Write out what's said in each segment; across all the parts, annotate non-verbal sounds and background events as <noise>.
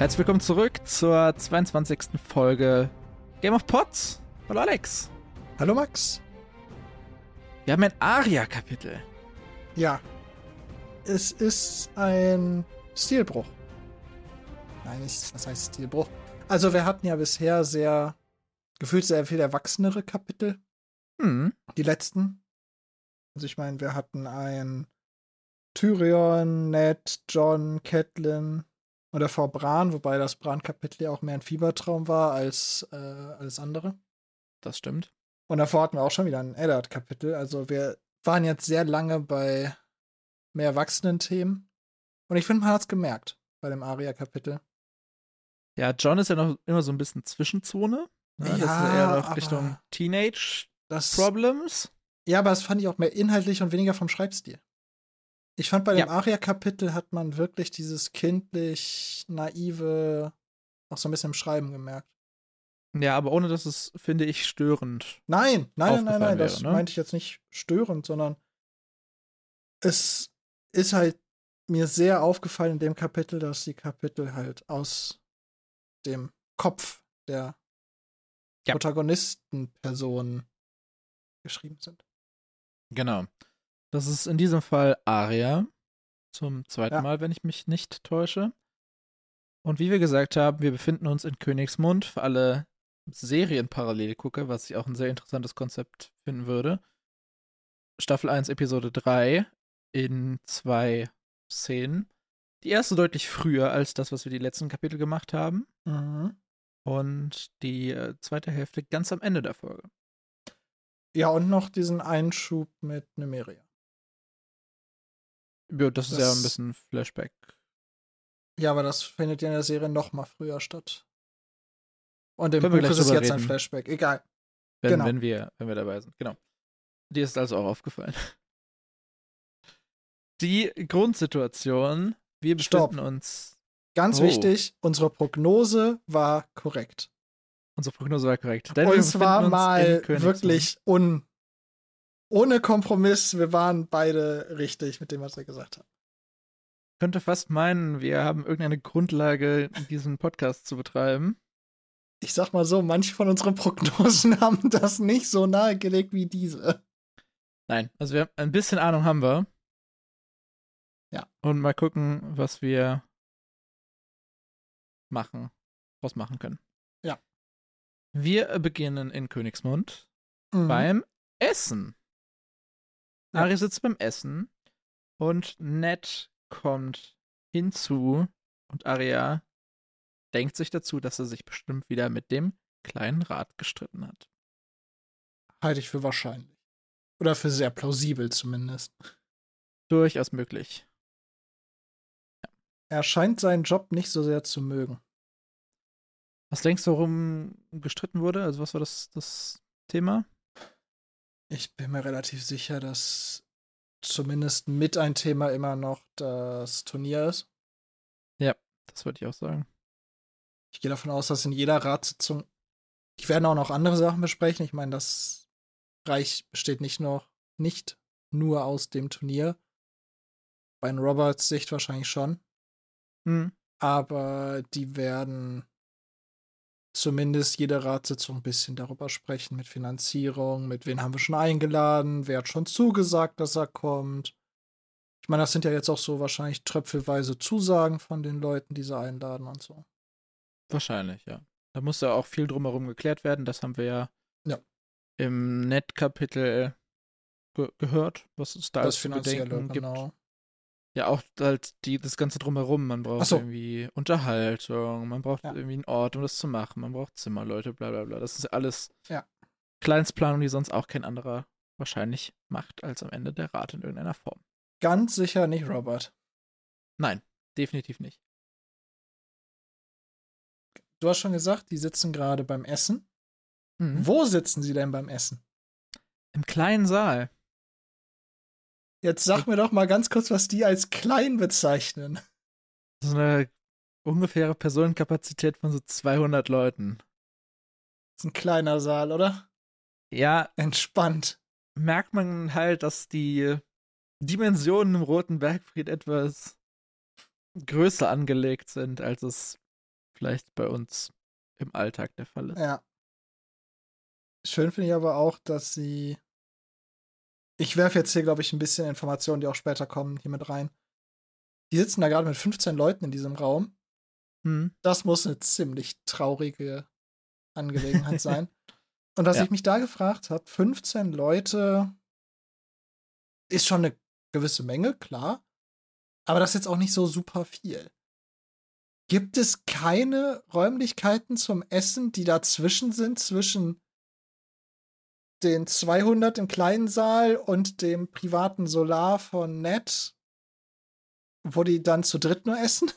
Herzlich willkommen zurück zur 22. Folge Game of Pots. Hallo Alex. Hallo Max. Wir haben ein Aria-Kapitel. Ja. Es ist ein Stilbruch. Nein, nicht, was heißt Stilbruch? Also wir hatten ja bisher sehr, gefühlt sehr viel erwachsenere Kapitel. Hm. Die letzten. Also ich meine, wir hatten ein Tyrion, Ned, John, Catelyn und davor Bran, wobei das Bran-Kapitel ja auch mehr ein Fiebertraum war als äh, alles andere. Das stimmt. Und davor hatten wir auch schon wieder ein Eddard-Kapitel. Also wir waren jetzt sehr lange bei mehr erwachsenen Themen. Und ich finde, man hat es gemerkt bei dem Aria-Kapitel. Ja, John ist ja noch immer so ein bisschen Zwischenzone. Ne? Ja, das ist eher noch Richtung Teenage Das, Problems. ja, aber das fand ich auch mehr inhaltlich und weniger vom Schreibstil. Ich fand, bei dem Ja. Aria-Kapitel hat man wirklich dieses kindlich naive auch so ein bisschen im Schreiben gemerkt. Ja, aber ohne dass es, finde ich, störend. Nein, nein, nein, nein, nein, das wäre, ne? meinte ich jetzt nicht störend, sondern es ist halt mir sehr aufgefallen in dem Kapitel, dass die Kapitel halt aus dem Kopf der Ja. Protagonistenperson geschrieben sind. Genau. Das ist in diesem Fall Aria. Zum zweiten Ja. Mal, wenn ich mich nicht täusche. Und wie wir gesagt haben, wir befinden uns in Königsmund. Für alle Serienparallelgucker, was ich auch ein sehr interessantes Konzept finden würde. Staffel 1, Episode 3 in zwei Szenen. Die erste deutlich früher als das, was wir die letzten Kapitel gemacht haben. Mhm. Und die äh, zweite Hälfte ganz am Ende der Folge. Ja, und noch diesen Einschub mit Numeria. Ja, das ist ja Das- ein bisschen Flashback. Ja, aber das findet ja in der Serie noch mal früher statt. Und im Können Buch ist es jetzt ein reden. Flashback. Egal. Wenn, Genau. wenn, wir, wenn wir dabei sind. Genau. Dir ist also auch aufgefallen. <laughs> Die Grundsituation, wir Stopp. befinden uns. Ganz Oh. wichtig, unsere Prognose war korrekt. Unsere Prognose war korrekt. Denn Und zwar mal wirklich un ohne Kompromiss. Wir waren beide richtig mit dem, was wir gesagt haben. könnte fast meinen, wir haben irgendeine Grundlage, diesen Podcast zu betreiben. Ich sag mal so, manche von unseren Prognosen <laughs> haben das nicht so nahegelegt wie diese. Nein, also wir haben ein bisschen Ahnung haben wir. Ja. Und mal gucken, was wir machen, draus machen können. Ja. Wir beginnen in Königsmund Mhm. beim Essen. Ja. Ari sitzt beim Essen und Ned kommt hinzu und Arya denkt sich dazu, dass er sich bestimmt wieder mit dem kleinen Rat gestritten hat. Halte ich für wahrscheinlich. Oder für sehr plausibel zumindest. Durchaus möglich. Er scheint seinen Job nicht so sehr zu mögen. Was denkst du, warum gestritten wurde? Also was war das, das Thema? Ich bin mir relativ sicher, dass zumindest mit ein Thema immer noch das Turnier ist. Das wollte ich auch sagen. Ich gehe davon aus, dass in jeder Ratssitzung, die werden auch noch andere Sachen besprechen. Ich meine, das Reich besteht nicht noch, nicht nur aus dem Turnier. Bei Roberts Sicht wahrscheinlich schon. Hm. Aber die werden zumindest jede Ratssitzung ein bisschen darüber sprechen, mit Finanzierung, mit wen haben wir schon eingeladen, wer hat schon zugesagt, dass er kommt. Ich meine, das sind ja jetzt auch so wahrscheinlich tröpfelweise Zusagen von den Leuten, die sie einladen und so. Wahrscheinlich, ja. Da muss ja auch viel drumherum geklärt werden. Das haben wir ja, Ja. im Net-Kapitel ge gehört, was es da das für Finanzielle, Bedenken gibt. Ja, auch halt die, das Ganze drumherum. Man braucht so. irgendwie Unterhaltung, man braucht Ja. irgendwie einen Ort, um das zu machen, man braucht Zimmerleute, bla bla bla. Das ist alles Ja. Kleinstplanung, die sonst auch kein anderer wahrscheinlich macht, als am Ende der Rat in irgendeiner Form. Ganz sicher nicht Robert. Nein, definitiv nicht. Du hast schon gesagt, die sitzen gerade beim Essen. Mhm. Wo sitzen sie denn beim Essen? Im kleinen Saal. Jetzt sag mir doch mal ganz kurz, was die als klein bezeichnen. Ist eine ungefähre Personenkapazität von so 200 Leuten. Das ist ein kleiner Saal, oder? Ja, Entspannt. merkt man halt, dass die Dimensionen im Roten Bergfried etwas größer angelegt sind, als es vielleicht bei uns im Alltag der Fall ist. Ja. Schön finde ich aber auch, dass sie. Ich werfe jetzt hier, glaube ich, ein bisschen Informationen, die auch später kommen, hier mit rein. Die sitzen da gerade mit 15 Leuten in diesem Raum. Hm. Das muss eine ziemlich traurige Angelegenheit <laughs> sein. Und was Ja. ich mich da gefragt habe, 15 Leute ist schon eine gewisse Menge, klar. Aber das ist jetzt auch nicht so super viel. Gibt es keine Räumlichkeiten zum Essen, die dazwischen sind, zwischen den 200 im kleinen Saal und dem privaten Solar von Ned, wo die dann zu dritt nur essen?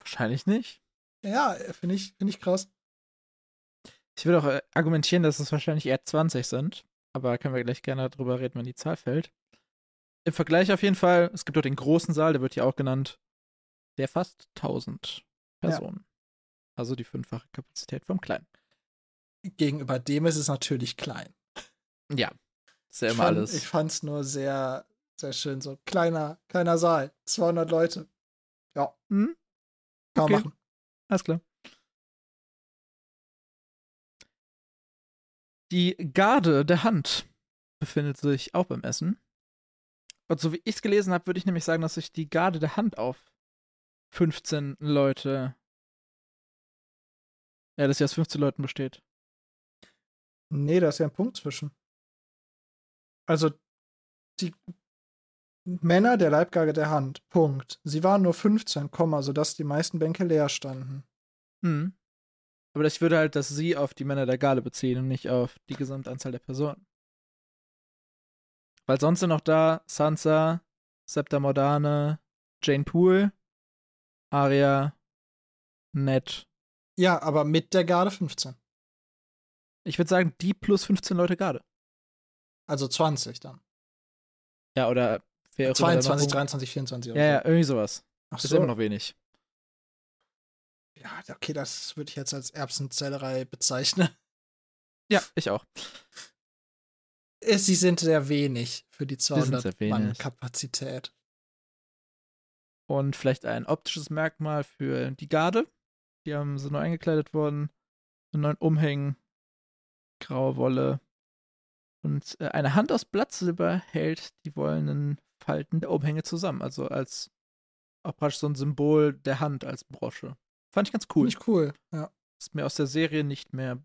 Wahrscheinlich nicht. Ja, finde ich, finde ich krass. Ich würde auch äh, argumentieren, dass es wahrscheinlich eher 20 sind. Aber können wir gleich gerne darüber reden, wenn die Zahl fällt. Im Vergleich auf jeden Fall, es gibt dort den großen Saal, der wird hier auch genannt, der fast 1000 Ja. Personen. Also die fünffache Kapazität vom kleinen. Gegenüber dem ist es natürlich klein. Ja, ist ja ich immer fand, alles. Ich fand es nur sehr, sehr schön. So kleiner, kleiner Saal, 200 Leute. Ja, Hm? kann Okay. man machen. Alles klar. Die Garde der Hand befindet sich auch beim Essen. Und so wie ich es gelesen habe, würde ich nämlich sagen, dass sich die Garde der Hand auf 15 Leute. Ja, dass sie aus 15 Leuten besteht. Nee, da ist ja ein Punkt zwischen. Also, die Männer der Leibgarde der Hand, Punkt. Sie waren nur 15, Komma, sodass die meisten Bänke leer standen. Hm. Aber ich würde halt das sie auf die Männer der Garde beziehen und nicht auf die Gesamtanzahl der Personen. Weil sonst sind noch da Sansa, Septa Mordane, Jane Poole, Arya, Ned. Ja, aber mit der Garde 15. Ich würde sagen, die plus 15 Leute Garde. Also 20 dann. Ja, oder wer auch immer da noch 22, rum- 23, 24 oder Ja, so. ja, irgendwie sowas. Ach Das ist so. immer noch wenig. Ja, okay, das würde ich jetzt als Erbsenzählerei bezeichnen. Ja, ich auch. Äh, Sie sind sehr wenig für die sind 200 sehr Mann. Kapazität. Und vielleicht ein optisches Merkmal für die Garde. Die haben so neu eingekleidet worden. So neuen Umhängen, graue Wolle. Und äh, eine Hand aus Blattsilber hält die wollenen Falten der Umhänge zusammen. Also als auch praktisch so ein Symbol der Hand als Brosche. Fand ich ganz cool. Ich cool. Ja. Ist mir aus der Serie nicht mehr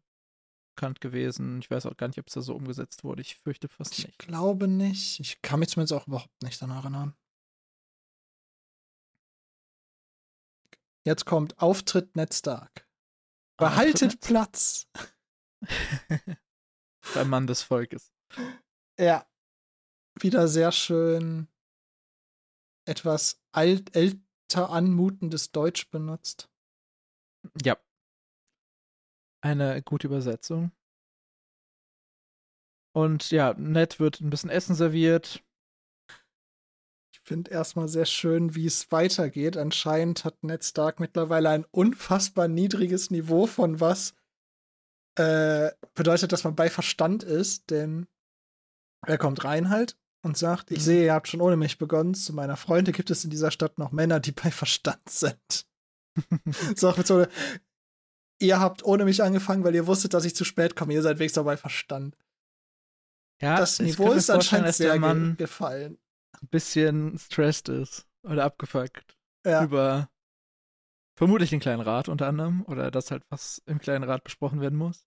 bekannt gewesen. Ich weiß auch gar nicht, ob es da so umgesetzt wurde. Ich fürchte fast Ich nicht. glaube nicht. Ich kann mich zumindest auch überhaupt nicht daran erinnern. Jetzt kommt Auftritt Ned Stark. Behaltet Auftritt Platz. <laughs> Beim Mann des Volkes. Ja. Wieder sehr schön etwas alt, älter anmutendes Deutsch benutzt. Ja. Eine gute Übersetzung. Und ja, nett wird ein bisschen Essen serviert. Ich finde erstmal sehr schön, wie es weitergeht. Anscheinend hat Ned Stark mittlerweile ein unfassbar niedriges Niveau von was äh, bedeutet, dass man bei Verstand ist, denn er kommt rein halt und sagt, ich Mhm. sehe, ihr habt schon ohne mich begonnen. Zu meiner Freunde gibt es in dieser Stadt noch Männer, die bei Verstand sind. <laughs> so auch mit so, ihr habt ohne mich angefangen, weil ihr wusstet, dass ich zu spät komme. Ihr seid wenigstens bei Verstand. Ja, Das Niveau ist anscheinend sehr Mann gefallen. ein bisschen stressed ist oder abgefuckt Ja. über vermutlich den kleinen Rat unter anderem oder das halt, was im kleinen Rat besprochen werden muss.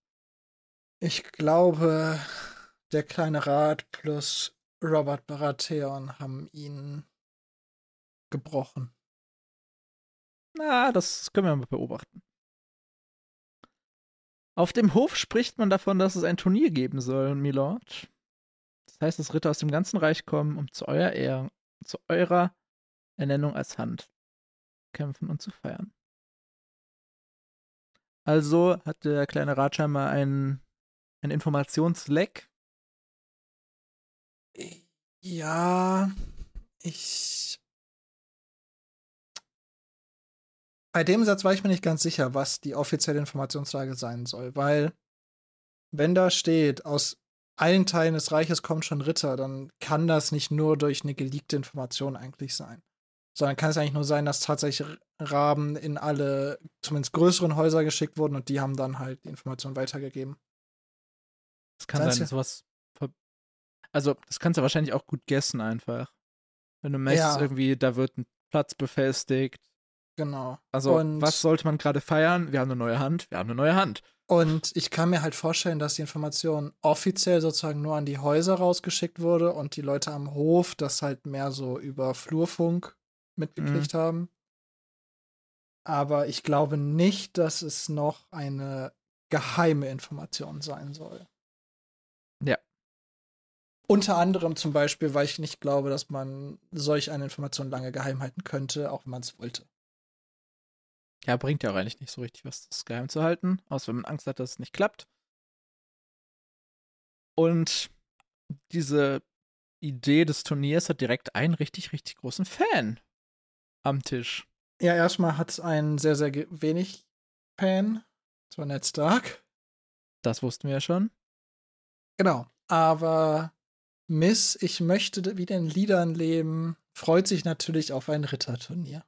Ich glaube, der kleine Rat plus Robert Baratheon haben ihn gebrochen. Na, das können wir mal beobachten. Auf dem Hof spricht man davon, dass es ein Turnier geben soll, Milord. Das heißt, dass Ritter aus dem ganzen Reich kommen, um zu eurer Ehre, zu eurer Ernennung als Hand kämpfen und zu feiern. Also hat der kleine Rat scheinbar ein, ein Informationsleck. Ja, ich. Bei dem Satz war ich mir nicht ganz sicher, was die offizielle Informationslage sein soll, weil wenn da steht, aus allen Teilen des Reiches kommen schon Ritter, dann kann das nicht nur durch eine geleakte Information eigentlich sein. Sondern kann es eigentlich nur sein, dass tatsächlich Raben in alle, zumindest größeren Häuser geschickt wurden und die haben dann halt die Information weitergegeben. Das kann Das sein, heißt sowas. Also, das kannst du wahrscheinlich auch gut guessen einfach. Wenn du möchtest, Ja. irgendwie, da wird ein Platz befestigt. Genau. Also, Und- was sollte man gerade feiern? Wir haben eine neue Hand, wir haben eine neue Hand. Und ich kann mir halt vorstellen, dass die Information offiziell sozusagen nur an die Häuser rausgeschickt wurde und die Leute am Hof das halt mehr so über Flurfunk mitgekriegt haben. Aber ich glaube nicht, dass es noch eine geheime Information sein soll. Ja. Unter anderem zum Beispiel, weil ich nicht glaube, dass man solch eine Information lange geheim halten könnte, auch wenn man es wollte. Ja, bringt ja auch eigentlich nicht so richtig was, das geheim zu halten, außer wenn man Angst hat, dass es nicht klappt. Und diese Idee des Turniers hat direkt einen richtig, richtig großen Fan am Tisch. Ja, erstmal hat es einen sehr, sehr wenig Fan. zwar Ned Stark. Das wussten wir ja schon. Genau. Aber Miss, ich möchte wieder in Liedern leben, freut sich natürlich auf ein Ritterturnier.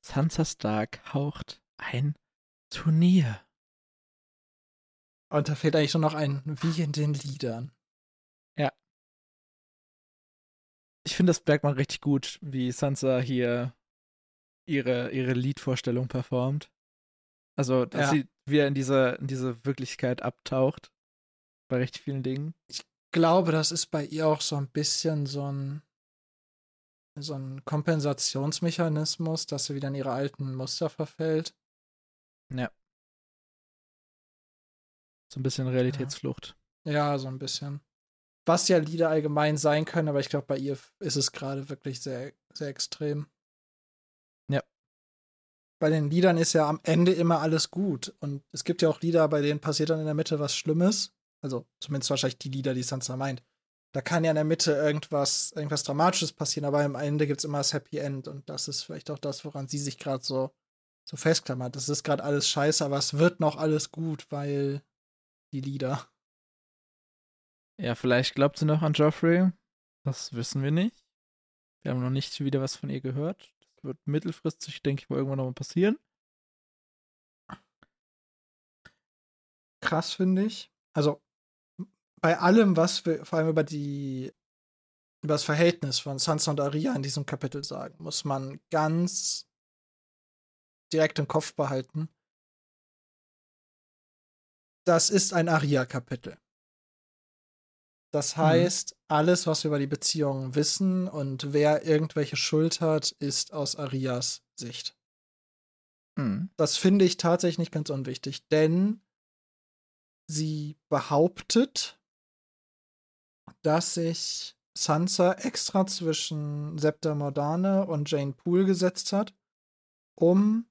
Sansa Stark haucht ein Turnier. Und da fehlt eigentlich nur noch ein Wie in den Liedern. Ich finde, das merkt man richtig gut, wie Sansa hier ihre, ihre Liedvorstellung performt. Also, dass Ja. sie wieder in diese, in diese Wirklichkeit abtaucht. Bei recht vielen Dingen. glaube, das ist bei ihr auch so ein bisschen so ein, so ein Kompensationsmechanismus, dass sie wieder in ihre alten Muster verfällt. So ein bisschen Realitätsflucht. Ja, so ein bisschen. Was ja Lieder allgemein sein können, aber ich glaube, bei ihr ist es gerade wirklich sehr, sehr extrem. Bei den Liedern ist ja am Ende immer alles gut. Und es gibt ja auch Lieder, bei denen passiert dann in der Mitte was Schlimmes. Also zumindest wahrscheinlich die Lieder, die Sansa meint. Da kann ja in der Mitte irgendwas, irgendwas Dramatisches passieren, aber am Ende gibt es immer das Happy End. Und das ist vielleicht auch das, woran sie sich gerade so, so festklammert. Das ist gerade alles scheiße, aber es wird noch alles gut, weil die Lieder. Ja, vielleicht glaubt sie noch an Joffrey. Das wissen wir nicht. Wir haben noch nicht wieder was von ihr gehört. Wird mittelfristig, denke ich mal, irgendwann nochmal passieren. krass, finde ich. Also bei allem, was wir vor allem über die über das Verhältnis von Sansa und Arya in diesem Kapitel sagen, muss man ganz direkt im Kopf behalten. Das ist ein Arya-Kapitel. Das heißt, alles, was wir über die Beziehungen wissen und wer irgendwelche Schuld hat, ist aus Arias Sicht. Hm. Das finde ich tatsächlich nicht ganz unwichtig, denn sie behauptet, dass sich Sansa extra zwischen Septa Mordane und Jane Poole gesetzt hat, um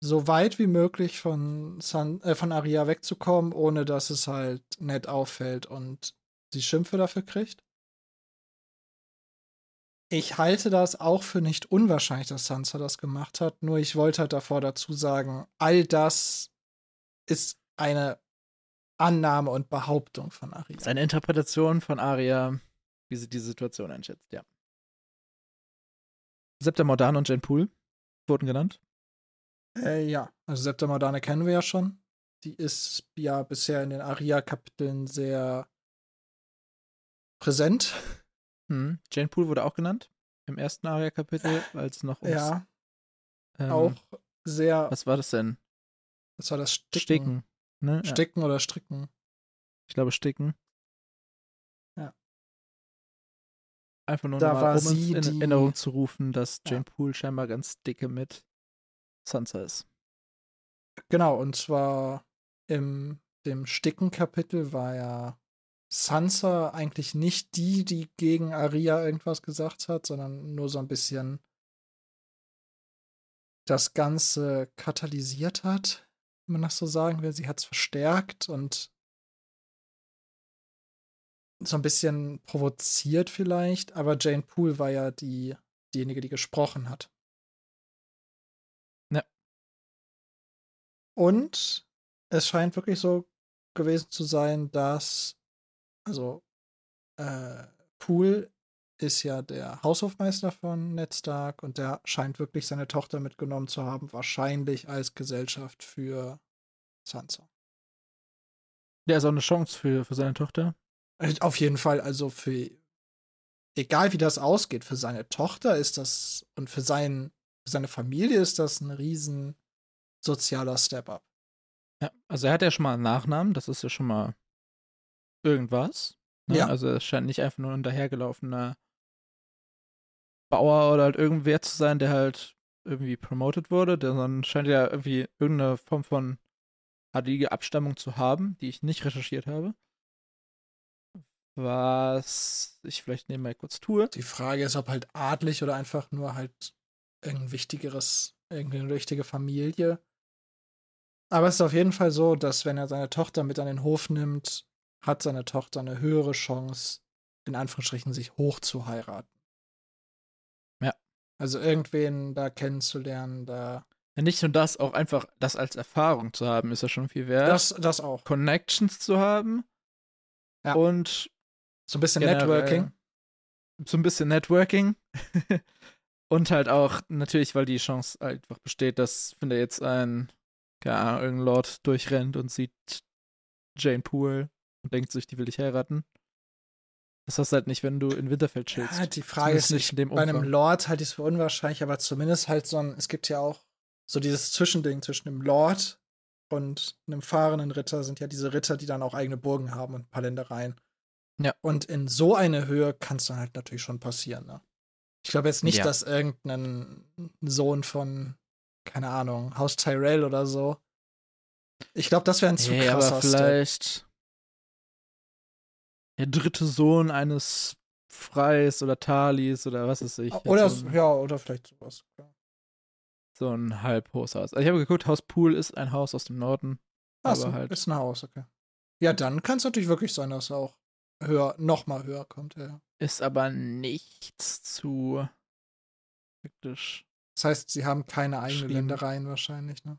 so weit wie möglich von, San äh, von Arya wegzukommen, ohne dass es halt nett auffällt und sie Schimpfe dafür kriegt. Ich halte das auch für nicht unwahrscheinlich, dass Sansa das gemacht hat. Nur ich wollte halt davor dazu sagen, all das ist eine Annahme und Behauptung von Arya. Das ist eine Interpretation von Arya, wie sie die Situation einschätzt, ja. Septa Mordan und Jane Poole wurden genannt. Äh, ja, also Septa Mordane kennen wir ja schon. Die ist ja bisher in den Arya-Kapiteln sehr präsent. Hm. Jane Poole wurde auch genannt im ersten Arya-Kapitel, als noch ums, Ja, ähm, auch sehr. Was war das denn? Was war das? Sticken. Sticken. Ne? Ja, Sticken oder Stricken. ich glaube Sticken. Ja. Einfach nur Da mal, war um sie in die- Erinnerung zu rufen, dass Ja. Jane Poole scheinbar ganz dicke mit Sansa ist. Genau, und zwar im dem Sticken-Kapitel war ja Sansa eigentlich nicht die, die gegen Arya irgendwas gesagt hat, sondern nur so ein bisschen das Ganze katalysiert hat, wenn man das so sagen will. Sie hat es verstärkt und so ein bisschen provoziert vielleicht, aber Jane Poole war ja die, diejenige, die gesprochen hat. Und es scheint wirklich so gewesen zu sein, dass also äh, Poole ist ja der Haushofmeister von Ned Stark und der scheint wirklich seine Tochter mitgenommen zu haben, wahrscheinlich als Gesellschaft für Sansa. Der ist auch eine Chance für, für seine Tochter. Äh, Auf jeden Fall, also für egal wie das ausgeht, für seine Tochter ist das und für, sein, für seine Familie ist das ein riesen sozialer Step-up. Ja, also er hat ja schon mal einen Nachnamen, das ist ja schon mal irgendwas. Ne? Ja. Also es scheint nicht einfach nur ein dahergelaufener Bauer oder halt irgendwer zu sein, der halt irgendwie promoted wurde, der- sondern scheint ja irgendwie irgendeine Form von adlige Abstammung zu haben, die ich nicht recherchiert habe. Was ich vielleicht nebenbei kurz tue. Die Frage ist, ob halt adlig oder einfach nur halt irgendein wichtigeres, irgendeine wichtige Familie. Aber es ist auf jeden Fall so, dass wenn er seine Tochter mit an den Hof nimmt, hat seine Tochter eine höhere Chance, in Anführungsstrichen sich hoch zu heiraten. Ja. Also irgendwen da kennenzulernen, da. Ja, nicht nur das, auch einfach das als Erfahrung zu haben, ist ja schon viel wert. Das, das auch. Connections zu haben. Ja. Und So ein bisschen generell Networking. So ein bisschen Networking. <laughs> und halt auch natürlich, weil die Chance einfach besteht, dass, da jetzt ein, keine Ahnung, irgendein Lord durchrennt und sieht Jane Poole und denkt sich, die will ich heiraten. Das hast du halt nicht, wenn du in Winterfeld chillst. Ja, die Frage ist Zumindest nicht, in dem bei einem. Lord halte ich es für unwahrscheinlich, aber zumindest halt so ein, es gibt ja auch so dieses Zwischending zwischen einem Lord und einem fahrenden Ritter sind ja diese Ritter, die dann auch eigene Burgen haben und ein paar Ländereien. Ja. Und in so eine Höhe kann es dann halt natürlich schon passieren, ne? Ich glaube jetzt nicht, Ja. dass irgendein Sohn von, keine Ahnung, Haus Tyrell oder so. Ich glaube, das wäre ein zu aber krasser Step. vielleicht der dritte Sohn eines Freis oder Talis oder was weiß ich. Oder, so ein, ja, oder vielleicht sowas. Ja. so ein Halbhaushaus. Also ich habe geguckt, Haus Pool ist ein Haus aus dem Norden. Ach aber so, halt. ist ein Haus, okay. Ja, dann kann es natürlich wirklich sein, dass er auch höher, noch mal höher kommt, ja. Ist aber nichts zu praktisch. Das heißt, sie haben keine eigenen Schlimm. Ländereien wahrscheinlich, ne?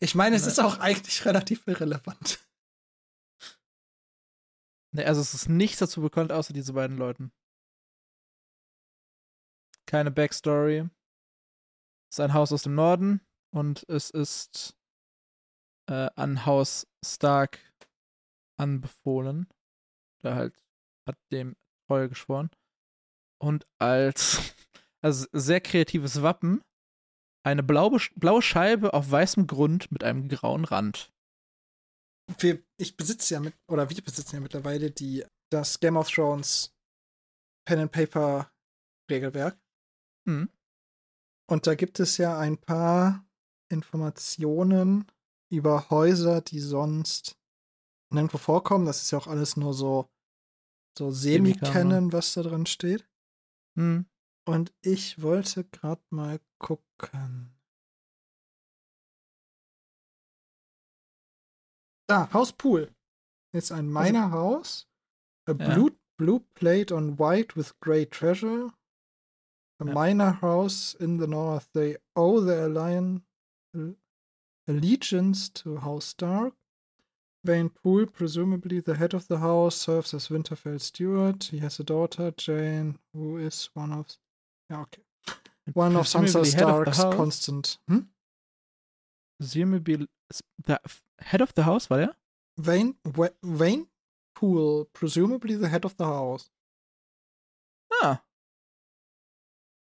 Ich meine, es Ne. ist auch eigentlich relativ irrelevant. Ne, also es ist nichts dazu bekannt, außer diese beiden Leuten. Keine Backstory. Es ist ein Haus aus dem Norden und es ist äh, an Haus Stark anbefohlen. Da halt hat dem Treue geschworen. Und als also sehr kreatives Wappen eine blaue, blaue Scheibe auf weißem Grund mit einem grauen Rand. Wir, ich besitze ja mit, oder wir besitzen ja mittlerweile die, das Game of Thrones Pen and Paper Regelwerk. Hm. Und da gibt es ja ein paar Informationen über Häuser, die sonst nirgendwo vorkommen. Das ist ja auch alles nur so, so Semi-Canon, was da drin steht. Hm. Und ich wollte gerade mal gucken. Ah, Haus Pool. Ist ein Miner House. A Ja. blue, blue plate on white with grey treasure. A Ja. miner house in the north. They owe their alliance, allegiance to House Stark. Vane Poole, presumably the head of the house, serves as Winterfell steward. He has a daughter, Jane, who is one of. Ja, okay. One of Sansa Presumably head of the Starks house. constant. Hm? Presumably the head of the house, war der? Vane, Vane Poole, presumably the head of the house. Ah.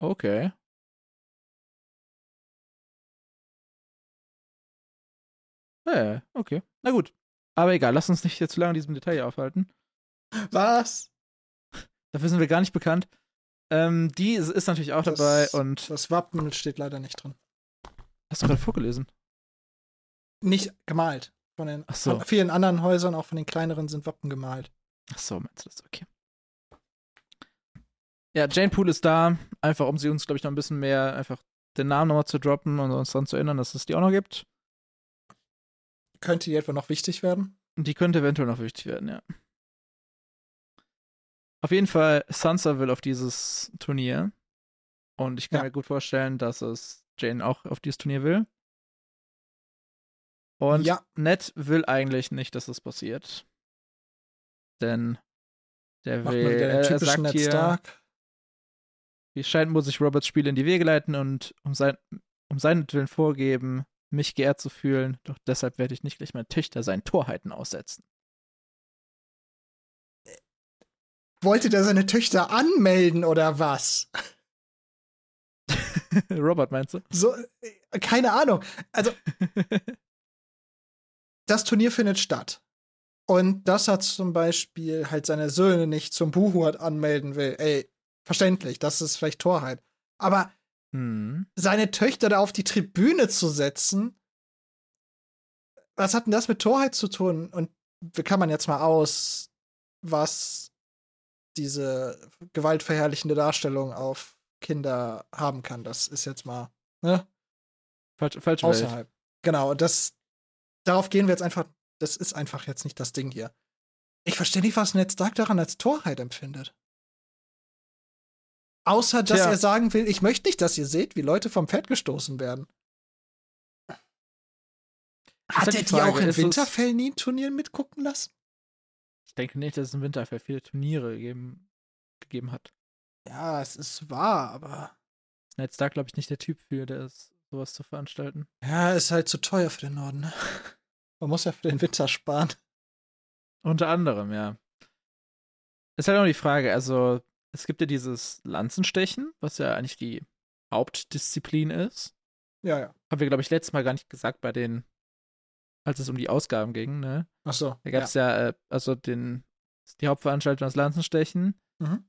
Okay. Äh, okay. Na gut. Aber egal, lass uns nicht jetzt zu lange in diesem Detail aufhalten. Was? Dafür sind wir gar nicht bekannt. Ähm, die ist, ist natürlich auch Das- dabei und Das Wappen steht leider nicht drin. hast du gerade vorgelesen? Nicht gemalt. Von den so. von vielen anderen Häusern, auch von den kleineren, sind Wappen gemalt. Ach so, meinst du das? Okay. Ja, Jane Poole ist da, einfach um sie uns, glaube ich, noch ein bisschen mehr einfach den Namen nochmal zu droppen und uns daran zu erinnern, dass es die auch noch gibt. Könnte die etwa noch wichtig werden? Die könnte eventuell noch wichtig werden, ja. Auf jeden Fall, Sansa will auf dieses Turnier. Und ich kann Ja. mir gut vorstellen, dass es Jane auch auf dieses Turnier will. Und Ja. Ned will eigentlich nicht, dass das passiert. Denn Der Macht will, mal wieder den er, er typischen sagt Ned hier, Stark. wie scheint muss ich Roberts Spiel in die Wege leiten und um, sein, um seinetwillen vorgeben, mich geehrt zu fühlen, doch deshalb werde ich nicht gleich meine Töchter seinen Torheiten aussetzen. Wollte der seine Töchter anmelden oder was? <laughs> Robert, meinst du? So, äh, keine Ahnung. Also, <laughs> das Turnier findet statt. Und das hat zum Beispiel halt seine Söhne nicht zum Buhuat anmelden will. Ey, verständlich, das ist vielleicht Torheit. Aber Hm. seine Töchter da auf die Tribüne zu setzen, was hat denn das mit Torheit zu tun? Und wie kann man jetzt mal aus, was diese gewaltverherrlichende Darstellung auf Kinder haben kann? Das ist jetzt mal, ne? Falsch, falsche Welt. außerhalb. Genau, und das, darauf gehen wir jetzt einfach, das ist einfach jetzt nicht das Ding hier. Ich verstehe nicht, was Ned Stark daran als Torheit empfindet. Außer, dass Tja. er sagen will, ich möchte nicht, dass ihr seht, wie Leute vom Pferd gestoßen werden. Hat halt er die auch in Winterfell nie Turnieren mitgucken lassen? Ich denke nicht, dass es im Winterfell viele Turniere gegeben, gegeben hat. Ja, es ist wahr, aber Ned Stark, glaube ich, nicht der Typ für, der ist, sowas zu veranstalten. ja, ist halt zu teuer für den Norden. Ne? <laughs> Man muss ja für den Winter sparen. Unter anderem, ja. Ist halt auch die Frage, also es gibt ja dieses Lanzenstechen, was ja eigentlich die Hauptdisziplin ist. Ja, ja. Haben wir, glaube ich, letztes Mal gar nicht gesagt bei den, als es um die Ausgaben ging, ne? Ach so. Da gab es ja. äh, also den, die Hauptveranstaltung das Lanzenstechen. Mhm.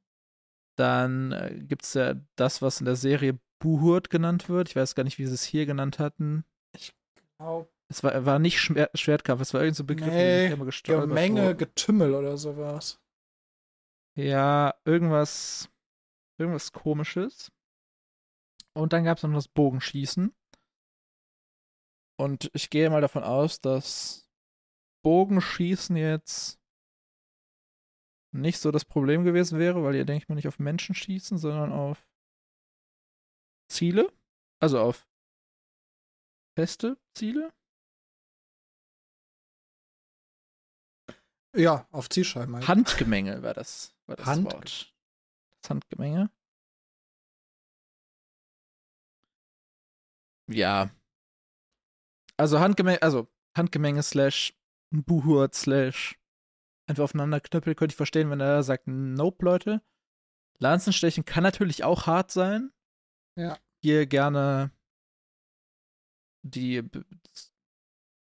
Dann äh, gibt es ja das, was in der Serie Buhurt genannt wird. Ich weiß gar nicht, wie sie es hier genannt hatten. Ja. Es war, war nicht Schwer Schwertkampf, es war irgendein so ein Begriff, Nee, den ich immer gestolpert Gemenge, wurde. Getümmel oder sowas. Ja, irgendwas, irgendwas komisches. Und dann gab es noch das Bogenschießen. Und ich gehe mal davon aus, dass Bogenschießen jetzt nicht so das Problem gewesen wäre, weil ihr, denke ich mal, nicht auf Menschen schießen, sondern auf Ziele. Also auf feste Ziele. Ja, auf Zielscheiben halt. Handgemenge war das, war das Hand- Wort. Das Handgemenge. Ja. Also Handgemenge, also Handgemenge slash Buhurt slash einfach aufeinander knüppeln, könnte ich verstehen, wenn er sagt, nope, Leute. Lanzenstechen kann natürlich auch hart sein. Ja. Hier gerne die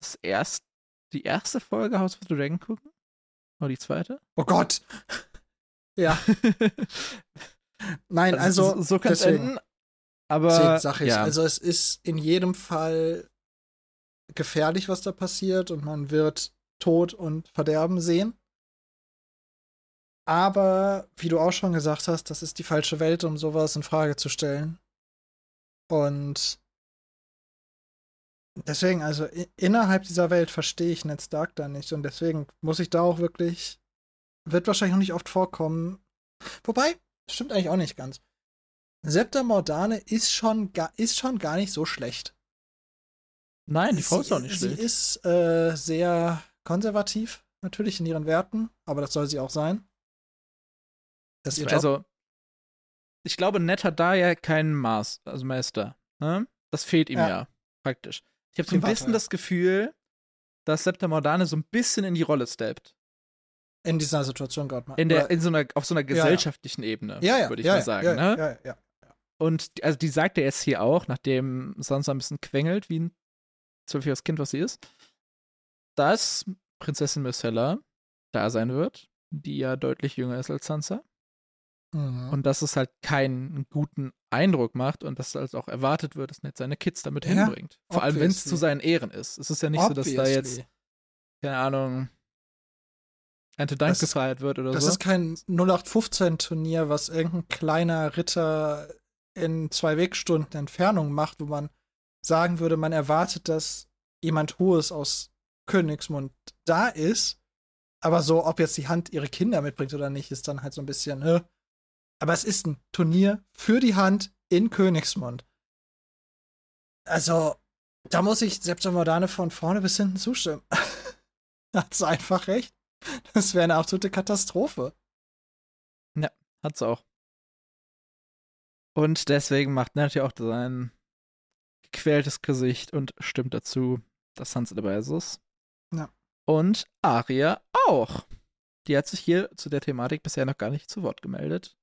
das erst, die erste Folge House of the Dragon gucken. Oder die zweite? Oh Gott. Ja. <laughs> Nein, also, so, so kann es enden. Aber Deswegen sag ich, ja. also es ist in jedem Fall gefährlich, was da passiert und man wird Tod und Verderben sehen. Aber wie du auch schon gesagt hast, das ist die falsche Welt, um sowas in Frage zu stellen. Und deswegen, also innerhalb dieser Welt verstehe ich Ned Stark da nicht und deswegen muss ich da auch wirklich, wird wahrscheinlich auch nicht oft vorkommen. Wobei, stimmt eigentlich auch nicht ganz. Septa Mordane ist schon, ist schon gar nicht so schlecht. Nein, die Frau sie, ist auch nicht Sie schlecht. ist äh, sehr konservativ, natürlich in ihren Werten, aber das soll sie auch sein. Das ist ihr Job. also, ich glaube, Ned hat da ja keinen Maß, also Meister. Ne? Das fehlt ihm Ja. ja, praktisch. Ich habe so ein bisschen ja. das Gefühl, dass Septa Mordane so ein bisschen in die Rolle steppt. in dieser Situation gerade mal. In der, in so einer, auf so einer ja. gesellschaftlichen Ebene, ja, ja, würde ich ja, mal sagen. ja, ne? ja, ja, ja. Und die- also die sagt er jetzt hier auch, nachdem Sansa ein bisschen quengelt, wie ein zwölfjähriges Kind, was sie ist, dass Prinzessin Myrcella da sein wird, die ja deutlich jünger ist als Sansa. Mhm. Und dass es halt keinen guten Eindruck macht und dass halt auch erwartet wird, dass Ned seine Kids damit Ja, hinbringt. Vor allem, wenn es obviously. zu seinen Ehren ist. Es ist ja nicht so, dass da jetzt, Obviously. keine Ahnung, Ernte Dank Das gefeiert wird oder Das so. ist kein 0815-Turnier, was irgendein kleiner Ritter in zwei Wegstunden Entfernung macht, wo man sagen würde, man erwartet, dass jemand Hohes aus Königsmund da ist. Aber so, ob jetzt die Hand ihre Kinder mitbringt oder nicht, ist dann halt so ein bisschen, äh. Aber es ist ein Turnier für die Hand in Königsmund. Also, da muss ich Septa Mordane von vorne bis hinten zustimmen. <laughs> Hat's einfach recht. Das wäre eine absolute Katastrophe. hat sie auch. Und deswegen macht natürlich auch sein gequältes Gesicht und stimmt dazu, dass Sansa dabei ist. Ja. Und Arya auch. Die hat sich hier zu der Thematik bisher noch gar nicht zu Wort gemeldet.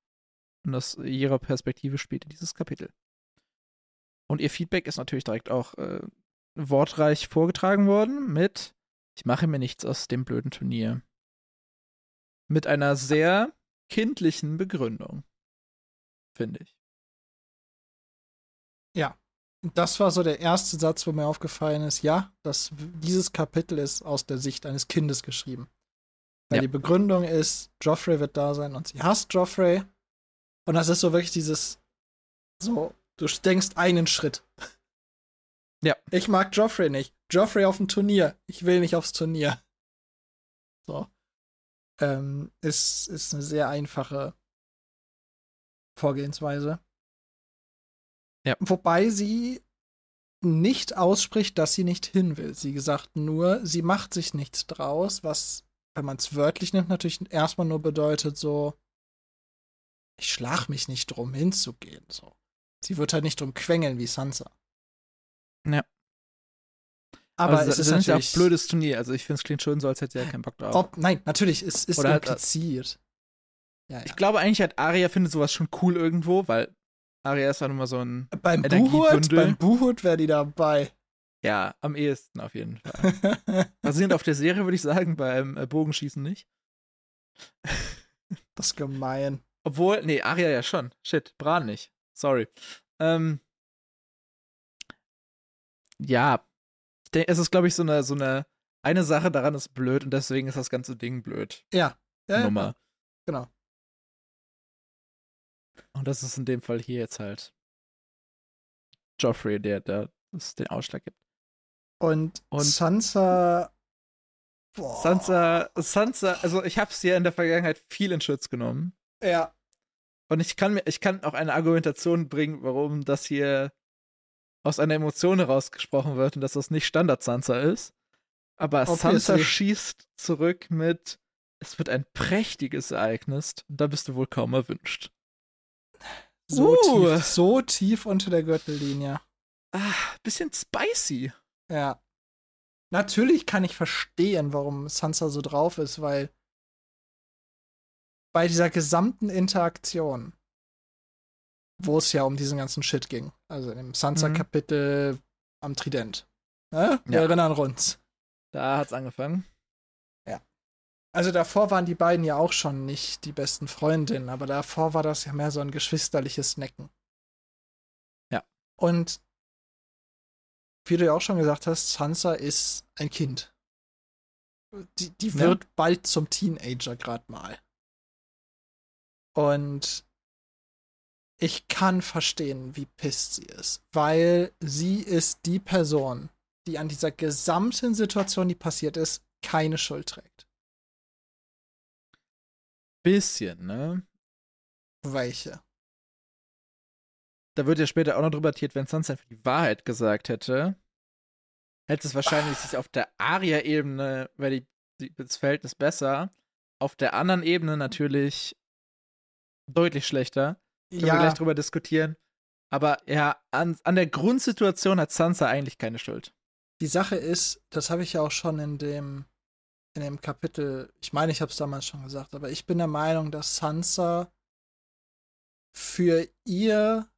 Und aus ihrer Perspektive spielt dieses Kapitel. Und ihr Feedback ist natürlich direkt auch äh, wortreich vorgetragen worden mit Ich mache mir nichts aus dem blöden Turnier. Mit einer sehr kindlichen Begründung. Finde ich. Das war so der erste Satz, wo mir aufgefallen ist, ja, das, dieses Kapitel ist aus der Sicht eines Kindes geschrieben. Weil Ja. die Begründung ist, Joffrey wird da sein und sie hasst Joffrey. Und das ist so wirklich dieses, so, du denkst einen Schritt. Ja. Ich mag Joffrey nicht. Joffrey auf dem Turnier. Ich will nicht aufs Turnier. So. Ähm, ist, ist eine sehr einfache Vorgehensweise. Ja. Wobei sie nicht ausspricht, dass sie nicht hin will. Sie gesagt nur, sie macht sich nichts draus, was, wenn man es wörtlich nimmt, natürlich erstmal nur bedeutet, so, ich schlag mich nicht drum hinzugehen. So. Sie wird halt nicht drum quengeln wie Sansa. Ja. Aber also, es ist das ja auch natürlich. ein blödes Turnier. Also ich finde es klingt schon so, als hätte sie ja keinen Bock drauf. Ob, nein, natürlich, es ist Oder halt, impliziert. Ja, ja. Ich glaube eigentlich hat Arya findet sowas schon cool irgendwo, weil Arya ist ja nun mal so ein, beim. Buhut, beim Buhut wäre die dabei. ja, am ehesten auf jeden Fall. <laughs> Basierend auf der Serie würde ich sagen, beim äh, Bogenschießen nicht. das ist gemein. Obwohl, nee, Arya ja schon. Shit, Bran nicht. Sorry. Ähm, ja, ich denke, es ist, glaube ich, so eine, so eine, eine Sache daran ist blöd und deswegen ist das ganze Ding blöd. Ja. ja Nummer. Genau. Und das ist in dem Fall hier jetzt halt Joffrey, der da den Ausschlag gibt. Und, Und- Sansa. Boah. Sansa, Sansa, also ich habe es ja in der Vergangenheit viel in Schutz genommen. Ja. Und ich kann mir, ich kann auch eine Argumentation bringen, warum das hier aus einer Emotion herausgesprochen wird und dass das nicht Standard Sansa ist. Aber Sansa Obviously. schießt zurück mit, es wird ein prächtiges Ereignis, da bist du wohl kaum erwünscht. So, Uh. tief, so tief unter der Gürtellinie. Ah, bisschen spicy. Ja. Natürlich kann ich verstehen, warum Sansa so drauf ist, weil bei dieser gesamten Interaktion, wo es ja um diesen ganzen Shit ging, also in dem Sansa-Kapitel am Trident, ne? wir Ja. erinnern uns. Da hat's angefangen. Also davor waren die beiden ja auch schon nicht die besten Freundinnen, aber davor war das ja mehr so ein geschwisterliches Necken. Ja. Und wie du ja auch schon gesagt hast, Sansa ist ein Kind. Die, die Ja. wird bald zum Teenager gerade mal. Und ich kann verstehen, wie pisst sie ist, weil sie ist die Person, die an dieser gesamten Situation, die passiert ist, keine Schuld trägt. Bisschen, ne? Welche? Da wird ja später auch noch drüber debattiert, wenn Sansa einfach die Wahrheit gesagt hätte, hätte es wahrscheinlich sich auf der Aria-Ebene, wäre die- die- das Verhältnis besser. Auf der anderen Ebene natürlich deutlich schlechter. Können wir gleich drüber diskutieren. Aber ja, an, an der Grundsituation hat Sansa eigentlich keine Schuld. Die Sache ist, das habe ich ja auch schon in dem in dem Kapitel, ich meine, ich habe es damals schon gesagt, aber ich bin der Meinung, dass Sansa für ihr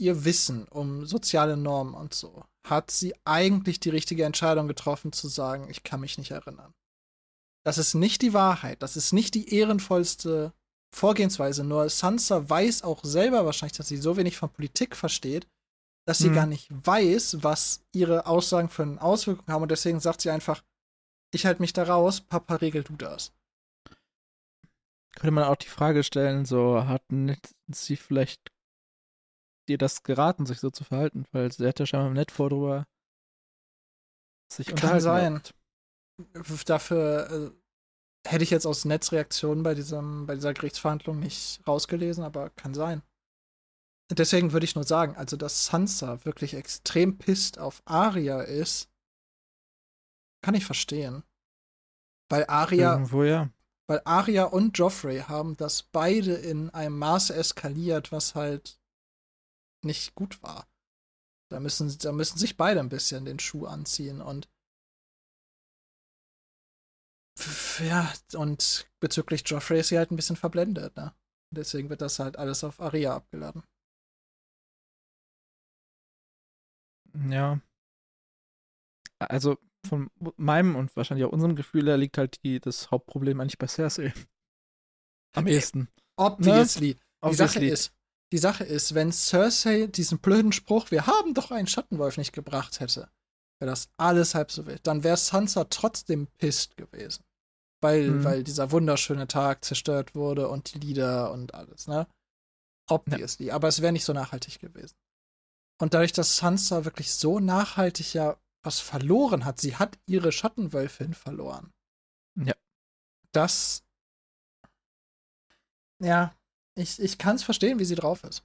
ihr Wissen um soziale Normen und so hat sie eigentlich die richtige Entscheidung getroffen zu sagen, ich kann mich nicht erinnern. Das ist nicht die Wahrheit, das ist nicht die ehrenvollste Vorgehensweise, nur Sansa weiß auch selber wahrscheinlich, dass sie so wenig von Politik versteht, dass sie Mhm. gar nicht weiß, was ihre Aussagen für eine Auswirkung haben und deswegen sagt sie einfach, ich halte mich da raus, Papa, regel du das. Könnte man auch die Frage stellen, so hat nicht sie vielleicht dir das geraten, sich so zu verhalten, weil sie hat ja scheinbar nett vor drüber sich Kann sein. Dafür äh, hätte ich jetzt aus Netzreaktionen bei, diesem, bei dieser Gerichtsverhandlung nicht rausgelesen, aber kann sein. Deswegen würde ich nur sagen, also dass Sansa wirklich extrem pisst auf Arya ist, kann ich verstehen. Weil Arya Irgendwo ja. Weil Arya und Joffrey haben das beide in einem Maße eskaliert, was halt nicht gut war. Da müssen, da müssen sich beide ein bisschen den Schuh anziehen und ja, und bezüglich Joffrey ist sie halt ein bisschen verblendet, ne? Deswegen wird das halt alles auf Arya abgeladen. Ja. Also von meinem und wahrscheinlich auch unserem Gefühl her liegt halt die, das Hauptproblem eigentlich bei Cersei. Am ehesten. Obviously. Ne? Die Sache ist, die Sache ist, wenn Cersei diesen blöden Spruch, wir haben doch einen Schattenwolf nicht gebracht hätte, wäre das alles halb so wild. Dann wäre Sansa trotzdem pisst gewesen. Weil, mhm. weil dieser wunderschöne Tag zerstört wurde und die Lieder und alles, ne? Obviously. Ja. Aber es wäre nicht so nachhaltig gewesen. Und dadurch, dass Sansa wirklich so nachhaltig ja was verloren hat, sie hat ihre Schattenwölfin verloren. Ja. Das. Ja, ich, ich kann es verstehen, wie sie drauf ist.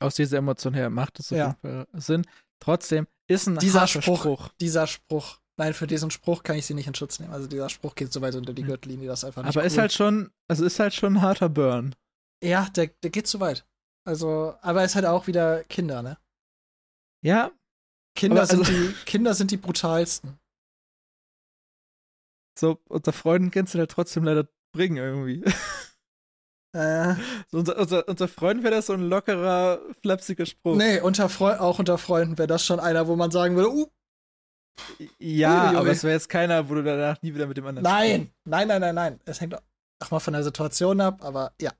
Aus dieser Emotion her macht es auf ja. jeden Fall Sinn. Trotzdem ist ein dieser Spruch, Spruch, Dieser Spruch. Nein, für diesen Spruch kann ich sie nicht in Schutz nehmen. Also dieser Spruch geht so weit unter die hm. Gürtellinie, das einfach nicht Aber cool. ist halt schon, also ist halt schon ein harter Burn. Ja, der, der geht zu weit. Also, aber er ist halt auch wieder Kinder, ne? Ja. Kinder, sind, also, die, Kinder sind die brutalsten. So, unter Freunden kannst du halt trotzdem leider bringen irgendwie. <laughs> Äh. So unter, unter, unter Freunden wäre das so ein lockerer, flapsiger Spruch. Nee, unter Freu auch unter Freunden wäre das schon einer, wo man sagen würde, uh. Ja, aber es wäre jetzt keiner, wo du danach nie wieder mit dem anderen Nein, nein, nein, nein, nein. Es hängt auch mal von der Situation ab, aber ja.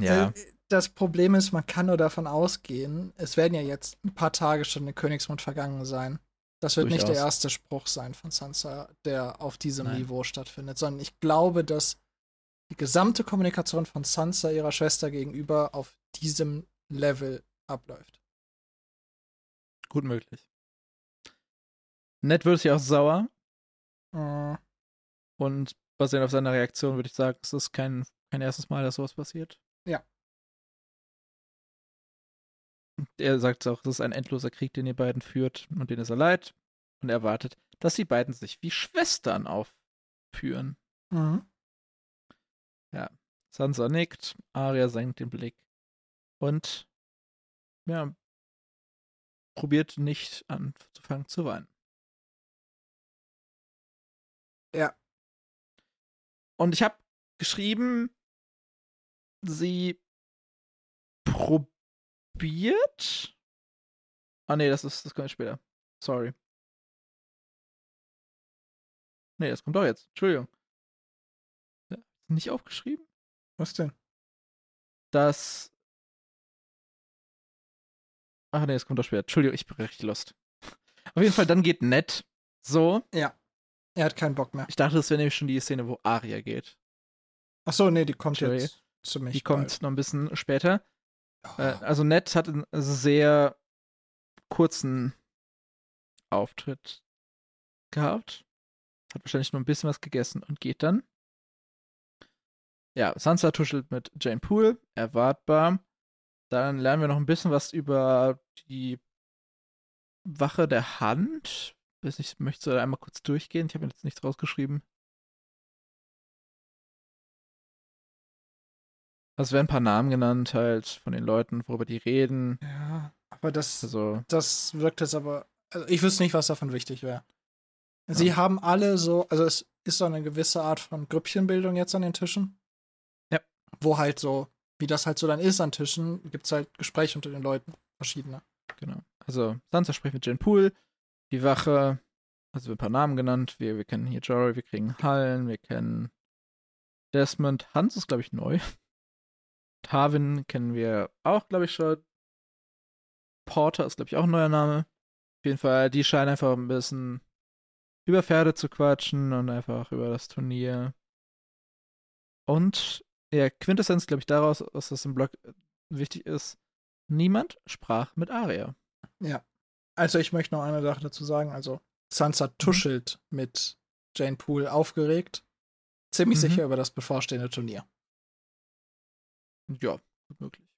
Ja. Das Problem ist, man kann nur davon ausgehen, es werden ja jetzt ein paar Tage schon in Königsmund vergangen sein. Das wird Durchaus. nicht der erste Spruch sein von Sansa, der auf diesem Nein. Niveau stattfindet, sondern ich glaube, dass die gesamte Kommunikation von Sansa ihrer Schwester gegenüber auf diesem Level abläuft. Gut möglich. Ned wird sich auch sauer. Uh. Und basierend auf seiner Reaktion würde ich sagen, es ist kein, kein erstes Mal, dass sowas passiert. Ja. Er sagt auch, es ist ein endloser Krieg, den ihr beiden führt und den ist er leid. Und er erwartet, dass die beiden sich wie Schwestern aufführen. Mhm. Ja, Sansa nickt, Arya senkt den Blick und ja, probiert nicht anzufangen zu weinen. Ja. Und ich habe geschrieben, sie probiert. Ah nee, das ist das kommt später. Sorry. Nee, das kommt doch jetzt. Entschuldigung nicht aufgeschrieben? Was denn? Dass. Ach nee, es kommt doch später. Entschuldigung, ich bin richtig lost. Auf jeden Fall, dann geht Ned so. Ja. Er hat keinen Bock mehr. Ich dachte, das wäre nämlich schon die Szene, wo Aria geht. Ach so, nee, die kommt jetzt zu mich. Die kommt bald. noch ein bisschen später. Oh. Also Ned hat einen sehr kurzen Auftritt gehabt. Hat wahrscheinlich nur ein bisschen was gegessen und geht dann. Ja, Sansa tuschelt mit Jane Poole, erwartbar. Dann lernen wir noch ein bisschen was über die Wache der Hand. Ich möchte einmal kurz durchgehen. Ich habe jetzt nichts rausgeschrieben. Also werden ein paar Namen genannt, halt, von den Leuten, worüber die reden. Ja, aber das, also, das wirkt jetzt aber. Also ich wüsste nicht, was davon wichtig wäre. Sie ja. haben alle so, also es ist so eine gewisse Art von Grüppchenbildung jetzt an den Tischen wo halt so, wie das halt so dann ist an Tischen, gibt es halt Gespräche unter den Leuten, verschiedene. Genau. Also Sansa spricht mit Jen Poole, die Wache, also ein paar Namen genannt. Wir, wir kennen hier Jory, wir kriegen Hallen, wir kennen Desmond. Hans ist, glaube ich, neu. Tarvin kennen wir auch, glaube ich, schon. Porter ist, glaube ich, auch ein neuer Name. Auf jeden Fall, die scheinen einfach ein bisschen über Pferde zu quatschen und einfach über das Turnier. Und ja, Quintessenz, glaube ich, daraus, was das im Blog wichtig ist, niemand sprach mit Aria. Ja. Also ich möchte noch eine Sache dazu sagen. Also Sansa mhm. tuschelt mhm. mit Jane Poole aufgeregt. Ziemlich mhm. sicher über das bevorstehende Turnier. Ja, gut möglich.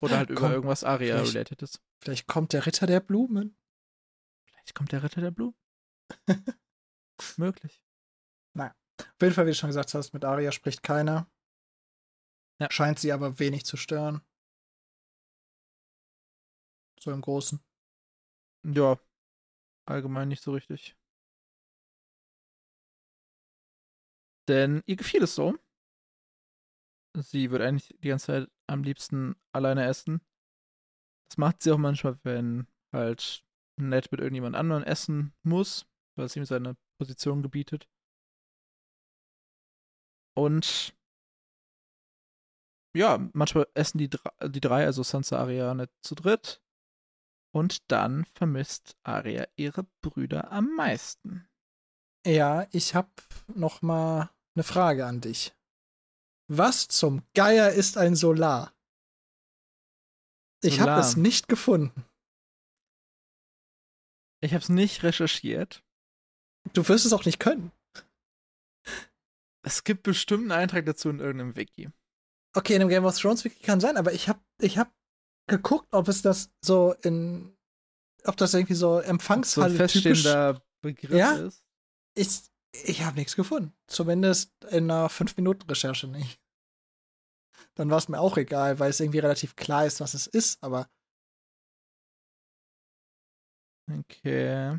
Oder halt über irgendwas Aria-related ist. Vielleicht kommt der Ritter der Blumen. Vielleicht kommt der Ritter der Blumen. <laughs> möglich. Naja. Auf jeden Fall, wie du schon gesagt hast, mit Arya spricht keiner. Ja. Scheint sie aber wenig zu stören. So im Großen. Ja, allgemein nicht so richtig. Denn ihr gefiel es so. Sie wird eigentlich die ganze Zeit am liebsten alleine essen. Das macht sie auch manchmal, wenn halt nett mit irgendjemand anderem essen muss, weil es ihm seine Position gebietet. Und ja, manchmal essen die, die drei, also Sansa, Arya, nicht zu dritt. Und dann vermisst Arya ihre Brüder am meisten. Ja, ich habe noch mal eine Frage an dich. Was zum Geier ist ein Solar? Ich habe es nicht gefunden. Ich habe es nicht recherchiert. Du wirst es auch nicht können. Es gibt bestimmt einen Eintrag dazu in irgendeinem Wiki. Okay, in dem Game of Thrones Wiki kann sein, aber ich habe ich hab geguckt, ob es das so in ob das irgendwie so So ein Empfangshalle typisch feststehender Begriff Ja? ist. ist. Ich habe nichts gefunden. Zumindest in einer 5-Minuten-Recherche nicht. Dann war es mir auch egal, weil es irgendwie relativ klar ist, was es ist, aber Okay.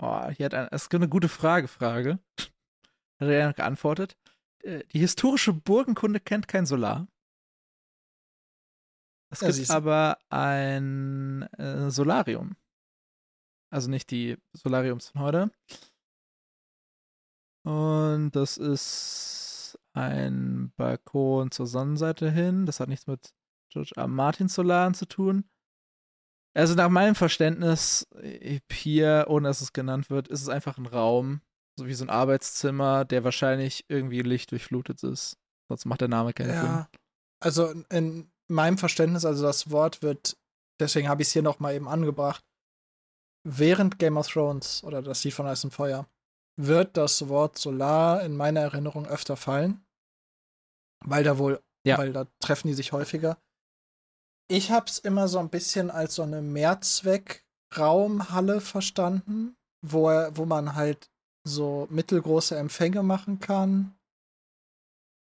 Oh, hier hat ein, es gibt eine gute Frage, Frage. Hat er ja geantwortet. Äh, Die historische Burgenkunde kennt kein Solar. Es Ja, gibt siehst aber ein äh, Solarium. Also nicht die Solariums von heute. Und das ist ein Balkon zur Sonnenseite hin. Das hat nichts mit George R. Martin Solaren zu tun. Also nach meinem Verständnis hier, ohne dass es genannt wird, ist es einfach ein Raum, so wie so ein Arbeitszimmer, der wahrscheinlich irgendwie lichtdurchflutet ist. Sonst macht der Name keinen Sinn. ja. Also in- in meinem Verständnis, also das Wort wird, deswegen habe ich es hier noch mal eben angebracht. Während Game of Thrones oder das Lied von Eis und Feuer wird das Wort Solar in meiner Erinnerung öfter fallen, weil da wohl, Ja. weil da treffen die sich häufiger. Ich habe es immer so ein bisschen als so eine Mehrzweck-Raumhalle verstanden, wo, wo man halt so mittelgroße Empfänge machen kann.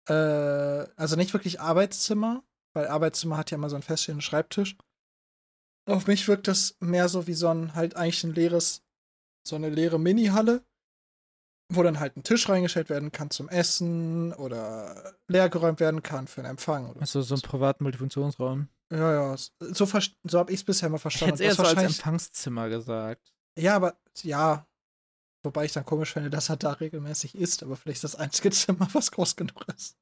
Äh, also nicht wirklich Arbeitszimmer, weil Arbeitszimmer hat ja immer so einen feststehenden Schreibtisch. Auf mich wirkt das mehr so wie so ein halt eigentlich ein leeres, so eine leere Mini-Halle, wo dann halt ein Tisch reingestellt werden kann zum Essen oder leergeräumt werden kann für einen Empfang. Oder Also so einen privaten Multifunktionsraum. ja, ja. So, so habe ich es bisher mal Ich verstanden. hätte es eher so als Empfangszimmer gesagt. ja, aber ja. Wobei ich dann komisch finde, dass er da regelmäßig ist, aber vielleicht ist das einzige <laughs> Zimmer, was groß genug ist.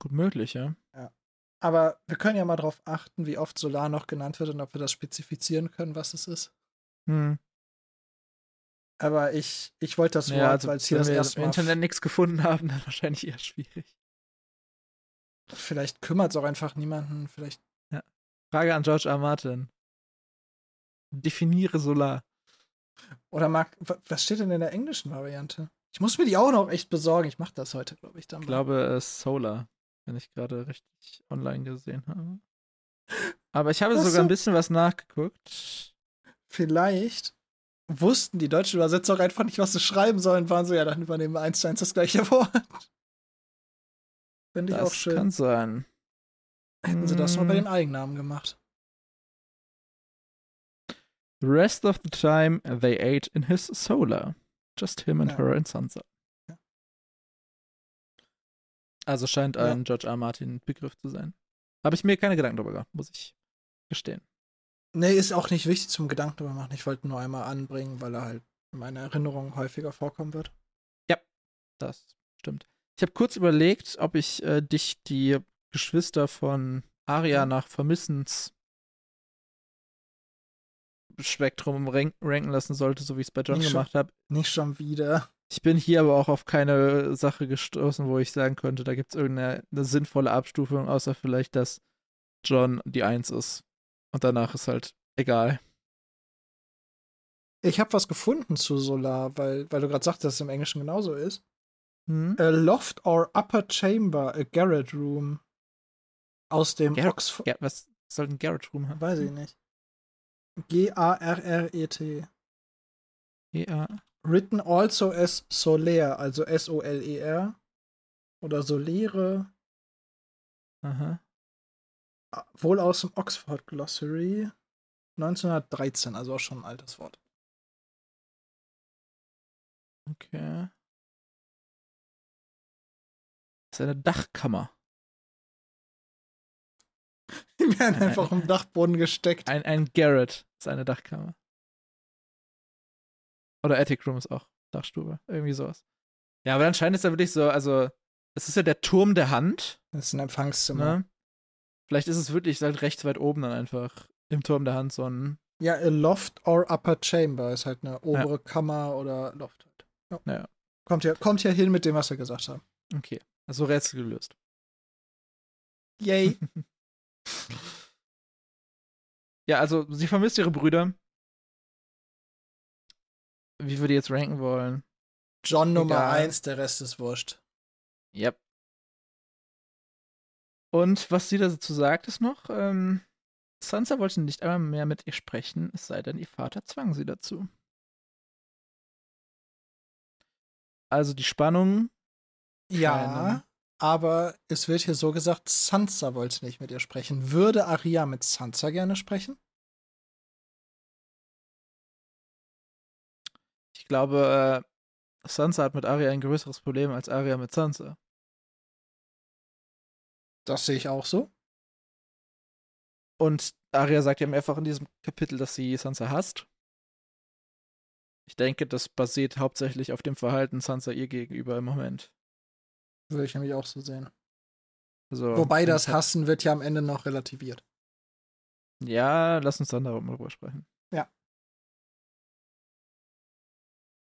Gut möglich, ja. Aber wir können ja mal darauf achten, wie oft Solar noch genannt wird und ob wir das spezifizieren können, was es ist. Hm. Aber ich, ich wollte das Ja, Wort, also weil es hier wenn das wir erste im Mal. Internet nichts gefunden haben, <laughs> dann wahrscheinlich eher schwierig. Vielleicht kümmert es auch einfach niemanden. Vielleicht. Frage an George R. Martin. Definiere Solar. Oder mag. wa- Was steht denn in der englischen Variante? Ich muss mir die auch noch echt besorgen. Ich mache das heute, glaube ich, dann. Ich glaube, äh, Solar, wenn ich gerade richtig online gesehen habe. Aber ich habe sogar so. ein bisschen was nachgeguckt. Vielleicht wussten die deutschen Übersetzer auch einfach nicht, was sie schreiben sollen, waren so, ja, dann übernehmen wir eins zu eins das gleiche <laughs> Wort. Finde ich Das auch schön. kann sein. Hätten sie das mal bei Mm. den Eigennamen gemacht. The rest of the time they ate in his solar. Just him and Ja. her and Sansa. Ja. Also scheint Ja. ein George R. Martin Begriff zu sein. Habe ich mir keine Gedanken darüber gemacht, muss ich gestehen. Nee, ist auch nicht wichtig zum Gedanken drüber machen. Ich wollte nur einmal anbringen, weil er halt in meiner Erinnerung häufiger vorkommen wird. Das stimmt. Ich habe kurz überlegt, ob ich äh, dich die Geschwister von Arya nach Vermissens Spektrum rank ranken lassen sollte, so wie ich es bei John Nicht gemacht habe. Nicht schon wieder. Ich bin hier aber auch auf keine Sache gestoßen, wo ich sagen könnte, da gibt es irgendeine eine sinnvolle Abstufung, außer vielleicht, dass John die Eins ist. Und danach ist halt egal. Ich habe was gefunden zu Solar, weil, weil du gerade sagtest, dass es im Englischen genauso ist. Hm? A loft or upper chamber, a garret room. Aus dem Garret- Oxford. Ja, was soll ein Garage Room haben? Weiß ich nicht. G-A-R-R-E-T. Ja. written also as Soler, also S-O-L-E-R. Oder Solere. Aha. Wohl aus dem Oxford Glossary. 1913, also auch schon ein altes Wort. Okay. Das ist eine Dachkammer. <laughs> Die werden einfach im Dachboden gesteckt. Ein, ein Garret ist eine Dachkammer. Oder Attic Room ist auch Dachstube. Irgendwie sowas. Ja, aber anscheinend ist da wirklich so, also, es ist ja der Turm der Hand. Das ist ein Empfangszimmer. Ne? Vielleicht ist es wirklich halt rechts weit oben dann einfach im Turm der Hand so ein. Ja, a Loft or Upper Chamber ist halt eine obere ja. Kammer oder Loft halt. Ja. ja. Kommt, ja, kommt ja hin mit dem, was wir gesagt haben. Okay. Also Rätsel gelöst. Yay. <laughs> ja, also sie vermisst ihre Brüder. Wie würde ihr jetzt ranken wollen? John Nummer 1, der Rest ist wurscht. Yep. Und was sie dazu sagt, ist noch, ähm, Sansa wollte nicht einmal mehr mit ihr sprechen, es sei denn, ihr Vater zwang sie dazu. Also die Spannung. Ja, aber es wird hier so gesagt, Sansa wollte nicht mit ihr sprechen. Würde Arya mit Sansa gerne sprechen? Ich glaube, äh, Sansa hat mit Arya ein größeres Problem als Arya mit Sansa. Das sehe ich auch so. Und Arya sagt ja mehrfach in diesem Kapitel, dass sie Sansa hasst. Ich denke, das basiert hauptsächlich auf dem Verhalten Sansa ihr gegenüber im Moment. Würde ich nämlich auch so sehen. Also, Wobei das Hassen wird ja am Ende noch relativiert. Ja, lass uns dann darüber sprechen. Ja.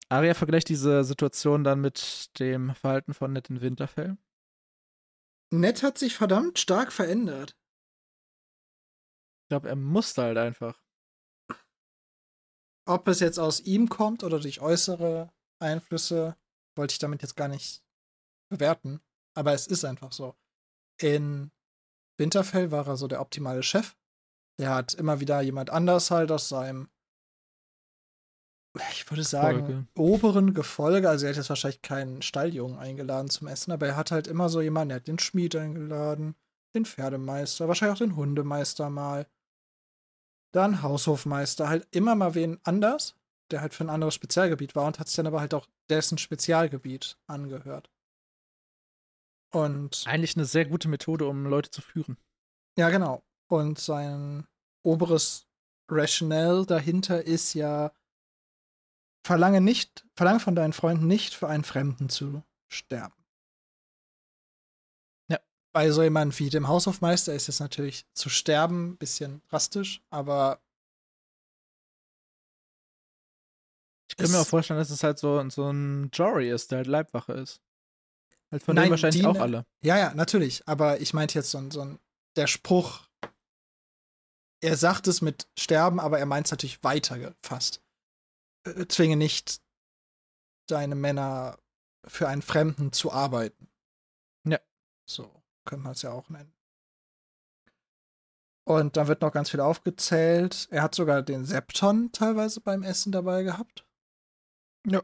Arya vergleicht diese Situation dann mit dem Verhalten von Ned in Winterfell. Ned hat sich verdammt stark verändert. Ich glaube, er musste halt einfach. Ob es jetzt aus ihm kommt oder durch äußere Einflüsse, wollte ich damit jetzt gar nicht bewerten. Aber es ist einfach so. In Winterfell war er so der optimale Chef. Der hat immer wieder jemand anders halt aus seinem, ich würde sagen, Folge. oberen Gefolge. Also er hat jetzt wahrscheinlich keinen Stalljungen eingeladen zum Essen, aber er hat halt immer so jemanden, er hat den Schmied eingeladen, den Pferdemeister, wahrscheinlich auch den Hundemeister mal. Dann Haushofmeister, halt immer mal wen anders, der halt für ein anderes Spezialgebiet war und hat sich dann aber halt auch dessen Spezialgebiet angehört. Und eigentlich eine sehr gute Methode, um Leute zu führen. Ja, genau. Und sein oberes Rationale dahinter ist ja, verlange nicht, verlange von deinen Freunden nicht für einen Fremden zu sterben. bei so jemandem wie dem Haushofmeister ist es natürlich zu sterben ein bisschen drastisch, aber ich kann mir auch vorstellen, dass es halt so, so ein Jory ist, der halt Leibwache ist. Halt von Nein, denen wahrscheinlich die, auch alle. Ja, ja, natürlich. Aber ich meinte jetzt so, so ein, der Spruch, er sagt es mit Sterben, aber er meint es natürlich weiter gefasst. Äh, zwinge nicht deine Männer für einen Fremden zu arbeiten. Ja. So könnte man es ja auch nennen. Und dann wird noch ganz viel aufgezählt. Er hat sogar den Septon teilweise beim Essen dabei gehabt. Ja.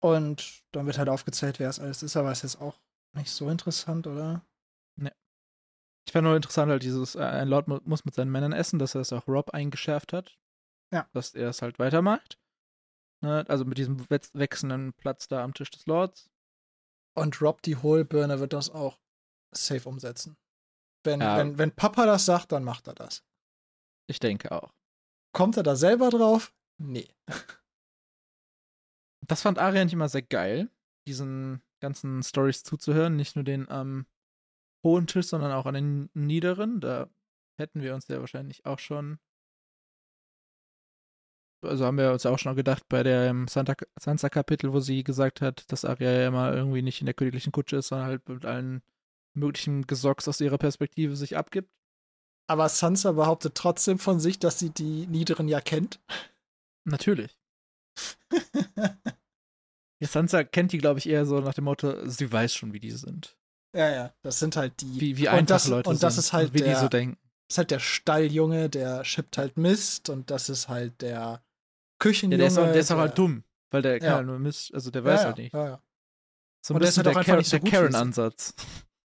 Und dann wird halt aufgezählt, wer es alles ist, aber ist jetzt auch nicht so interessant, oder? Ne. Ich fand nur interessant, halt dieses, äh, ein Lord muss mit seinen Männern essen, dass er es auch Rob eingeschärft hat. Ja. Dass er es halt weitermacht. Ne? Also mit diesem wechselnden Platz da am Tisch des Lords. Und Rob, die Hohlbirne, wird das auch safe umsetzen. Wenn, ja. wenn, wenn Papa das sagt, dann macht er das. Ich denke auch. Kommt er da selber drauf? Nee. <laughs> Das fand nicht immer sehr geil, diesen ganzen Stories zuzuhören. Nicht nur den am hohen Tisch, sondern auch an den niederen. Da hätten wir uns ja wahrscheinlich auch schon. Also haben wir uns auch schon gedacht bei dem Sansa-Kapitel, wo sie gesagt hat, dass Arya ja immer irgendwie nicht in der königlichen Kutsche ist, sondern halt mit allen möglichen Gesocks aus ihrer Perspektive sich abgibt. Aber Sansa behauptet trotzdem von sich, dass sie die Niederen ja kennt. Natürlich. <laughs> ja, Sansa kennt die, glaube ich, eher so nach dem Motto, sie weiß schon, wie die sind. Ja, ja, das sind halt die. Wie, wie einfach das, Leute Und das sind, ist halt wie der, die so denken. Das ist halt der Stalljunge, der schippt halt Mist und das ist halt der Küchenjunge. Ja, der ist, auch, der ist auch halt dumm. weil der Ja. nur Mist, also der weiß ja, halt nicht. So ein Und bisschen halt der, nicht so der. Karen-Ansatz.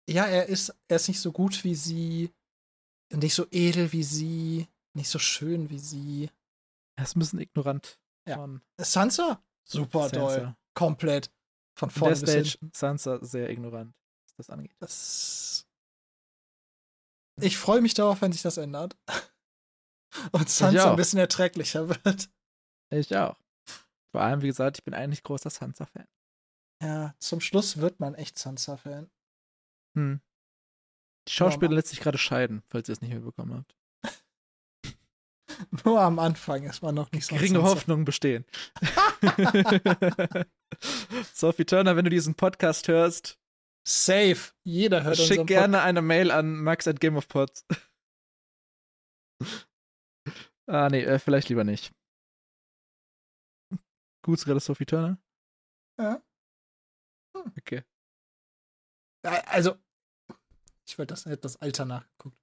ja, er ist, er ist nicht so gut wie sie, nicht so edel wie sie, nicht so schön wie sie. Er ist ein bisschen ignorant. Ja. Von Sansa? Super Sansa. doll. Komplett. Von vorne bis Stage hinten. Sansa sehr ignorant, was das angeht. Das ich freue mich darauf, wenn sich das ändert. <laughs> Und Sansa ein bisschen erträglicher <laughs> wird. Ich auch. Vor allem, wie gesagt, ich bin eigentlich großer Sansa-Fan. Ja, zum Schluss wird man echt Sansa-Fan. Hm. Die Schauspielerin lässt sich gerade scheiden, falls ihr es nicht mitbekommen habt. <laughs> Nur am Anfang ist man noch nicht so Geringe. Hoffnungen bestehen. <laughs> <laughs> Sophie Turner, wenn du diesen Podcast hörst, Safe. Jeder hört schick unseren gerne eine Mail an max at Game of Pods. ah, nee, äh, vielleicht lieber nicht. Gut, gerade Sophie Turner? Ja. Hm. Okay. Ja, Also, ich wollte das, hätte das Alter nachgeguckt.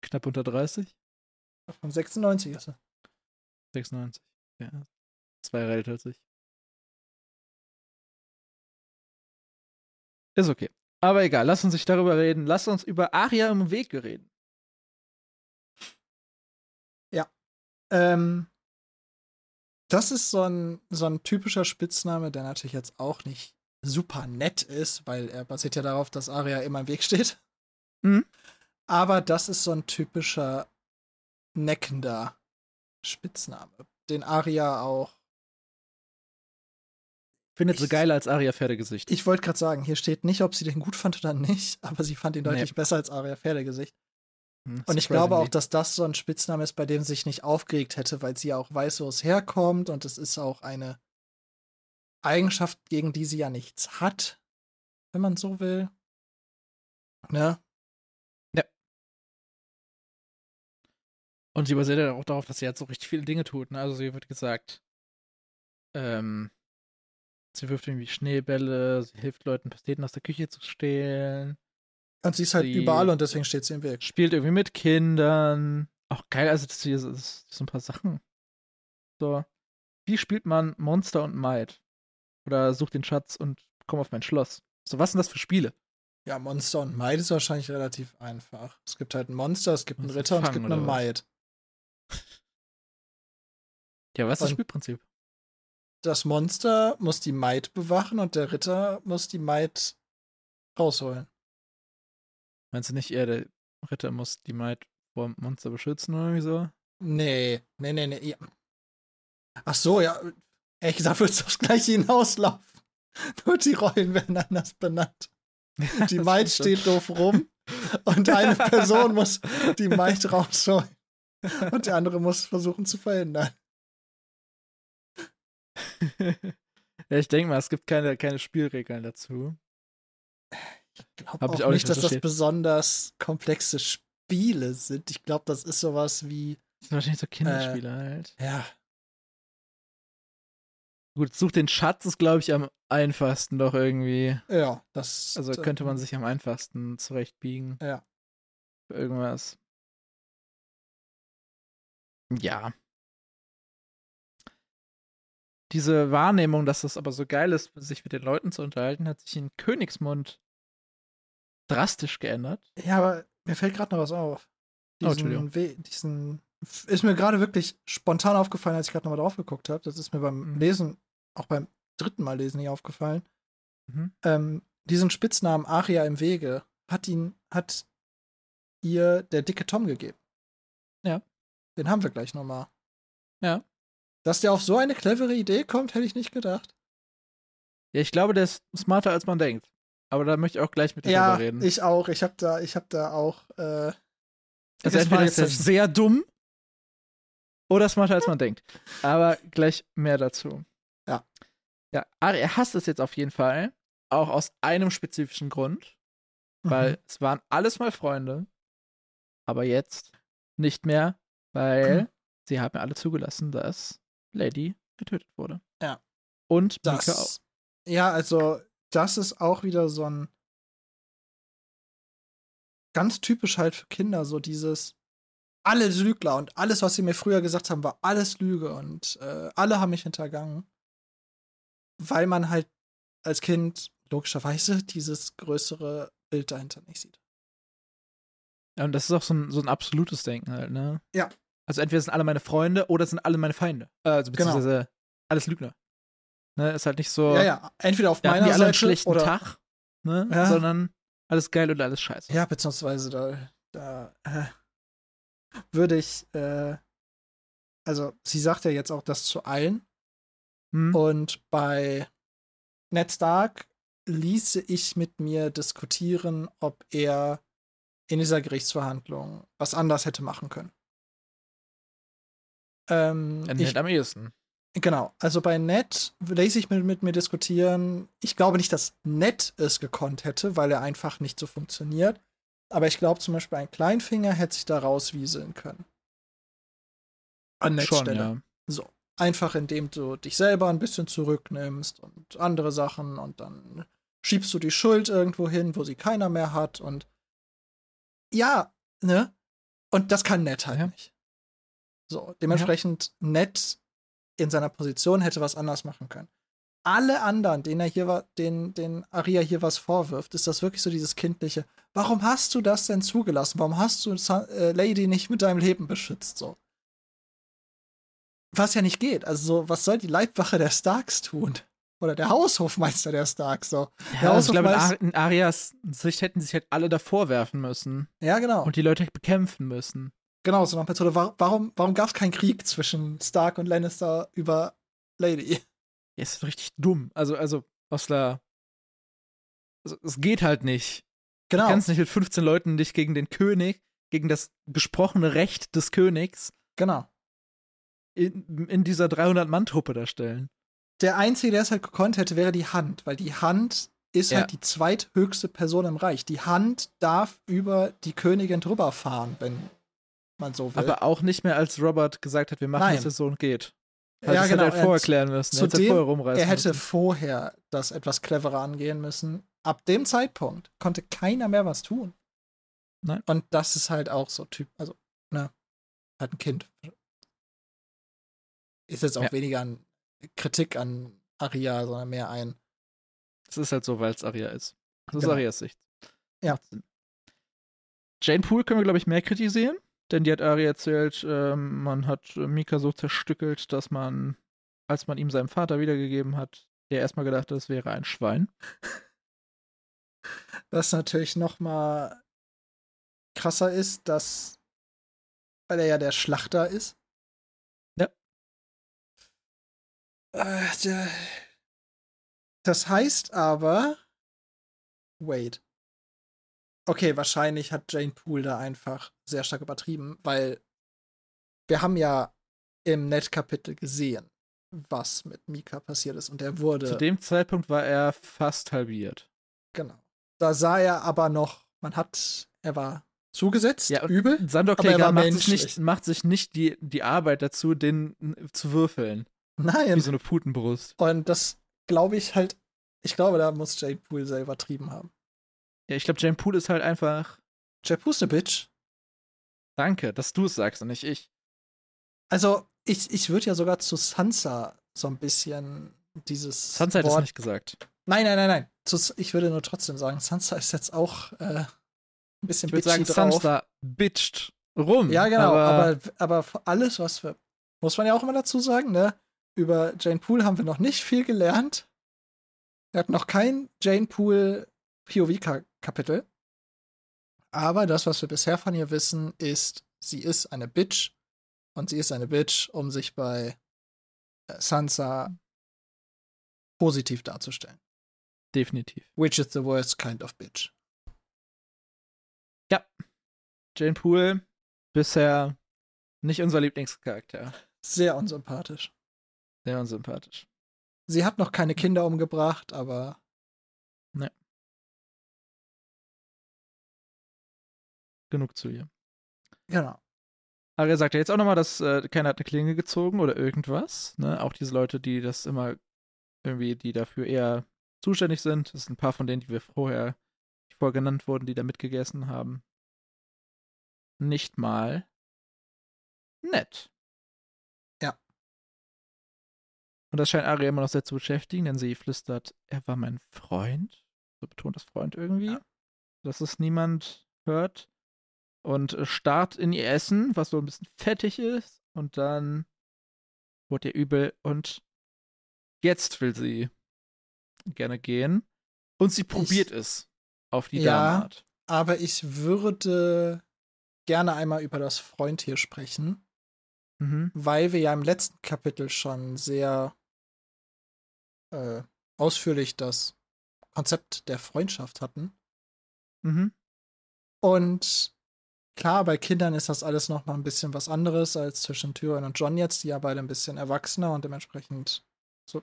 Knapp unter 30? Von 96 ist er. 96. Ja. Zwei Jahre älter als ich. Ist okay. Aber egal, lass uns nicht darüber reden. Lass uns über Aria im Weg reden. Ähm, das ist so ein, so ein typischer Spitzname, der natürlich jetzt auch nicht super nett ist, weil er basiert ja darauf, dass Aria immer im Weg steht. Mhm. Aber das ist so ein typischer neckender Spitzname, den Aria auch. Findet sie Ich- geiler als Aria Pferdegesicht. Ich wollte gerade sagen, hier steht nicht, ob sie den gut fand oder nicht, aber sie fand ihn Nee. deutlich besser als Aria Pferdegesicht. Hm, Und ich glaube auch, dass das so ein Spitzname ist, bei dem sie sich nicht aufgeregt hätte, weil sie ja auch weiß, wo es herkommt und es ist auch eine Eigenschaft, gegen die sie ja nichts hat, wenn man so will. Ne? Und sie basiert ja auch darauf, dass sie jetzt so richtig viele Dinge tut. Ne? Also sie wird gesagt, ähm, sie wirft irgendwie Schneebälle, sie hilft Leuten, Pasteten aus der Küche zu stehlen, Und sie ist halt Sie- überall und deswegen steht sie im Weg. spielt irgendwie mit Kindern. Auch geil, also das hier so- das, so ein paar Sachen. So, wie spielt man Monster und Might? Oder sucht den Schatz und komm auf mein Schloss. So, was sind das für Spiele? Ja, Monster und Maid ist wahrscheinlich relativ einfach. Es gibt halt ein Monster, es gibt einen Ritter und es gibt eine? Maid. <laughs> Ja, was ist das Und- Spielprinzip? Das Monster muss die Maid bewachen und der Ritter muss die Maid rausholen. Meinst du nicht eher, der Ritter muss die Might vor dem Monster beschützen oder irgendwie so? Nee, nee, nee, nee. Ja. Ach so, ja. Ehrlich gesagt, wird es aufs Gleiche hinauslaufen. <laughs> Nur die Rollen werden anders benannt. <laughs> Die Maid steht doof rum und eine Person <laughs> muss die Maid rausholen. Und der andere muss versuchen zu verhindern. ja, ich denke mal, es gibt keine, keine Spielregeln dazu. <sighs> Ich glaube auch, auch nicht dass das besonders komplexe Spiele sind. Ich glaube, das ist sowas wie, Das sind wahrscheinlich so Kinderspiele halt. ja, Gut, such den Schatz ist, glaube ich, am einfachsten doch irgendwie. ja, das. Also könnte man sich am einfachsten zurechtbiegen. Ja. Für irgendwas. Ja. Diese Wahrnehmung, dass es aber so geil ist, sich mit den Leuten zu unterhalten, hat sich in Königsmund drastisch geändert. Ja, aber mir fällt gerade noch was auf. Oh. Diesen, We diesen ist mir gerade wirklich spontan aufgefallen, als ich gerade nochmal drauf geguckt habe. Das ist mir beim Mhm. Lesen, auch beim dritten Mal lesen nicht aufgefallen. Mhm. Ähm, diesen Spitznamen Aria im Wege hat ihn, hat ihr der dicke Tom gegeben. Ja. Den haben wir gleich nochmal. Ja. Dass der auf so eine clevere Idee kommt, hätte ich nicht gedacht. Ja, ich glaube, der ist smarter, als man denkt. Aber da möchte ich auch gleich mit dir Ja, drüber reden. ich auch. Ich habe da, ich habe da auch. Äh, also das entweder ist jetzt- sehr dumm oder smarter, als man denkt. Aber gleich mehr dazu. Ja. Ja, Ari, er hasst es jetzt auf jeden Fall. Auch aus einem spezifischen Grund. Weil Mhm. es waren alles mal Freunde. Aber jetzt nicht mehr, weil Mhm. sie haben ja alle zugelassen, dass Lady getötet wurde. Ja. Und das, Mika auch. Ja, also das ist auch wieder so ein ganz typisch halt für Kinder, so dieses, alles Lügler und alles, was sie mir früher gesagt haben, war alles Lüge und äh, alle haben mich hintergangen. Weil man halt als Kind logischerweise dieses größere Bild dahinter nicht sieht. Ja, und das ist auch so ein, so ein absolutes Denken halt, ne? Ja. Also entweder sind alle meine Freunde oder sind alle meine Feinde. Äh, Also Genau. beziehungsweise alles Lügner. Ne, ist halt nicht so, Ja, ja, entweder auf meiner die alle einen Seite schlechten oder Tag, ne? Ja. Sondern alles geil und alles scheiße. Ja, beziehungsweise da, da äh, würde ich, äh, also sie sagt ja jetzt auch das zu allen. Hm? Und bei Ned Stark ließe ich mit mir diskutieren, ob er in dieser Gerichtsverhandlung was anders hätte machen können. Ähm, ich, nicht am ehesten. Genau, also bei Ned ließ ich mit, mit mir diskutieren. Ich glaube nicht, dass Ned es gekonnt hätte, weil er einfach nicht so funktioniert. Aber ich glaube zum Beispiel, ein Kleinfinger hätte sich da rauswieseln können. An Neds Schon, Stelle. ja. So. Einfach indem du dich selber ein bisschen zurücknimmst und andere Sachen und dann schiebst du die Schuld irgendwo hin, wo sie keiner mehr hat und ja, ne? Und das kann Ned halt Ja. nicht. So, dementsprechend Ned in seiner Position hätte was anders machen können. Alle anderen, denen er hier war, den, den Aria hier was vorwirft, ist das wirklich so dieses kindliche. Warum hast du das denn zugelassen? Warum hast du äh, Lady nicht mit deinem Leben beschützt? So. Was ja nicht geht. Also, so, was soll die Leibwache der Starks tun? Oder der Haushofmeister der Starks? So. Ja, Der also ich glaube, in Arias Sicht hätten sich halt alle davor werfen müssen Ja, genau. und die Leute bekämpfen müssen. Genau, so nach Methode. wa- Warum, warum gab es keinen Krieg zwischen Stark und Lannister über Lady? Ja, ist richtig dumm. Also, also, aus der. Also, es geht halt nicht. Genau. Du kannst nicht mit 15 Leuten dich gegen den König, gegen das gesprochene Recht des Königs Genau. in, in dieser 300-Mann-Truppe da stellen. Der Einzige, der es halt gekonnt hätte, wäre die Hand, weil die Hand ist Ja. halt die zweithöchste Person im Reich. Die Hand darf über die Königin drüber fahren, wenn man so will. Aber auch nicht mehr, als Robert gesagt hat, wir machen Nein. das jetzt so und geht. Also ja, das genau. hätte er er- vorher klären müssen. Er hätte zudem, vorher rumreißen er hätte müssen. vorher das etwas cleverer angehen müssen. Ab dem Zeitpunkt konnte keiner mehr was tun. Nein. Und das ist halt auch so Typ, also, ne, halt ein Kind. Ist jetzt auch Ja. weniger an Kritik an Aria, sondern mehr ein, Das ist halt so, weil es Aria ist. Das ist Genau. Arias Sicht. Ja. Jane Poole können wir, glaube ich, mehr kritisieren, denn die hat Aria erzählt, ähm, man hat Mika so zerstückelt, dass man, als man ihm seinem Vater wiedergegeben hat, der erstmal gedacht hat, es wäre ein Schwein. Was natürlich noch mal krasser ist, dass weil er ja der Schlachter ist. Ja. Äh, Das heißt aber, wait. Okay, wahrscheinlich hat Jane Poole da einfach sehr stark übertrieben, weil wir haben ja im Net-Kapitel gesehen, was mit Mika passiert ist und er wurde Zu dem Zeitpunkt war er fast halbiert. Genau. Da sah er aber noch, man hat, er war zugesetzt, Ja, übel. Sandor er war macht sich, nicht, macht sich nicht die, die Arbeit dazu, den zu würfeln. Nein. Wie so eine Putenbrust. Und das glaube ich halt, ich glaube, da muss Jade Poole sehr übertrieben haben. Ja, ich glaube, Jane Poole ist halt einfach. Jade Poole ist eine Bitch. Danke, dass du es sagst und nicht ich. Also, ich, ich würde ja sogar zu Sansa so ein bisschen dieses Sansa hat es Wort. nicht gesagt. Nein, nein, nein, nein. Zu, ich würde nur trotzdem sagen, Sansa ist jetzt auch äh, ein bisschen Ich würde sagen, drauf. Sansa bitcht rum. Ja, genau, Aber, aber, aber, alles, was wir, muss man ja auch immer dazu sagen, ne? Über Jane Poole haben wir noch nicht viel gelernt. Wir hatten noch kein Jane Poole POV-Kapitel. Aber das, was wir bisher von ihr wissen, ist, sie ist eine Bitch. Und sie ist eine Bitch, um sich bei äh, Sansa positiv darzustellen. definitiv. Which is the worst kind of bitch. Jane Poole, bisher nicht unser Lieblingscharakter. Sehr unsympathisch. Sehr unsympathisch. Sie hat noch keine Kinder umgebracht, aber Genug zu ihr. genau. Arya sagt ja jetzt auch nochmal, dass äh, keiner hat eine Klinge gezogen oder irgendwas. Ne? Auch diese Leute, die das immer irgendwie, die dafür eher zuständig sind. Das sind ein paar von denen, die wir vorher, die vorher genannt wurden, die da mitgegessen haben. Nicht mal nett. Ja. Und das scheint Aria immer noch sehr zu beschäftigen, denn sie flüstert, er war mein Freund. So betont das Freund irgendwie. Ja. Dass es niemand hört. Und äh, starrt in ihr Essen, was so ein bisschen fettig ist. Und dann wurde ihr übel und jetzt will sie gerne gehen. Und sie probiert es auf die Ja. Damenart. Aber ich würde gerne einmal über das Freund hier sprechen, Mhm. weil wir ja im letzten Kapitel schon sehr äh, ausführlich das Konzept der Freundschaft hatten. Mhm. Und klar, bei Kindern ist das alles noch mal ein bisschen was anderes als zwischen Tyrion und John jetzt, die ja beide ein bisschen erwachsener und dementsprechend so.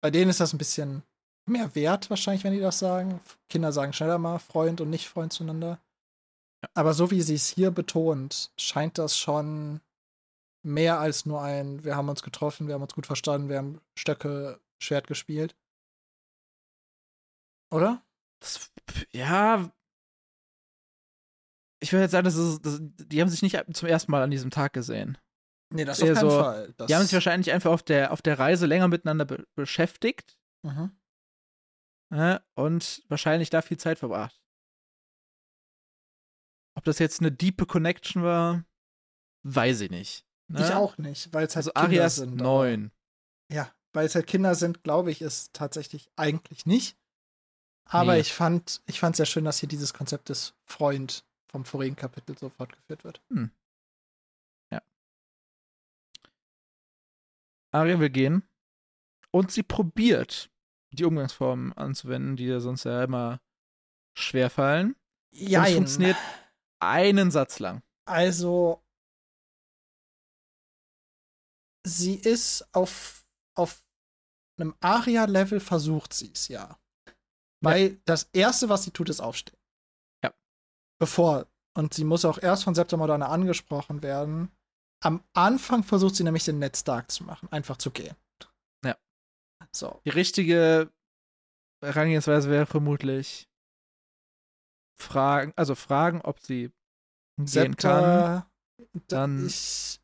Bei denen ist das ein bisschen mehr wert, wahrscheinlich, wenn die das sagen. Kinder sagen schneller mal Freund und nicht Freund zueinander. Aber so wie sie es hier betont, scheint das schon mehr als nur ein, wir haben uns getroffen, wir haben uns gut verstanden, wir haben Stöcke, Schwert gespielt. Oder? Das, ja. Ich würde jetzt sagen, das ist, das, die haben sich nicht zum ersten Mal an diesem Tag gesehen. Nee, das Eher auf keinen so, Fall. Das, Die haben sich wahrscheinlich einfach auf der, auf der Reise länger miteinander be beschäftigt Mhm. äh, und wahrscheinlich da viel Zeit verbracht. Ob das jetzt eine diepe Connection war, weiß ich nicht. Ne? Ich auch nicht, weil es halt Also Kinder Arias sind. neun. Ja, weil es halt Kinder sind, glaube ich, ist tatsächlich eigentlich nicht. Aber Nee. ich fand, ich fand sehr schön, dass hier dieses Konzept des Freund vom vorigen Kapitel so fortgeführt wird. Aria will gehen und sie probiert, die Umgangsformen anzuwenden, die ihr sonst ja immer schwer fallen. Ja, es funktioniert einen Satz lang. Also, sie ist auf, auf einem Aria-Level versucht sie es ja. Weil das Erste, was sie tut, ist aufstehen. Ja. Bevor, und sie muss auch erst von Septimodana angesprochen werden. Am Anfang versucht sie nämlich den Ned Stark zu machen, einfach zu gehen. Ja. So. Die richtige Herangehensweise wäre vermutlich fragen, also fragen, ob sie gehen kann, Septa, dann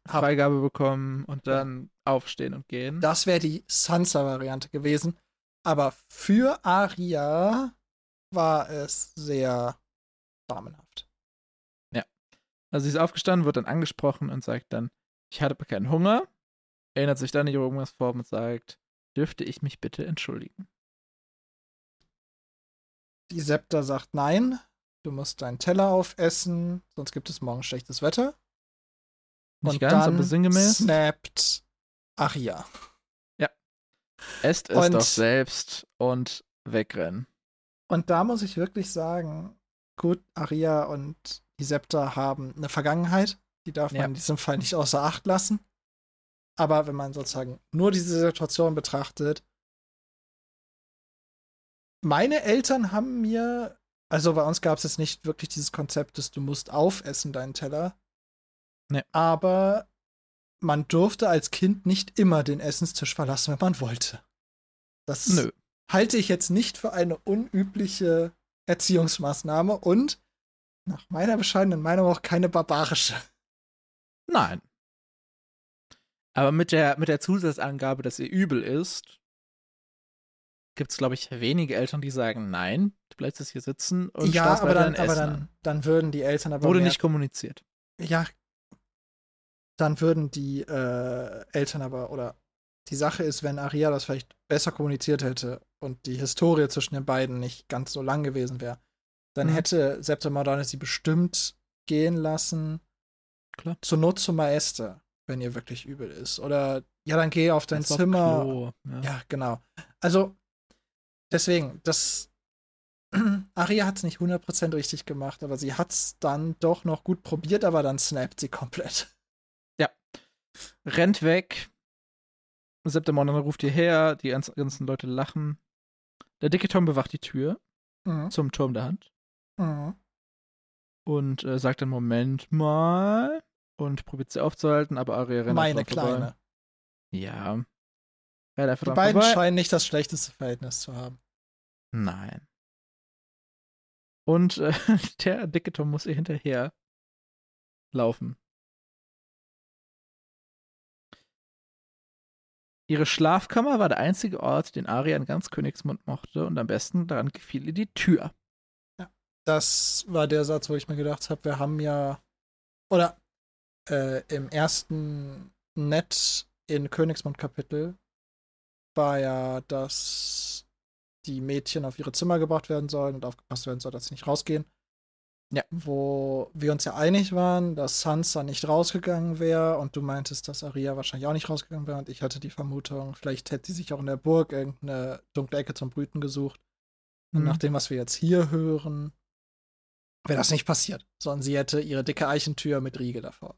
Freigabe bekommen und dann aufstehen und gehen. Das wäre die Sansa-Variante gewesen. Aber für Aria war es sehr damenhaft. Also sie ist aufgestanden, wird dann angesprochen und sagt dann, ich hatte aber keinen Hunger, erinnert sich dann an ihre Umgangsform und sagt, dürfte ich mich bitte entschuldigen. Die Septa sagt nein, du musst deinen Teller aufessen, sonst gibt es morgen schlechtes Wetter. Nicht und ganz, dann aber sinngemäß. snappt Aria. Esst es Und- doch selbst und wegrennen. Und da muss ich wirklich sagen, gut, Aria und die Septa haben eine Vergangenheit. Die darf man Ja. in diesem Fall nicht außer Acht lassen. Aber wenn man sozusagen nur diese Situation betrachtet, meine Eltern haben mir, also bei uns gab es jetzt nicht wirklich dieses Konzept, dass du musst aufessen deinen Teller. Nee. Aber man durfte als Kind nicht immer den Essenstisch verlassen, wenn man wollte. Das Nö. halte ich jetzt nicht für eine unübliche Erziehungsmaßnahme und nach meiner bescheidenen Meinung auch keine barbarische. Nein. Aber mit der, mit der Zusatzangabe, dass ihr übel ist, gibt es, glaube ich, wenige Eltern, die sagen, nein, du bleibst jetzt hier sitzen und ja, starrst aber, dann, aber dann, an. dann würden die Eltern aber Wurde mehr, nicht kommuniziert. ja, dann würden die äh, Eltern aber oder die Sache ist, wenn Aria das vielleicht besser kommuniziert hätte und die Historie zwischen den beiden nicht ganz so lang gewesen wäre, dann Mhm. hätte Septa Mordane sie bestimmt gehen lassen. Klar. Zur Not zum Maester, wenn ihr wirklich übel ist. Oder ja, dann geh auf dein auf Zimmer. Klo, ja. Ja, genau. Also, deswegen, das. Aria hat es nicht 100% richtig gemacht, aber sie hat es dann doch noch gut probiert, aber dann snappt sie komplett. Rennt weg. Septimon ruft hierher, die ganzen, Leute lachen. Der dicke Tom bewacht die Tür Mhm. zum Turm der Hand Mhm. und äh, sagt dann Moment mal und probiert sie aufzuhalten, aber Aria rennt Meine dran vorbei. Kleine. Ja. Rennt Die beiden vorbei. scheinen nicht das schlechteste Verhältnis zu haben. Nein. Und äh, <laughs> der dicke Tom muss ihr hinterher laufen. Ihre Schlafkammer war der einzige Ort, den Arya in ganz Königsmund mochte und am besten daran gefiel ihr die Tür. Ja, das war der Satz, wo ich mir gedacht habe, wir haben ja, oder äh, im ersten Net in Königsmund-Kapitel war ja, dass die Mädchen auf ihre Zimmer gebracht werden sollen und aufgepasst werden soll, dass sie nicht rausgehen. Ja. Wo wir uns ja einig waren, dass Sansa nicht rausgegangen wäre und du meintest, dass Arya wahrscheinlich auch nicht rausgegangen wäre und ich hatte die Vermutung, vielleicht hätte sie sich auch in der Burg irgendeine dunkle Ecke zum Brüten gesucht. Mhm. Und nach dem, was wir jetzt hier hören, wäre das nicht passiert, sondern sie hätte ihre dicke Eichentür mit Riege davor.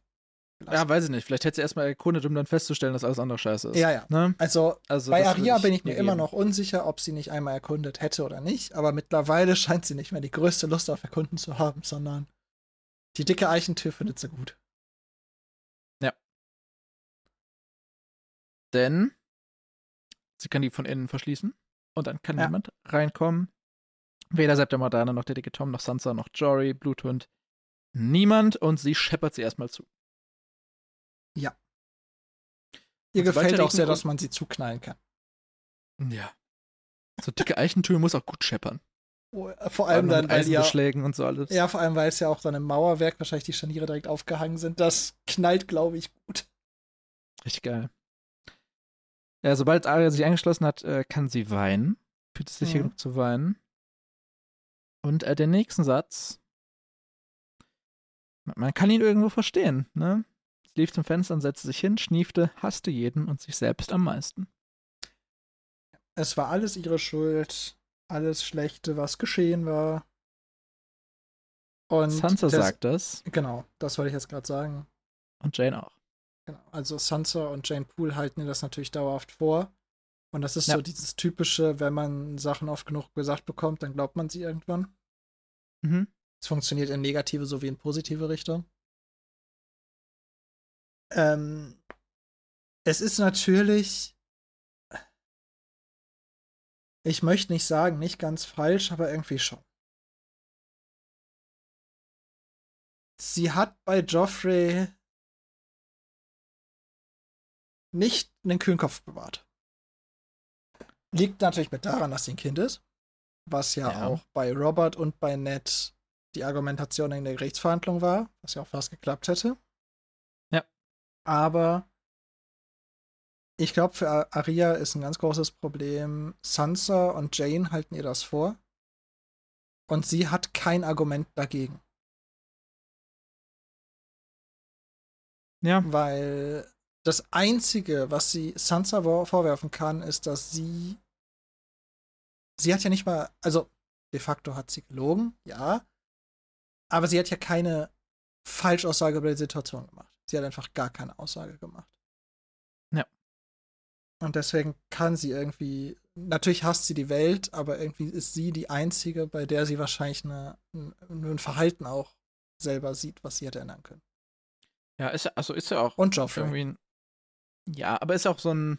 Gelassen. Ja, weiß ich nicht. Vielleicht hätte sie erstmal erkundet, um dann festzustellen, dass alles andere scheiße ist. Ja, ja. Ne? Also, also, bei Aria bin ich mir immer noch unsicher, ob sie nicht einmal erkundet hätte oder nicht. Aber mittlerweile <laughs> scheint sie nicht mehr die größte Lust auf Erkunden zu haben, sondern die dicke Eichentür findet sie gut. Ja. Denn sie kann die von innen verschließen und dann kann ja. niemand reinkommen. Weder Septa Morgana noch der dicke Tom noch Sansa noch Jory, Bluthund. Niemand und sie scheppert sie erstmal zu. Ja. Ihr gefällt auch sehr, dass man sie zuknallen kann. Ja. So dicke Eichentür muss auch gut scheppern. Oh, äh, vor allem dann, weil ja, und so alles. Ja, vor allem, weil es ja auch dann im Mauerwerk wahrscheinlich die Scharniere direkt aufgehangen sind. Das knallt, glaube ich, gut. Richtig geil. Ja, sobald Arya sich angeschlossen hat, äh, kann sie weinen. Fühlt es sich mhm. genug zu weinen. Und äh, den nächsten Satz, man kann ihn irgendwo verstehen, ne? Lief zum Fenster und setzte sich hin, schniefte, hasste jeden und sich selbst am meisten. Es war alles ihre Schuld, alles Schlechte, was geschehen war. Und Sansa das, sagt das. Genau, das wollte ich jetzt gerade sagen. Und Jane auch. Genau, also Sansa und Jane Poole halten ihr das natürlich dauerhaft vor. Und das ist ja. so dieses typische, wenn man Sachen oft genug gesagt bekommt, dann glaubt man sie irgendwann. Mhm. Es funktioniert in negative sowie in positive Richtung. Ähm, es ist natürlich, ich möchte nicht sagen, nicht ganz falsch, aber irgendwie schon. Sie hat bei Joffrey nicht einen kühlen Kopf bewahrt. Liegt natürlich mit daran, dass sie ein Kind ist, was ja, ja, auch bei Robert und bei Ned die Argumentation in der Gerichtsverhandlung war, was ja auch fast geklappt hätte. Aber ich glaube, für Aria ist ein ganz großes Problem. Sansa und Jane halten ihr das vor. Und sie hat kein Argument dagegen. Ja. Weil das Einzige, was sie Sansa vorwerfen kann, ist, dass sie. Sie hat ja nicht mal. Also, de facto hat sie gelogen, ja. Aber sie hat ja keine Falschaussage über die Situation gemacht. Sie hat einfach gar keine Aussage gemacht. Ja. Und deswegen kann sie irgendwie, natürlich hasst sie die Welt, aber irgendwie ist sie die Einzige, bei der sie wahrscheinlich eine, nur ein Verhalten auch selber sieht, was sie hätte ändern können. Ja, ist also ist ja auch. Und Joffrey. Irgendwie ein, ja, aber ist ja auch so ein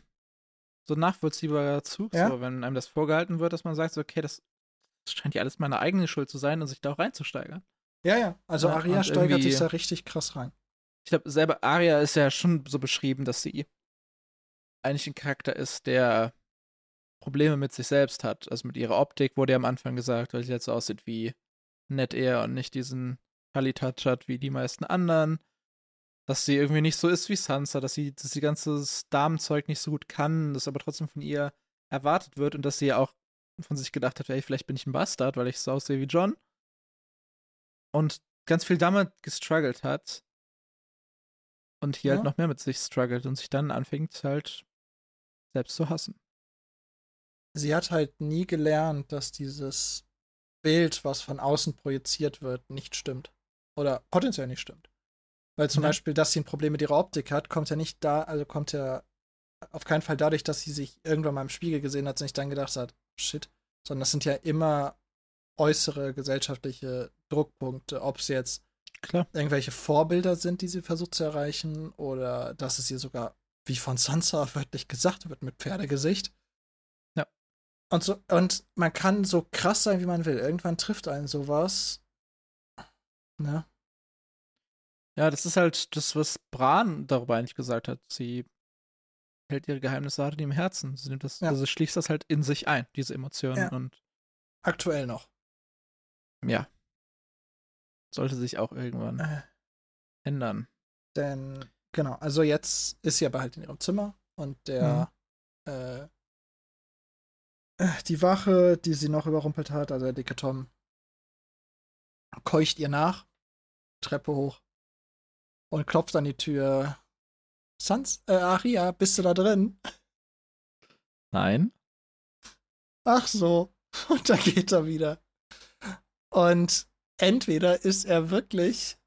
so ein nachvollziehbarer Zug, ja? so, wenn einem das vorgehalten wird, dass man sagt, so, okay, das, das scheint ja alles meine eigene Schuld zu sein und sich da auch reinzusteigern. Ja, ja. Also ja, Aria steigert sich da richtig krass rein ich glaube, selber Aria ist ja schon so beschrieben, dass sie eigentlich ein Charakter ist, der Probleme mit sich selbst hat. Also mit ihrer Optik wurde ja am Anfang gesagt, weil sie jetzt so aussieht wie nett eher und nicht diesen Kali-Touch hat wie die meisten anderen. Dass sie irgendwie nicht so ist wie Sansa, dass sie das ganze Damenzeug nicht so gut kann, das aber trotzdem von ihr erwartet wird und dass sie ja auch von sich gedacht hat, hey, vielleicht bin ich ein Bastard, weil ich so aussehe wie John. Und ganz viel damit gestruggelt hat und hier halt ja. halt noch mehr mit sich struggelt und sich dann anfängt halt selbst zu hassen. Sie hat halt nie gelernt, dass dieses Bild, was von außen projiziert wird, nicht stimmt. Oder potenziell nicht stimmt. Weil zum ja. Beispiel, dass sie ein Problem mit ihrer Optik hat, kommt ja nicht da, also kommt ja auf keinen Fall dadurch, dass sie sich irgendwann mal im Spiegel gesehen hat und sich dann gedacht hat, shit, sondern das sind ja immer äußere gesellschaftliche Druckpunkte, ob es jetzt Klar. irgendwelche Vorbilder sind, die sie versucht zu erreichen, oder dass es ihr sogar, wie von Sansa <laughs> wörtlich gesagt wird, mit Pferdegesicht. Ja. Und so, und man kann so krass sein, wie man will. Irgendwann trifft einen sowas. Ne? Ja, das ist halt das, was Bran darüber eigentlich gesagt hat. Sie hält ihre Geheimnisse hart in ihrem Herzen. Sie nimmt das, Ja. also schließt das halt in sich ein, diese Emotionen. Ja. Und Aktuell noch. ja, sollte sich auch irgendwann Äh, ändern. denn, genau, also jetzt ist sie aber halt in ihrem Zimmer und der, äh, äh, die Wache, die sie noch überrumpelt hat, also der dicke Tom, keucht ihr nach, Treppe hoch und klopft an die Tür. Sans, äh, Aria, bist du da drin? Nein? Ach so. <laughs> Und dann geht er wieder. Und entweder ist er wirklich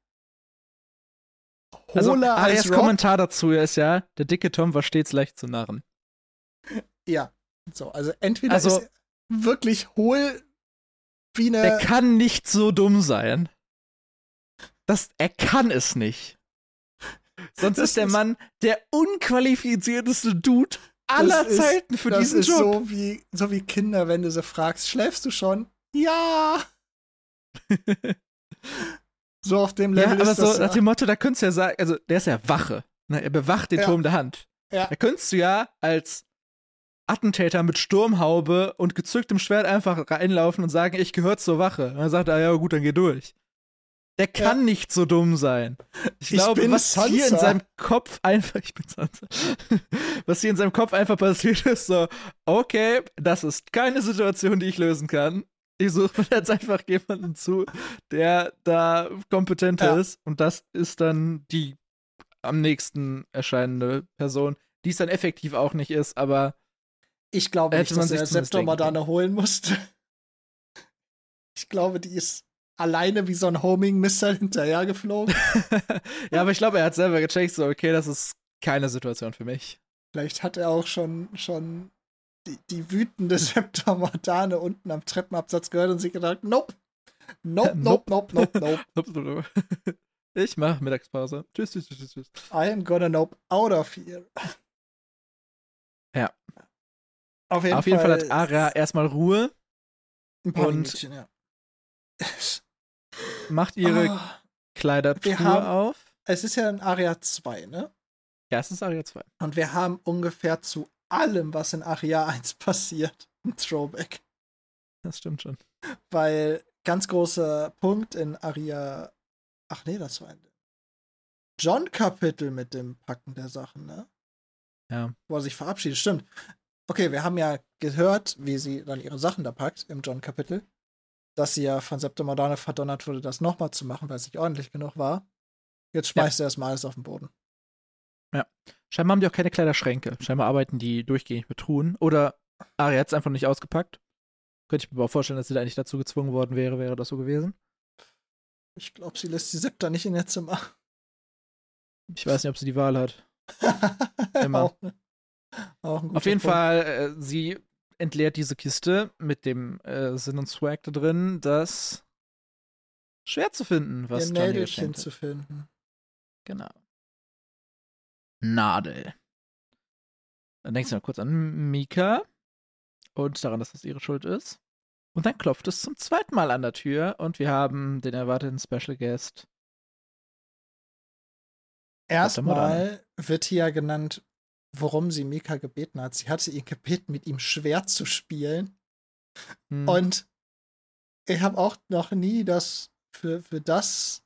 Also, hohler als Arias Rob. Kommentar dazu ist ja, der dicke Tom war stets leicht zu narren. <laughs> Ja. So, also entweder Also- ist er wirklich hohl wie eine. Er kann nicht so dumm sein. Das, er kann es nicht. Sonst Das ist der ist- Mann der unqualifizierteste Dude aller ist- Zeiten für das diesen ist Job. so wie, so wie Kinder, wenn du sie fragst, schläfst du schon? Ja. <laughs> So auf dem ja, Level aber ist so das. nach ja. dem Motto, da könntest du ja sagen, also der ist ja Wache. Ne? Er bewacht den Ja. Turm der Hand. Ja. Da könntest du ja als Attentäter mit Sturmhaube und gezücktem Schwert einfach reinlaufen und sagen, ich gehöre zur Wache. Und dann sagt er, ja gut, dann geh durch. Der kann nicht so dumm sein. Ich Ich glaube, bin was hier in Sansa. seinem Kopf einfach, ich bin Sansa, <laughs> was hier in seinem Kopf einfach passiert ist, so, okay, das ist keine Situation, die ich lösen kann. Ich suche mir jetzt einfach jemanden zu, der da kompetenter Ja. ist. Und das ist dann die am nächsten erscheinende Person, die es dann effektiv auch nicht ist, aber Ich glaube nicht, man dass sich er zumindest Septormadane holen musste. <laughs> Ich glaube, die ist alleine wie so ein Homing-Missile hinterhergeflogen. <laughs> ja, aber ich glaube, er hat selber gecheckt, so, okay, das ist keine Situation für mich. Vielleicht hat er auch schon, schon die, die wütende <laughs> Septormadane unten am Treppenabsatz gehört und sich gedacht, nope. Nope, <laughs> nope, <laughs> nope, nope, nope. Ich mach Mittagspause. Tschüss, tschüss, tschüss, tschüss. I am gonna nope out of here. Ja. Auf jeden Auf jeden Fall Fall hat Ara erstmal Ruhe, ein paar und- Minütchen, ja. macht ihre Ah, Kleidertruhe haben- auf. es ist ja in Aria 2, ne? Ja, es ist Aria 2. Und wir haben ungefähr zu allem, was in Aria 1 <laughs> passiert, ein Throwback. Das stimmt schon. Weil ganz großer Punkt in Aria. Ach nee, das war ein John-Kapitel mit dem Packen der Sachen, ne? Ja. Wo er sich verabschiedet, stimmt. Okay, wir haben ja gehört, wie sie dann ihre Sachen da packt im John-Kapitel. Dass sie ja von Septimodane verdonnert wurde, das nochmal zu machen, weil es nicht ordentlich genug war. Jetzt schmeißt er erstmal alles auf den Boden. Scheinbar haben die auch keine Kleiderschränke. Scheinbar arbeiten die durchgehend mit Truhen. Oder Aria hat es einfach nicht ausgepackt. Könnte ich mir aber auch vorstellen, dass sie da nicht dazu gezwungen worden wäre, wäre das so gewesen. Ich glaube, sie lässt die Septa nicht in ihr Zimmer. Ich weiß nicht, ob sie die Wahl hat. <laughs> Immer. auch, auch Auf jeden Punkt. Fall, äh, sie entleert diese Kiste mit dem äh, Sinn und Swag da drin, das schwer zu finden, was ihr hat. zu finden. Genau. Nadel. Dann denkst du mal kurz an Mika und daran, dass das ihre Schuld ist. Und dann klopft es zum zweiten Mal an der Tür und wir haben den erwarteten Special Guest. Erstmal wird hier ja genannt, worum sie Mika gebeten hat. Sie hatte ihn gebeten, mit ihm schwer zu spielen. Hm, Und ich habe auch noch nie das für, für das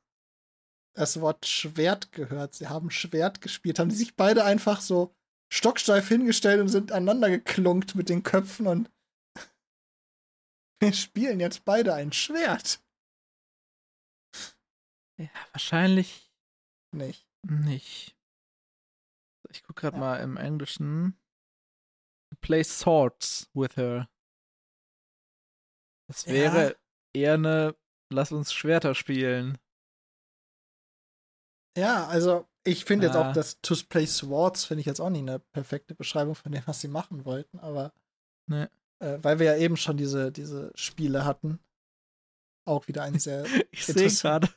das Wort Schwert gehört. Sie haben Schwert gespielt, haben die sich beide einfach so stocksteif hingestellt und sind aneinander geklunkt mit den Köpfen und <laughs> wir spielen jetzt beide ein Schwert. ja, wahrscheinlich Nicht. nicht. Ich guck gerade Ja. mal im Englischen. Play swords with her. Das Ja. wäre eher eine Lass uns Schwerter spielen. Ja, also ich finde jetzt Ah. auch das To Play Swords finde ich jetzt auch nicht eine perfekte Beschreibung von dem, was sie machen wollten, aber Ne. äh, weil wir ja eben schon diese, diese Spiele hatten, auch wieder ein sehr <laughs> Ich sehe gerade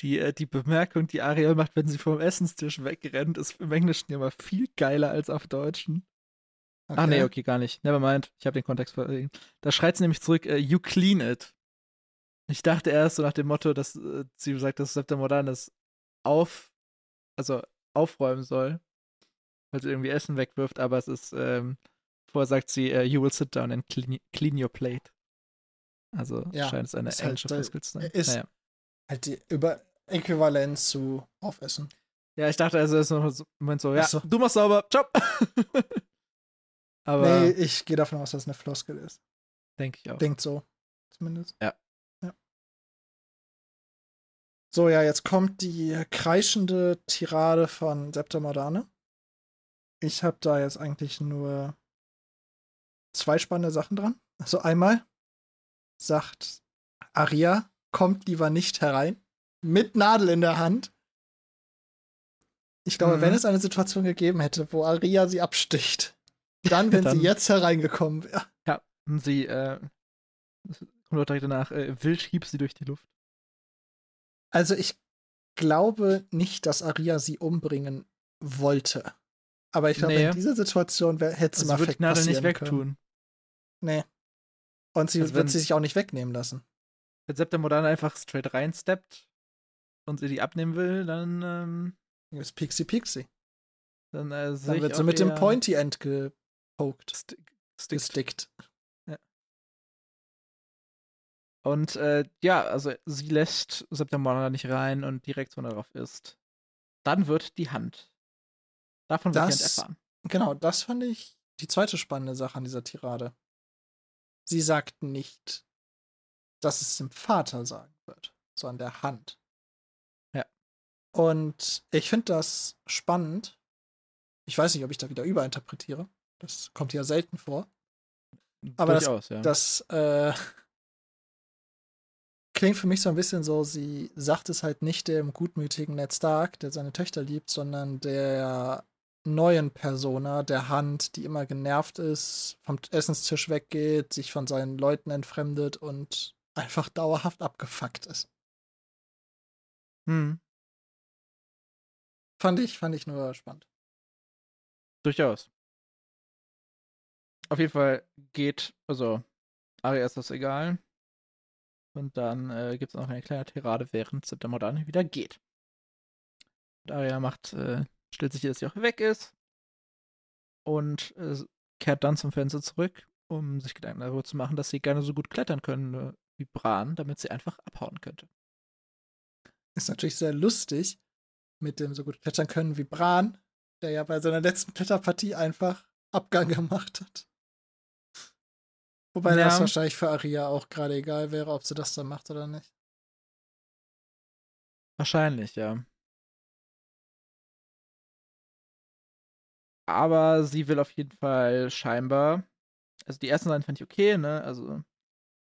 die, äh, die Bemerkung, die Ariel macht, wenn sie vom Essenstisch wegrennt, ist im Englischen ja mal viel geiler als auf Deutschen. Ach nee, okay, gar nicht. Nevermind. Ich habe den Kontext verlegen. Da schreit sie nämlich zurück, äh, you clean it. Ich dachte erst so nach dem Motto, dass äh, sie sagt, dass Septa Modern das auf, also aufräumen soll. weil sie irgendwie Essen wegwirft, aber es ist, ähm, vorher sagt sie, uh, you will sit down and clean, clean your plate. Also Ja, scheint es eine ist halt, englische äh, Floskel zu sein. ist- Naja. Halt die über Äquivalenz zu Aufessen. Ja, ich dachte, also es ist noch so, Moment so, ja, so. du machst sauber, ciao. <laughs> aber nee, ich gehe davon aus, dass es eine Floskel ist. denke ich auch. Denkt so. Zumindest. Ja. So, ja, jetzt kommt die kreischende Tirade von Septa Modane. Ich habe da jetzt eigentlich nur zwei spannende Sachen dran. Also einmal sagt Aria, kommt lieber nicht herein. Mit Nadel in der Hand. Ich glaube, Mhm. wenn es eine Situation gegeben hätte, wo Aria sie absticht, dann, wenn <laughs> Dann- sie jetzt hereingekommen wäre. Und sie, äh, kommt auch direkt danach, äh, wild hieb sie durch die Luft. Also ich glaube nicht, dass Aria sie umbringen wollte. Aber ich glaube, Nee. in dieser Situation hätte sie Also mal die Nadel nicht können. wegtun. Nee. Und sie Also wird sie sich auch nicht wegnehmen lassen. Wenn Septa Modana einfach straight reinsteppt und sie die abnehmen will, dann, ähm, Das ist Pixie Pixie. dann äh, Dann wird sie mit dem Pointy End. Stick, stickt. Gestickt. Und äh, ja, also sie lässt Septa Modana nicht rein und die Reaktion darauf ist, dann wird die Hand. Davon wird Das- Jent erfahren. Genau, das fand ich die zweite spannende Sache an dieser Tirade. Sie sagt nicht, dass es dem Vater sagen wird, sondern der Hand. Ja. Und ich finde das spannend. Ich weiß nicht, ob ich da wieder überinterpretiere. Das kommt ja selten vor. aber das- Durchaus, ja. Das äh, klingt für mich so ein bisschen so, sie sagt es halt nicht dem gutmütigen Ned Stark, der seine Töchter liebt, sondern der neuen Persona, der Hand, die immer genervt ist, vom Essenstisch weggeht, sich von seinen Leuten entfremdet und einfach dauerhaft abgefuckt ist. hm, Fand ich, fand ich nur spannend. durchaus. Auf jeden Fall geht, also, Arya ist das egal. Und dann äh, gibt es noch eine kleine Tirade, während Septa Modana wieder geht. Und Arya macht, äh, stellt sich, dass sie auch weg ist. Und äh, kehrt dann zum Fenster zurück, um sich Gedanken darüber zu machen, dass sie gerne so gut klettern können äh, wie Bran, damit sie einfach abhauen könnte. Ist natürlich sehr lustig, mit dem so gut klettern können wie Bran, der ja bei seiner letzten Kletterpartie einfach Abgang <laughs> gemacht hat. Wobei Ja. das wahrscheinlich für Aria auch gerade egal wäre, ob sie das dann macht oder nicht. Wahrscheinlich, ja. Aber sie will auf jeden Fall scheinbar. Also die ersten Seiten fand ich okay, ne? Also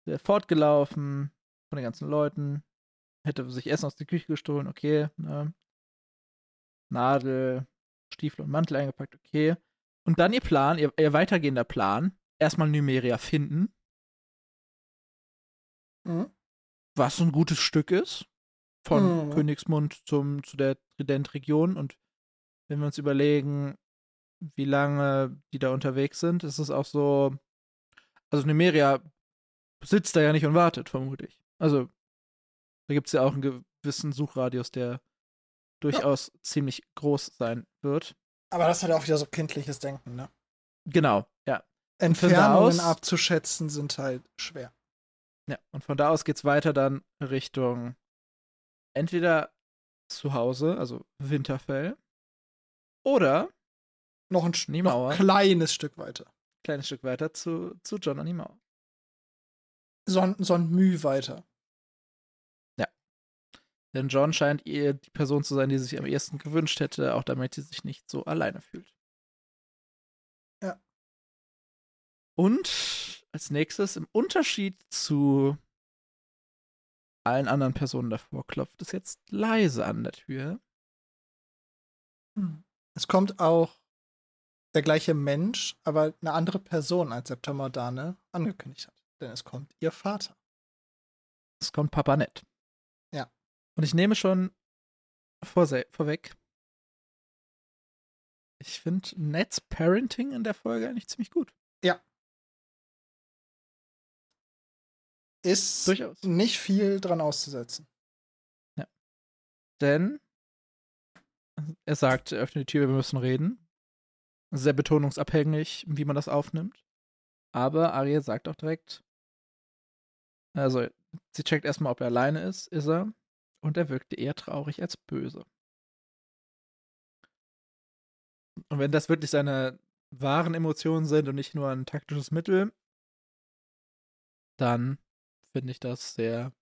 sehr fortgelaufen von den ganzen Leuten. Hätte sich Essen aus der Küche gestohlen, okay, ne? Nadel, Stiefel und Mantel eingepackt, okay. Und dann ihr Plan, ihr, ihr weitergehender Plan, erstmal Numeria finden, Mhm. was ein gutes Stück ist. Von Mhm. Königsmund zum, zu der Trident-Region. Und wenn wir uns überlegen, wie lange die da unterwegs sind, ist es auch so. Also Numeria sitzt da ja nicht und wartet, vermute ich. Also, da gibt es ja auch einen gewissen Suchradius, der durchaus ziemlich groß sein wird. Aber das hat auch wieder so kindliches Denken, ne? Genau, ja. Entfernungen aus- abzuschätzen sind halt schwer. Ja, und von da aus geht's weiter dann Richtung entweder zu Hause, also Winterfell, oder Noch ein Sch- Die noch kleines Stück weiter. ein kleines Stück weiter zu, zu John an die Mauer. So ein, so ein Müh weiter. Denn John scheint ihr die Person zu sein, die sich am ehesten gewünscht hätte, auch damit sie sich nicht so alleine fühlt. Und als nächstes, im Unterschied zu allen anderen Personen davor, klopft es jetzt leise an der Tür. Hm. Es kommt auch der gleiche Mensch, aber eine andere Person als September Dane angekündigt hat. Denn es kommt ihr Vater. Es kommt Papa Nett. Ja. Und ich nehme schon vorse- vorweg. Ich finde Nets Parenting in der Folge eigentlich ziemlich gut. Ist Durchaus. nicht viel dran auszusetzen. Denn er sagt, er öffnet die Tür, wir müssen reden. sehr betonungsabhängig, wie man das aufnimmt. Aber Arya sagt auch direkt, also sie checkt erstmal, ob er alleine ist, ist er. Und er wirkte eher traurig als böse. Und wenn das wirklich seine wahren Emotionen sind und nicht nur ein taktisches Mittel, dann finde ich das sehr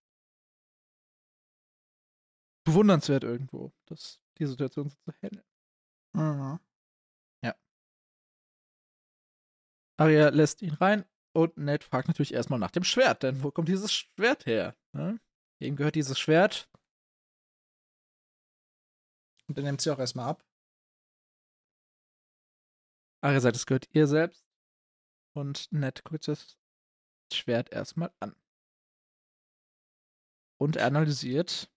bewundernswert irgendwo, dass die Situation so zu handeln. Mhm. Ja. Arya lässt ihn rein und Ned fragt natürlich erstmal nach dem Schwert, denn wo kommt dieses Schwert her? Ne? Ihm gehört dieses Schwert. Und dann nimmt sie auch erstmal ab. Arya sagt, es gehört ihr selbst. Und Ned guckt das Schwert erstmal an. Und er analysiert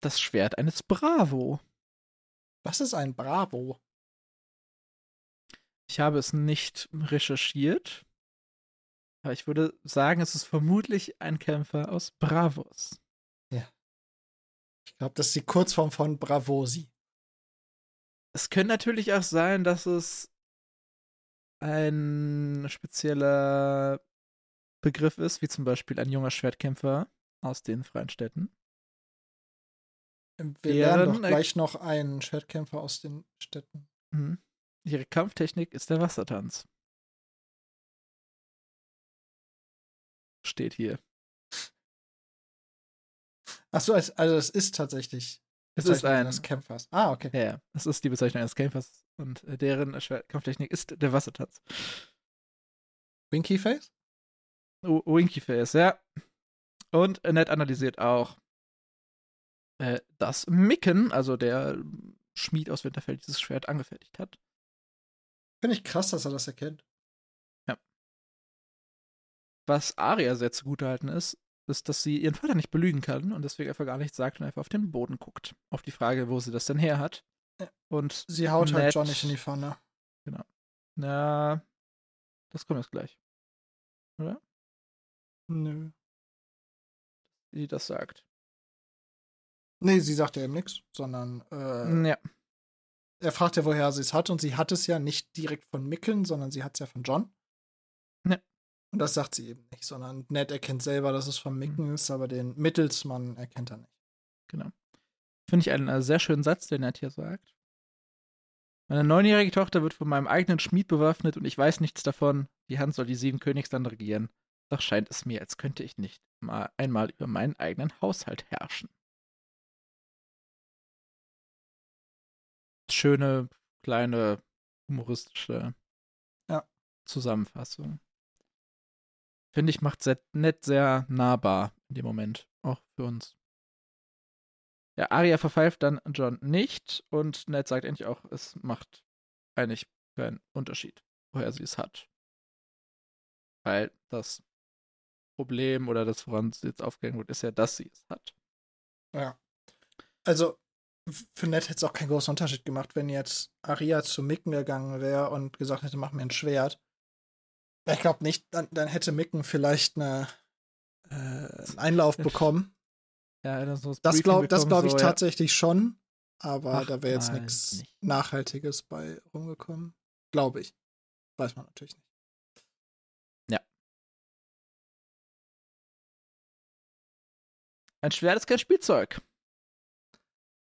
das Schwert eines Bravo. Was ist ein Bravo? Ich habe es nicht recherchiert, aber ich würde sagen, es ist vermutlich ein Kämpfer aus Bravos. Ja. Ich glaube, das ist die Kurzform von Bravosi. Es könnte natürlich auch sein, dass es ein spezieller Begriff ist, wie zum Beispiel ein junger Schwertkämpfer aus den freien Städten. Wir lernen doch gleich noch einen Schwertkämpfer aus den Städten. Mhm. Ihre Kampftechnik ist der Wassertanz. Steht hier. Achso, also es ist tatsächlich Es ist ein. eines Kämpfers. Ah, okay. Ja, es ist die Bezeichnung eines Kämpfers und äh, deren Kampftechnik ist der Wassertanz. Winky Face? W- Winky Face, ja. Und Ned analysiert auch, äh, dass Micken, also der Schmied aus Winterfell, dieses Schwert angefertigt hat. Finde ich krass, dass er das erkennt. Was Arya sehr zugutehalten ist, ist, dass sie ihren Vater nicht belügen kann und deswegen einfach gar nichts sagt und einfach auf den Boden guckt. Auf die Frage, wo sie das denn her hat. Ja. Und Sie haut halt Ned- John nicht in die Pfanne. na, das kommt jetzt gleich. Nö. Wie das sagt. Nee, sie sagt ja eben nichts, sondern äh, Ja, er fragt ja, woher sie es hat und sie hat es ja nicht direkt von Mickeln, sondern sie hat es ja von John. Ja. Und das sagt sie eben nicht, sondern Ned erkennt selber, dass es von Micken ist, aber den Mittelsmann erkennt er nicht. finde ich einen äh, sehr schönen Satz, den Ned hier sagt. Meine neunjährige Tochter wird von meinem eigenen Schmied bewaffnet und ich weiß nichts davon. Die Hand soll die sieben Königsland regieren. Doch scheint es mir, als könnte ich nicht mal einmal über meinen eigenen Haushalt herrschen. Schöne, kleine, humoristische Ja. Zusammenfassung. Finde ich, macht Ned sehr nahbar in dem Moment, auch für uns. Ja, Arya verpfeift dann John nicht und Ned sagt endlich auch, es macht eigentlich keinen Unterschied, woher sie es hat. Weil das Problem oder das, woran sie jetzt aufgehängt wird, ist ja, dass sie es hat. Ja. Also, für Ned hätte es auch keinen großen Unterschied gemacht, wenn jetzt Aria zu Micken gegangen wäre und gesagt hätte, mach mir ein Schwert. Ich glaube nicht, dann, dann hätte Micken vielleicht eine, äh, einen Einlauf <laughs> bekommen. Ja, Das glaube das bekommen, glaub ich so, ja. tatsächlich schon, aber Ach, da wäre jetzt nichts nicht. Nachhaltiges bei rumgekommen. Glaube ich. Weiß man natürlich nicht. Ein Schwert ist kein Spielzeug.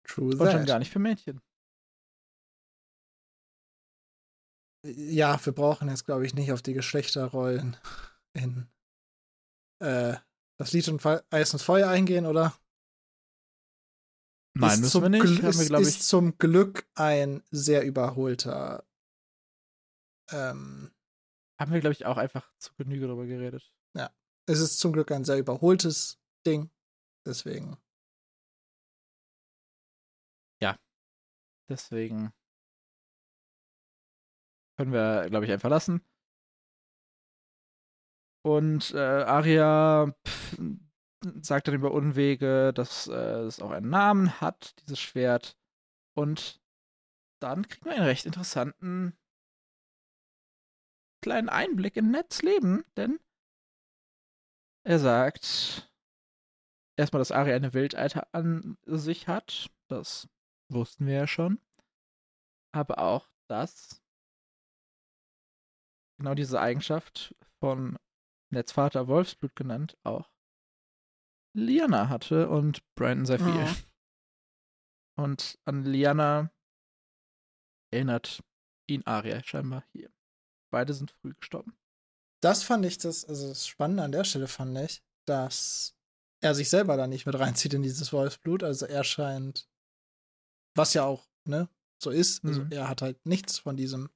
True Und schon gar nicht für Mädchen. Ja, wir brauchen jetzt, glaube ich, nicht auf die Geschlechterrollen in äh, das Lied und Eis und Feuer eingehen, oder? Nein, ist müssen wir nicht. Gl- Haben wir, ist, ist zum Glück ein sehr überholter. Ähm, Haben wir, glaube ich, auch einfach zu Genüge darüber geredet. es ist zum Glück ein sehr überholtes Ding. Deswegen. Deswegen können wir, glaube ich, einfach lassen. Und äh, Aria pff, sagt dann über Unwege, dass äh, es auch einen Namen hat, dieses Schwert. Und dann kriegen wir einen recht interessanten kleinen Einblick in Neds Leben, denn er sagt erstmal, dass Aria eine Wildeiter an sich hat. Das wussten wir ja schon. Aber auch, dass genau diese Eigenschaft von Netzvater Wolfsblut genannt auch Liana hatte und Brandon sehr viel. Mhm. Und an Liana erinnert ihn Arya scheinbar hier. Beide sind früh gestorben. Das fand ich das, also das Spannende an der Stelle fand ich, dass er sich selber da nicht mit reinzieht in dieses Wolfsblut. Also er scheint, was ja auch, ne, so ist. Also Mhm. er hat halt nichts von diesem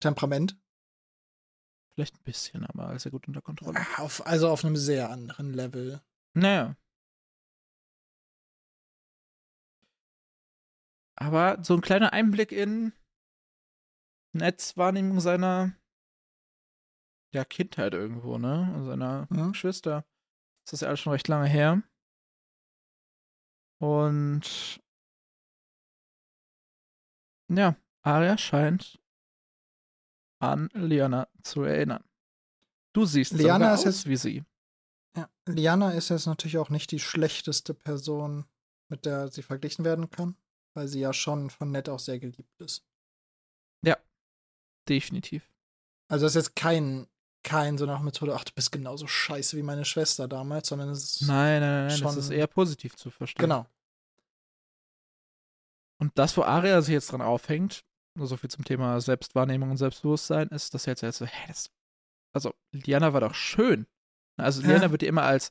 Temperament. Vielleicht ein bisschen, aber ist ja gut unter Kontrolle. Auf, also auf einem sehr anderen Level. Naja. Aber so ein kleiner Einblick in Netzwahrnehmung seiner ja, Kindheit irgendwo, ne? Und Seiner Mhm. Geschwister. Das ist ja alles schon recht lange her. Und ja, Arya scheint an Liana zu erinnern. Du siehst sogar ist aus jetzt- wie sie. Ja. Liana ist jetzt natürlich auch nicht die schlechteste Person, mit der sie verglichen werden kann, weil sie ja schon von Ned auch sehr geliebt ist. Definitiv. Also das ist jetzt kein, kein so nach Methode, ach, du bist genauso scheiße wie meine Schwester damals, sondern es ist. Nein, nein, nein, das schon- ist eher positiv zu verstehen. Genau. Und das, wo Aria sich jetzt dran aufhängt, nur so viel zum Thema Selbstwahrnehmung und Selbstbewusstsein, ist, dass er jetzt, jetzt so, hä, das, also Liana war doch schön. Also Ja. Liana wird ja immer als,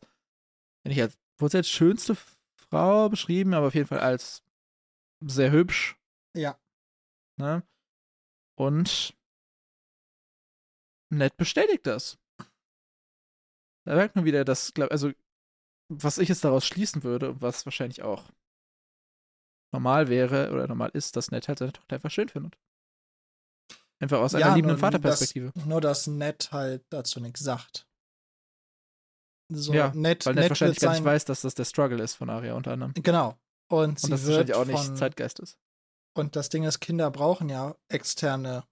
wenn ich als, wurde sie als schönste Frau beschrieben, aber auf jeden Fall als sehr hübsch, Ja. ne? Und Ned bestätigt das. Da merkt man wieder, dass, glaub, also, was ich jetzt daraus schließen würde und was wahrscheinlich auch normal wäre oder normal ist, dass Ned halt seine Tochter einfach schön findet. Einfach aus einer Ja, liebenden nur Vaterperspektive. Das, nur, dass Ned halt dazu nichts sagt. So, Ja, Ned, Weil Ned Ned wahrscheinlich gar nicht sein, weiß, dass das der Struggle ist von Aria unter anderem. Genau. Und, Und sie das wird wahrscheinlich auch nicht von, Zeitgeist ist. Und das Ding ist, Kinder brauchen ja externe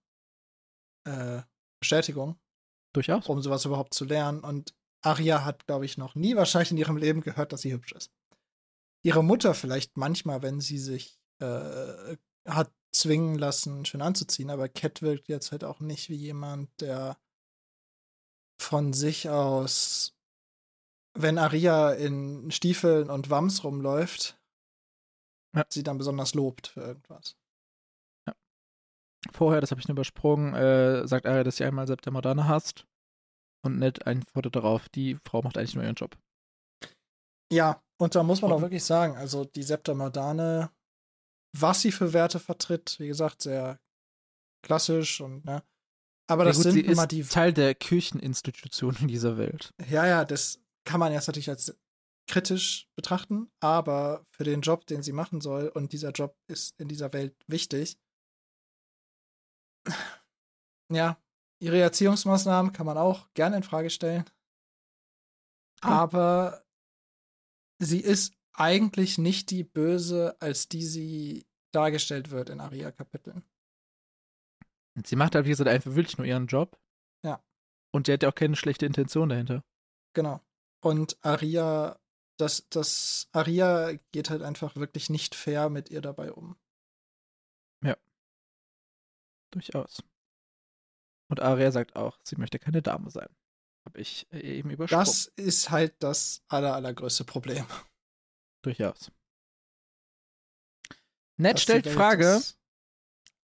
äh, Bestätigung, Durchaus. um sowas überhaupt zu lernen. Und Aria hat, glaube ich, noch nie wahrscheinlich in ihrem Leben gehört, dass sie hübsch ist. Ihre Mutter vielleicht manchmal, wenn sie sich äh, hat zwingen lassen, schön anzuziehen, aber Cat wirkt jetzt halt auch nicht wie jemand, der von sich aus, wenn Aria in Stiefeln und Wams rumläuft, Ja. sie dann besonders lobt für irgendwas. Vorher, das habe ich nur übersprungen, äh, sagt Aria, dass sie einmal Septa Moderne hasst. Und Ned antwortet darauf, die Frau macht eigentlich nur ihren Job. Ja, und da muss man auch wirklich sagen, also die Septa Moderne, was sie für Werte vertritt, wie gesagt, sehr klassisch und ne. Aber Ja das gut, sind sie immer ist die. Teil der Kircheninstitution in dieser Welt. Ja, ja, das kann man jetzt natürlich als kritisch betrachten, aber für den Job, den sie machen soll, und dieser Job ist in dieser Welt wichtig. Ja, ihre Erziehungsmaßnahmen kann man auch gerne in Frage stellen. Aber sie ist eigentlich nicht die Böse, als die sie dargestellt wird in Aria-Kapiteln. Sie macht halt, wie gesagt, einfach wirklich nur ihren Job. Ja. Und die hat ja auch keine schlechte Intention dahinter. Genau. Und Aria, das, das Aria geht halt einfach wirklich nicht fair mit ihr dabei um. Durchaus. Und Aria sagt auch, sie möchte keine Dame sein. Habe ich äh, eben übersprungen. Das ist halt das aller, allergrößte Problem. Durchaus. Ned stellt Frage,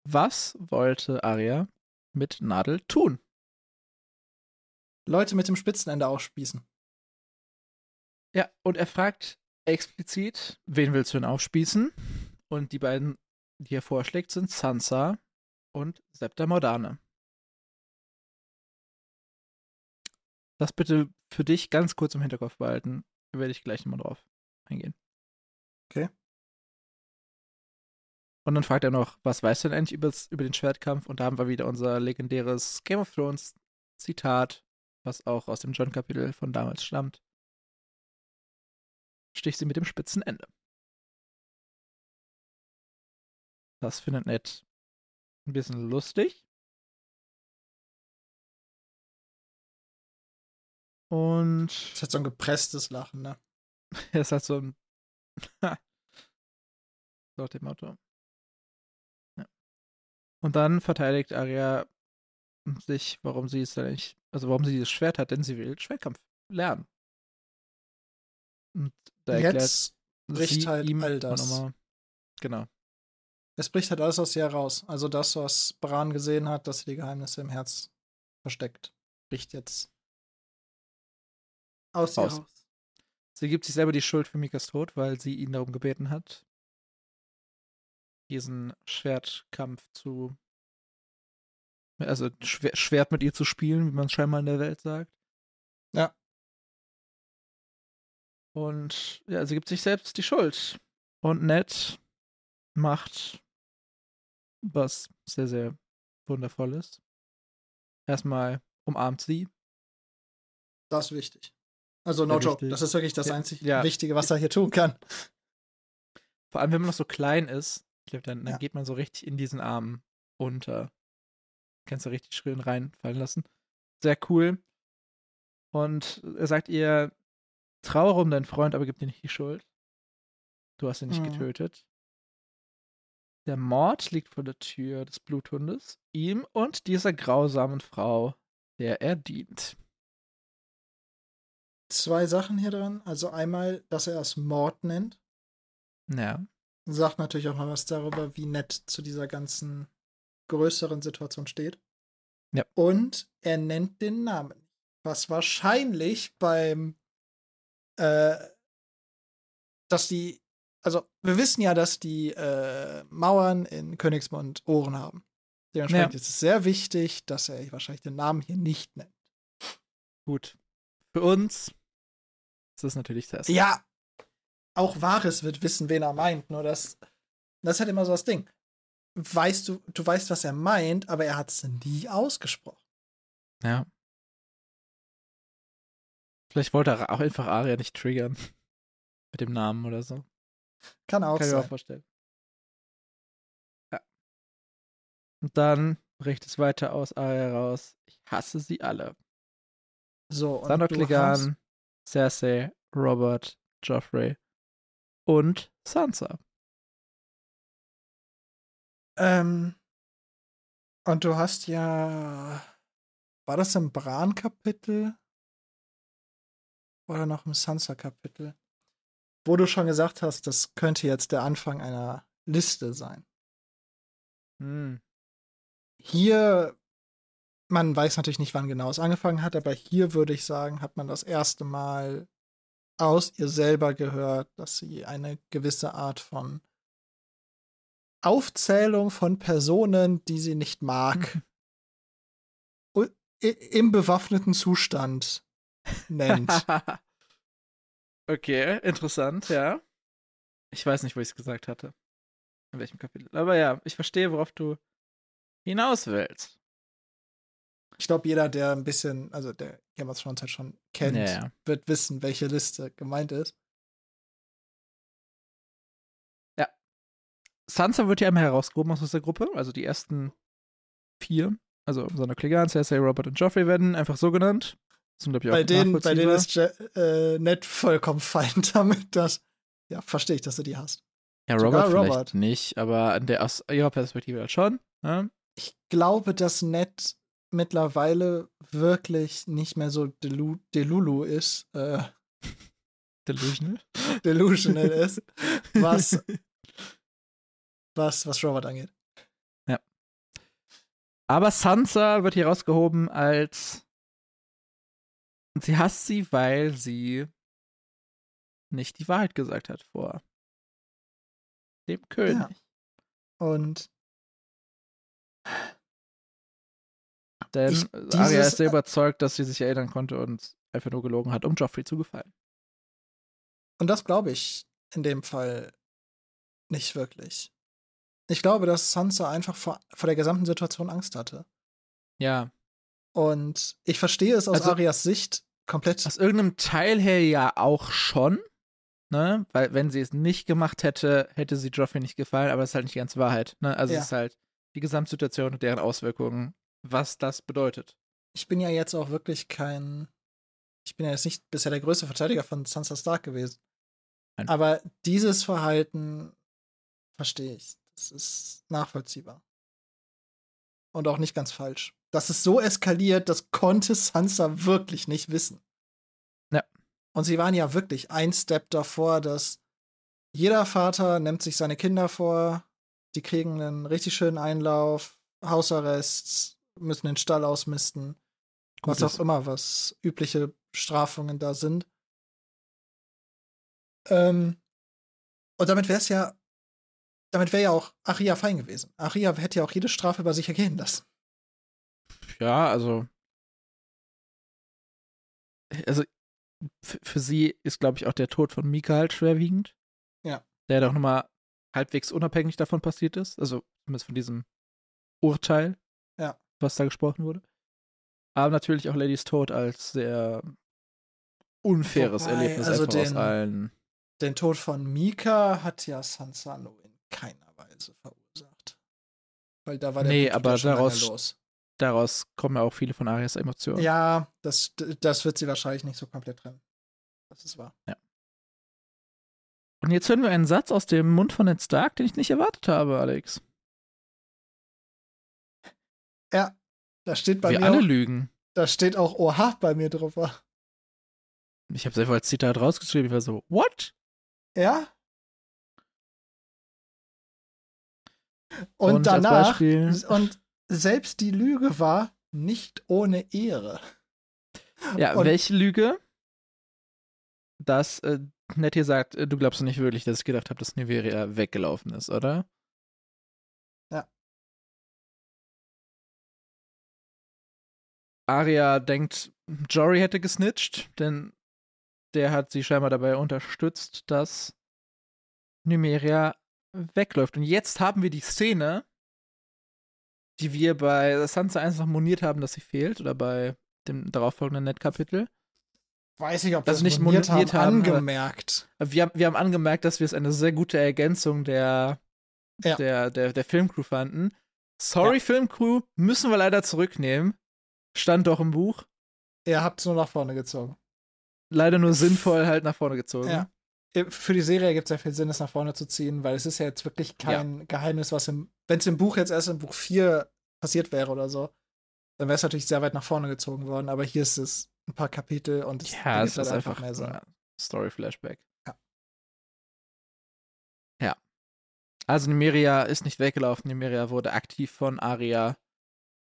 was wollte Aria mit Nadel tun? Leute mit dem Spitzenende aufspießen. Ja, und er fragt explizit, wen willst du denn aufspießen? Und die beiden, die er vorschlägt, sind Sansa und Septa Mordane. Das bitte für dich ganz kurz im Hinterkopf behalten. Da werde ich gleich nochmal drauf eingehen. Okay. Und dann fragt er noch, was weißt du denn eigentlich übers, über den Schwertkampf? Und da haben wir wieder unser legendäres Game of Thrones Zitat, was auch aus dem John-Kapitel von damals stammt. Stich sie mit dem spitzen Ende. Das findet Ned ein bisschen lustig. Und ist halt so ein gepresstes Lachen, ne? <laughs> ist halt so ein. <laughs> so dem Motto. Ja. Und dann verteidigt Arya sich, warum sie es dann nicht, also warum sie dieses Schwert hat, denn sie will Schwertkampf lernen. Und da erklärt Jetzt bricht sie halt ihm all das. nochmal- Genau. Es bricht halt alles aus ihr heraus. Also das, was Bran gesehen hat, dass sie die Geheimnisse im Herz versteckt, bricht jetzt aus ihr Raus. Sie gibt sich selber die Schuld für Mikas Tod, weil sie ihn darum gebeten hat, diesen Schwertkampf zu. Also Schwer Schwert mit ihr zu spielen, wie man es scheinbar in der Welt sagt. Ja. Und ja, sie gibt sich selbst die Schuld. Und Ned macht was sehr, sehr wundervolles. Erstmal umarmt sie. Das ist wichtig. Also no joke, das ist wirklich das einzig ja. Wichtige, was er hier tun kann. Vor allem, wenn man noch so klein ist, glaub, dann, dann Ja. geht man so richtig in diesen Arm unter. Kannst du richtig schön reinfallen lassen. Sehr cool. Und er sagt ihr, trauere um deinen Freund, aber gib dir nicht die Schuld. Du hast ihn nicht Mhm. getötet. Der Mord liegt vor der Tür des Bluthundes, ihm und dieser grausamen Frau, der er dient. Zwei Sachen hier dran. Also einmal, dass er es Mord nennt. Ja. Sagt natürlich auch mal was darüber, wie nett zu dieser ganzen größeren Situation steht. Ja. Und er nennt den Namen. Was wahrscheinlich beim äh, dass die, also wir wissen ja, dass die äh, Mauern in Königsmund Ohren haben. Dementsprechend Ja. ist es sehr wichtig, dass er wahrscheinlich den Namen hier nicht nennt. Gut. Für uns ist das natürlich Test. Ja, auch Wahres wird wissen, wen er meint. Nur das, das ist halt immer so das Ding. Weißt du, du weißt, was er meint, aber er hat es nie ausgesprochen. Ja. Vielleicht wollte er auch einfach Aria nicht triggern. <laughs> Mit dem Namen oder so. Kann auch Kann ich mir auch sein. vorstellen. Ja. Und dann bricht es weiter aus Aria raus. Ich hasse sie alle. So, und Sandor Clegane, Cersei, Robert, Joffrey und Sansa. ähm, und du hast ja, war das im Bran-Kapitel? Oder noch im Sansa-Kapitel? Wo du schon gesagt hast, das könnte jetzt der Anfang einer Liste sein. Hm. hier, man weiß natürlich nicht, wann genau es angefangen hat, aber hier würde ich sagen, hat man das erste Mal aus ihr selber gehört, dass sie eine gewisse Art von Aufzählung von Personen, die sie nicht mag, <laughs> im bewaffneten Zustand nennt. <laughs> okay, interessant, ja. Ich weiß nicht, wo ich es gesagt hatte. In welchem Kapitel. Aber ja, ich verstehe, worauf du hinaus willst. Ich glaube, jeder, der ein bisschen, also der Game of Thrones halt schon kennt, Ja, ja. wird wissen, welche Liste gemeint ist. Sansa wird ja einmal herausgehoben aus der Gruppe, also die ersten vier. Also Sandor Clegane, Cersei, Robert und Joffrey werden einfach so genannt. Glaube ich, bei denen, bei denen ist Je äh, Ned vollkommen <laughs> fein damit, dass. Ja, verstehe ich, dass du die hast. Ja, sogar Robert vielleicht Robert. nicht, aber an der, aus ihrer Perspektive halt schon. Ne? Ich glaube, dass Ned mittlerweile wirklich nicht mehr so delu Delulu ist, äh, Delusional. <laughs> delusional ist, was, <laughs> was, was Robert angeht. Aber Sansa wird hier rausgehoben als sie hasst sie, weil sie nicht die Wahrheit gesagt hat vor dem König. Und Denn Ich- Arya ist sehr überzeugt, dass sie sich erinnern konnte und einfach nur gelogen hat, um Joffrey zu gefallen. Und das glaube ich in dem Fall nicht wirklich. Ich glaube, dass Sansa einfach vor, vor der gesamten Situation Angst hatte. Ja, Und ich verstehe es aus Also- Arias Sicht komplett. aus irgendeinem Teil her ja auch schon, ne? Weil wenn sie es nicht gemacht hätte, hätte sie Joffrey nicht gefallen, aber das ist halt nicht ganz Wahrheit, ne? Also Ja. es ist halt die Gesamtsituation und deren Auswirkungen, was das bedeutet. Ich bin ja jetzt auch wirklich kein. Ich bin ja jetzt nicht bisher der größte Verteidiger von Sansa Stark gewesen. Nein. Aber dieses Verhalten verstehe ich. Das ist nachvollziehbar. Und auch nicht ganz falsch. Das ist so eskaliert, das konnte Sansa wirklich nicht wissen. Ja. Und sie waren ja wirklich ein Step davor, dass jeder Vater nimmt sich seine Kinder vor, die kriegen einen richtig schönen Einlauf, Hausarrest, müssen den Stall ausmisten, Gutes. was auch immer, was übliche Strafungen da sind. Ähm, und damit wäre es ja, damit wäre ja auch Aria fein gewesen. Aria hätte ja auch jede Strafe über sich ergehen lassen. Ja, also. Also, für sie ist, glaube ich, auch der Tod von Mika halt schwerwiegend. Ja. Der doch nochmal halbwegs unabhängig davon passiert ist. Also, zumindest von diesem Urteil, ja. was da gesprochen wurde. Aber natürlich auch Ladies Tod als sehr unfaires Wobei, Erlebnis also den, aus allen. Den Tod von Mika hat ja Sansa nur in keiner Weise verursacht. Weil da war der nee, aber daraus, los. daraus kommen ja auch viele von Arias Emotionen. Ja, das, das wird sie wahrscheinlich nicht so komplett trennen. Das ist wahr. Ja. Und jetzt hören wir einen Satz aus dem Mund von Ned Stark, den ich nicht erwartet habe, Alex. Ja, da steht bei wir mir. Wir alle auch, lügen. Da steht auch Oha bei mir drüber. Ich habe es einfach als Zitat rausgeschrieben. Ich war so, what? Ja. Und, und danach, und selbst die Lüge war nicht ohne Ehre. Ja, und welche Lüge? Dass äh, Nett hier sagt, äh, du glaubst nicht wirklich, dass ich gedacht habe, dass Niveria weggelaufen ist, oder? Ja. Aria denkt, Jory hätte gesnitcht, denn der hat sie scheinbar dabei unterstützt, dass Numeria wegläuft. Und jetzt haben wir die Szene, die wir bei Sansa 1 noch moniert haben, dass sie fehlt, oder bei dem darauffolgenden Net-Kapitel. Weiß ich, ob das, das nicht moniert, moniert haben, angemerkt. Wir haben, wir haben angemerkt, dass wir es eine sehr gute Ergänzung der, ja. der, der, der Filmcrew fanden. Sorry, ja. Filmcrew, müssen wir leider zurücknehmen. Stand doch im Buch. Ihr habt es nur nach vorne gezogen leider nur sinnvoll halt nach vorne gezogen. Ja. Für die Serie gibt es ja viel Sinn, es nach vorne zu ziehen, weil es ist ja jetzt wirklich kein ja. Geheimnis, was im, wenn es im Buch jetzt erst im Buch 4 passiert wäre oder so, dann wäre es natürlich sehr weit nach vorne gezogen worden, aber hier ist es ein paar Kapitel und es, ja, es ist halt einfach, mehr Sinn. Story-Flashback. Ja. Ja. Also Nimeria ist nicht weggelaufen, Nimeria wurde aktiv von Aria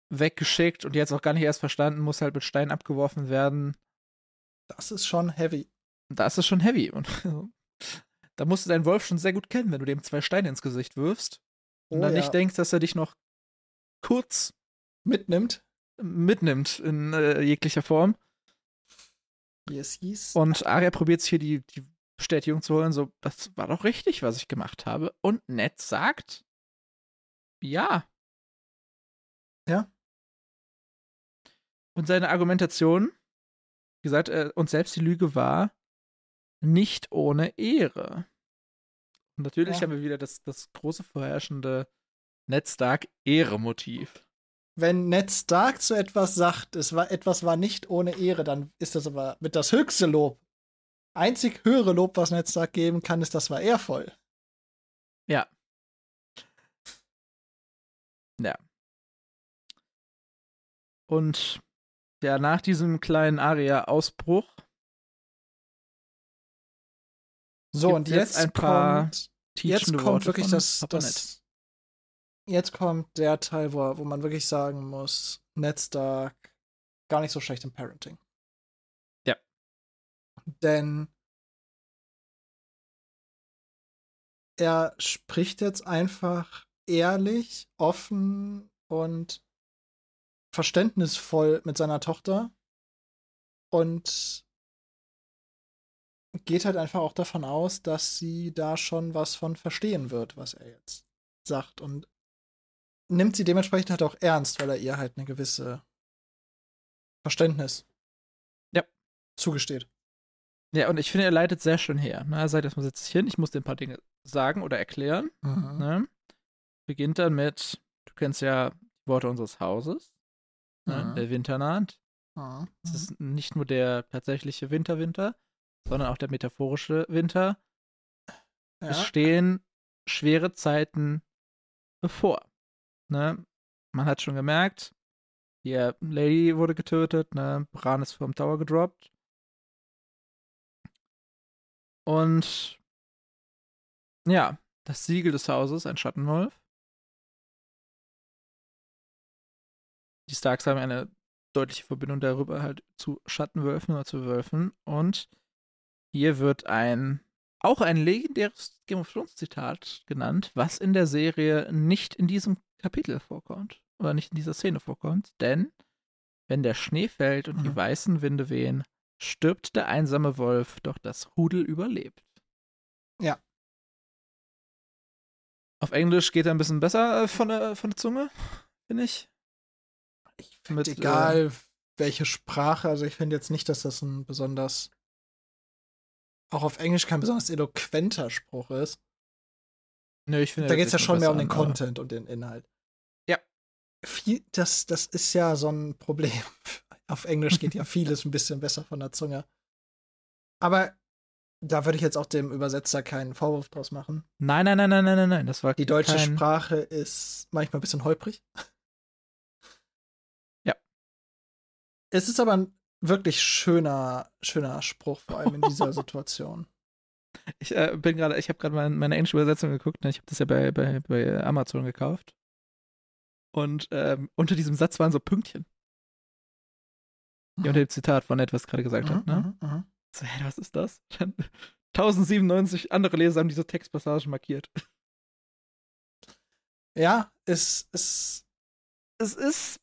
weggeschickt und jetzt auch gar nicht erst verstanden, muss halt mit Stein abgeworfen werden. Das ist schon heavy. Das ist schon heavy. Und <laughs> da musst du deinen Wolf schon sehr gut kennen, wenn du dem zwei Steine ins Gesicht wirfst und oh, dann ja. nicht denkst, dass er dich noch kurz mitnimmt. Mitnimmt in äh, jeglicher Form. Yes, yes. Und Arya probiert sich hier die, die Bestätigung zu holen, so, das war doch richtig, was ich gemacht habe. Und Ned sagt, ja. Ja. Und seine Argumentation wie gesagt, äh, und selbst die Lüge war nicht ohne Ehre. Und natürlich ja. haben wir wieder das, das große vorherrschende Ned Stark Ehre-Motiv. Wenn Ned Stark zu etwas sagt, es war, etwas war nicht ohne Ehre, dann ist das aber mit das höchste Lob. Einzig höhere Lob, was Ned Stark geben kann, ist, das war ehrvoll. Ja. Ja. Und ja, nach diesem kleinen Aria-Ausbruch. So, und jetzt, jetzt ein paar kommt, jetzt kommt Worte wirklich das, das jetzt kommt der Teil, wo, wo man wirklich sagen muss, Ned Stark gar nicht so schlecht im Parenting. Ja. Denn er spricht jetzt einfach ehrlich, offen und verständnisvoll mit seiner Tochter und geht halt einfach auch davon aus, dass sie da schon was von verstehen wird, was er jetzt sagt und nimmt sie dementsprechend halt auch ernst, weil er ihr halt eine gewisse Verständnis ja. zugesteht. Ja, und ich finde, er leitet sehr schön her. Er sagt erstmal, dich hin, ich muss dir ein paar Dinge sagen oder erklären. Mhm. Ne? Beginnt dann mit, du kennst ja die Worte unseres Hauses ne, mhm. der Winter naht. Mhm. Es ist nicht nur der tatsächliche Winter-Winter, sondern auch der metaphorische Winter. Ja. Es stehen schwere Zeiten bevor. Ne? man hat schon gemerkt, hier, Lady wurde getötet, ne? Bran ist vom Tower gedroppt. Und ja, das Siegel des Hauses, ein Schattenwolf. Die Starks haben eine deutliche Verbindung darüber halt zu Schattenwölfen oder zu Wölfen. Und hier wird ein auch ein legendäres Game of Thrones Zitat genannt, was in der Serie nicht in diesem Kapitel vorkommt oder nicht in dieser Szene vorkommt, denn wenn der Schnee fällt und mhm. die weißen Winde wehen, stirbt der einsame Wolf, doch das Rudel überlebt. Ja. Auf Englisch geht er ein bisschen besser äh, von der, von der Zunge, finde ich. Ich finde egal, äh, welche Sprache, also ich finde jetzt nicht, dass das ein besonders auch auf Englisch kein besonders eloquenter Spruch ist. Nö, ich finde. Da geht es ja schon mehr um den Content und den Inhalt. Ja. Viel, das, das ist ja so ein Problem. <laughs> auf Englisch geht ja <laughs> vieles ein bisschen besser von der Zunge. Aber da würde ich jetzt auch dem Übersetzer keinen Vorwurf draus machen. Nein, nein, nein, nein, nein, nein, das war Die deutsche kein... Sprache ist manchmal ein bisschen holprig. Ja. Es ist aber ein wirklich schöner, schöner Spruch, vor allem in dieser <laughs> Situation. Ich äh, bin gerade, ich habe gerade meine, meine englische Übersetzung geguckt. Ne? Ich habe das ja bei, bei, bei Amazon gekauft. Und ähm, unter diesem Satz waren so Pünktchen. Die unter dem Zitat von etwas gerade gesagt mhm, hat. Ne? Mhm, mhm. so, hä, was ist das? <laughs> Dann 1097 andere Leser haben diese Textpassage markiert. Ja, es, es, es ist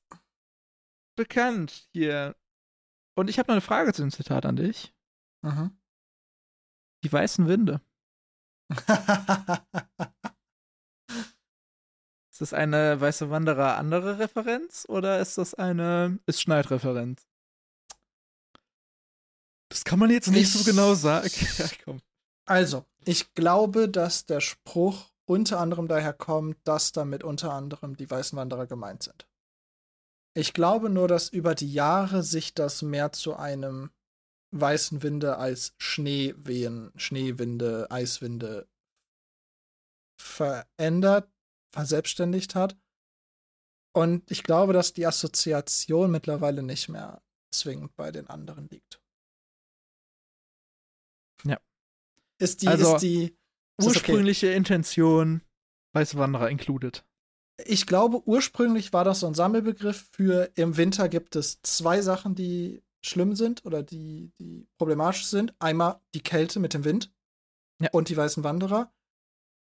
bekannt hier. Und ich habe noch eine Frage zu dem Zitat an dich. Mhm. Die weißen Winde. <laughs> ist das eine weiße Wanderer andere Referenz oder ist das eine ist Schneid-Referenz? Das kann man jetzt nicht ich, so genau sagen. <laughs> ja. Also, ich glaube, dass der Spruch unter anderem daher kommt, dass damit unter anderem die weißen Wanderer gemeint sind. Ich glaube nur, dass über die Jahre sich das mehr zu einem weißen Winde als Schneewehen, Schneewinde, Eiswinde verändert, verselbstständigt hat. Und ich glaube, dass die Assoziation mittlerweile nicht mehr zwingend bei den anderen liegt. Ja. Ist die, also, ist die ursprüngliche okay? Intention Weiße Wanderer included ich glaube, ursprünglich war das so ein Sammelbegriff für im Winter gibt es zwei Sachen, die schlimm sind oder die, die problematisch sind. Einmal die Kälte mit dem Wind ja. und die weißen Wanderer.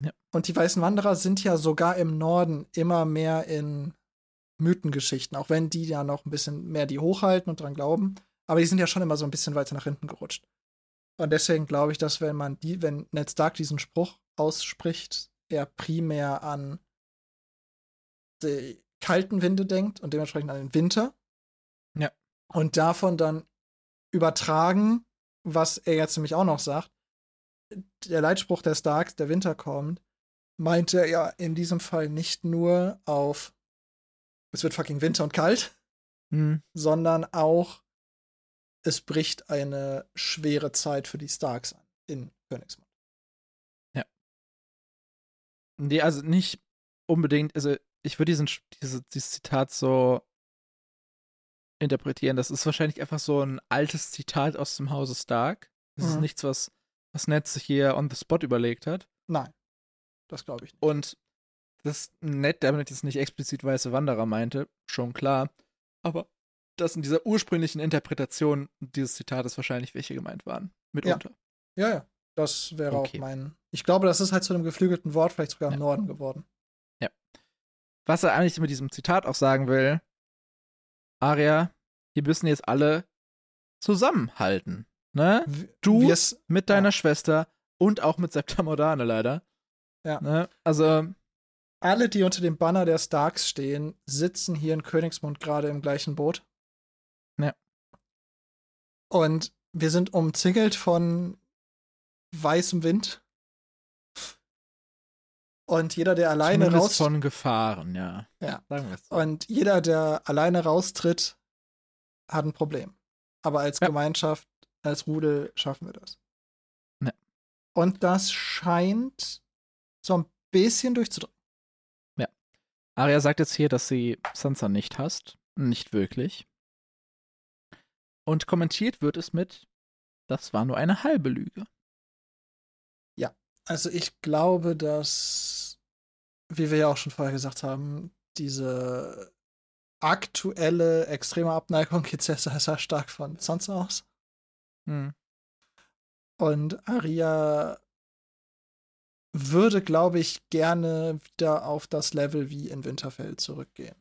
Ja. Und die weißen Wanderer sind ja sogar im Norden immer mehr in Mythengeschichten, auch wenn die ja noch ein bisschen mehr die hochhalten und dran glauben. Aber die sind ja schon immer so ein bisschen weiter nach hinten gerutscht. Und deswegen glaube ich, dass wenn man die, wenn Ned Stark diesen Spruch ausspricht, er primär an die kalten Winde denkt und dementsprechend an den Winter. Ja. Und davon dann übertragen, was er jetzt nämlich auch noch sagt. Der Leitspruch der Starks, der Winter kommt, meinte er ja in diesem Fall nicht nur auf es wird fucking Winter und kalt, mhm. sondern auch es bricht eine schwere Zeit für die Starks an in Königsmund. Ja. Nee, also nicht unbedingt, also ich würde diesen diese, dieses Zitat so interpretieren. Das ist wahrscheinlich einfach so ein altes Zitat aus dem Hause Stark. Das mhm. ist nichts, was, was Ned sich hier on the spot überlegt hat. Nein, das glaube ich nicht. Und das Ned damit jetzt nicht explizit weiße Wanderer meinte, schon klar. Aber dass in dieser ursprünglichen Interpretation dieses Zitates wahrscheinlich welche gemeint waren. Mitunter. Ja, ja. ja. Das wäre okay. auch mein. Ich glaube, das ist halt zu einem geflügelten Wort, vielleicht sogar im ja. Norden geworden was er eigentlich mit diesem Zitat auch sagen will, Aria, die müssen jetzt alle zusammenhalten. Ne? Du Wir's, mit deiner ja. Schwester und auch mit Septa Modane leider. Ja. Ne? Also. Alle, die unter dem Banner der Starks stehen, sitzen hier in Königsmund gerade im gleichen Boot. Ja. Und wir sind umzingelt von weißem Wind. Und jeder, der alleine Zumindest raus. von Gefahren, ja. Ja. So. Und jeder, der alleine raustritt, hat ein Problem. Aber als ja. Gemeinschaft, als Rudel schaffen wir das. Ja. Und das scheint so ein bisschen durchzudrücken. Ja. Arya sagt jetzt hier, dass sie Sansa nicht hasst. Nicht wirklich. Und kommentiert wird es mit, das war nur eine halbe Lüge. Also ich glaube, dass, wie wir ja auch schon vorher gesagt haben, diese aktuelle extreme Abneigung geht sehr, sehr, sehr stark von Sansa aus. Hm. Und Arya würde, glaube ich, gerne wieder auf das Level wie in Winterfell zurückgehen.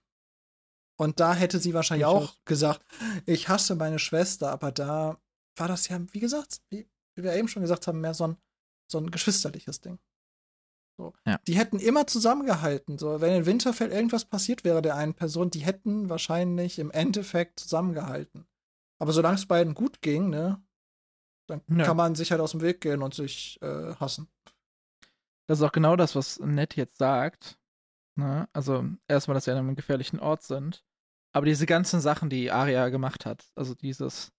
Und da hätte sie wahrscheinlich auch gesagt, ich hasse meine Schwester, aber da war das ja, wie gesagt, wie, wie wir eben schon gesagt haben, mehr so ein, so ein geschwisterliches Ding. So. Ja. Die hätten immer zusammengehalten. So, wenn in Winterfell irgendwas passiert wäre der einen Person, die hätten wahrscheinlich im Endeffekt zusammengehalten. Aber solange es beiden gut ging, ne, dann Ja. kann man sich halt aus dem Weg gehen und sich äh, hassen. Das ist auch genau das, was Ned jetzt sagt. Ne? Also, erstmal, dass sie an einem gefährlichen Ort sind. Aber diese ganzen Sachen, die Arya gemacht hat, also dieses,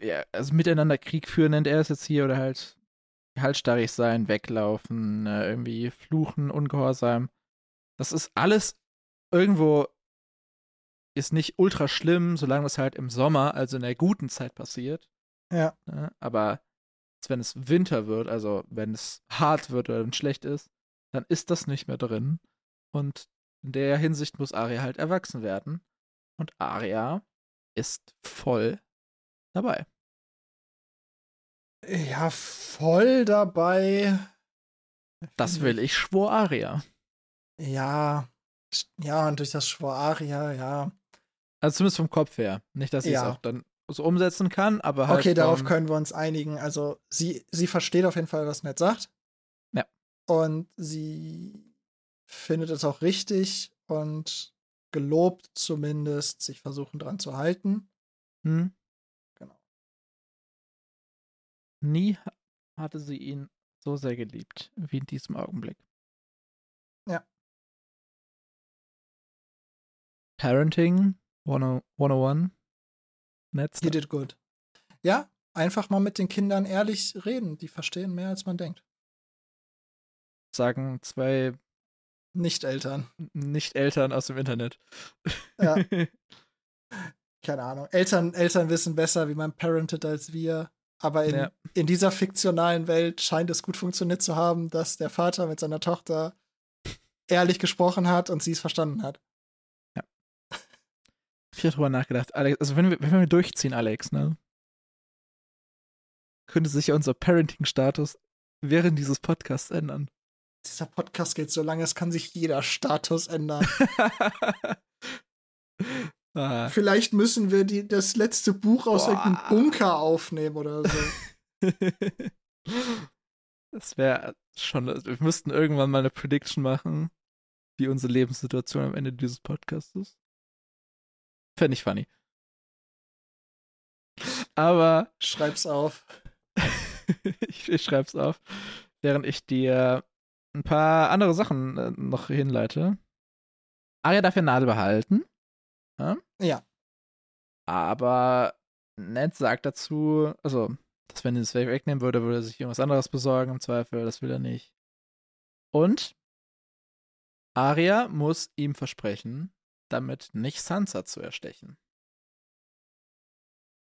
ja, also miteinander Krieg führen nennt er es jetzt hier, oder halt halsstarrig sein, weglaufen, äh, irgendwie fluchen, ungehorsam. Das ist alles irgendwo ist nicht ultra schlimm, solange es halt im Sommer, also in der guten Zeit passiert. Ja. Ne? Aber wenn es Winter wird, also wenn es hart wird oder schlecht ist, dann ist das nicht mehr drin. Und in der Hinsicht muss Arya halt erwachsen werden. Und Arya ist voll dabei. Ja, voll dabei. Das will ich, schwor Arya. Ja. Ja, und durch das Schwor Aria, ja. Also zumindest vom Kopf her. Nicht, dass sie es Ja. auch dann so umsetzen kann, aber halt. Okay, darauf können wir uns einigen. Also, sie, sie versteht auf jeden Fall, was Ned sagt. Ja. Und sie findet es auch richtig und gelobt zumindest, sich versuchen dran zu halten. Hm? Nie ha- hatte sie ihn so sehr geliebt wie in diesem Augenblick. Ja. Parenting 10 101. Netz. You did good. Ja, einfach mal mit den Kindern ehrlich reden. Die verstehen mehr, als man denkt. Sagen zwei Nicht-Eltern. Nicht-Eltern aus dem Internet. Ja. <laughs> Keine Ahnung. Eltern, Eltern wissen besser, wie man parentet als wir. Aber in, Ja. in dieser fiktionalen Welt scheint es gut funktioniert zu haben, dass der Vater mit seiner Tochter ehrlich gesprochen hat und sie es verstanden hat. Ich habe drüber nachgedacht. Alex, also wenn wir, wenn wir durchziehen, Alex, ne? Könnte sich ja unser Parenting-Status während dieses Podcasts ändern. Dieser Podcast geht so lange, es kann sich jeder Status ändern. <laughs> ah, Vielleicht müssen wir die, das letzte Buch aus Boah. irgendeinem Bunker aufnehmen oder so. <laughs> das wäre schon. Wir müssten irgendwann mal eine Prediction machen, wie unsere Lebenssituation am Ende dieses Podcasts ist. Fände ich funny. Aber Schreib's auf. <laughs> ich, ich schreib's auf, während ich dir ein paar andere Sachen äh, noch hinleite. Arya darf ja Nadel behalten, Ja. aber Ned sagt dazu, also, dass wenn er es wegnehmen würde, würde er sich irgendwas anderes besorgen, im Zweifel, das will er nicht. Und Arya muss ihm versprechen, damit nicht Sansa zu erstechen.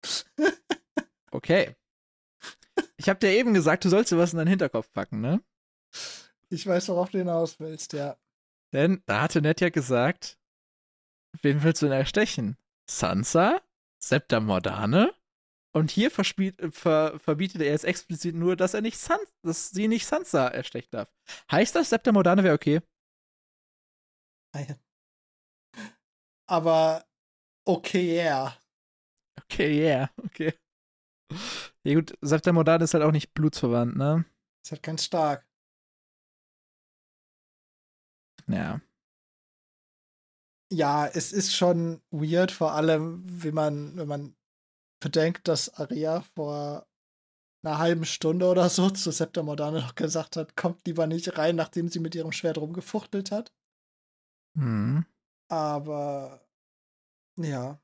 <laughs> Okay. Ich hab dir eben gesagt, du sollst dir was in deinen Hinterkopf packen, ne? Ich weiß, worauf du hinaus willst, ja. Denn da hatte Ned ja gesagt, wen willst du denn erstechen? Sansa? Septa Mordane? Und hier ver, verbietet er jetzt explizit nur, dass er nicht San, dass sie nicht Sansa erstechen darf. Heißt das, Septa Mordane wäre okay? Aber okay, yeah. Okay, yeah, okay. Ja gut, Septa Mordane ist halt auch nicht blutsverwandt, ne? Ist halt ganz stark. Ja. Ja, es ist schon weird, vor allem, wenn man, wenn man bedenkt, dass Aria vor einer halben Stunde oder so <laughs> zu Septa Mordane noch gesagt hat, kommt lieber nicht rein, nachdem sie mit ihrem Schwert rumgefuchtelt hat. Hm. Aber ja.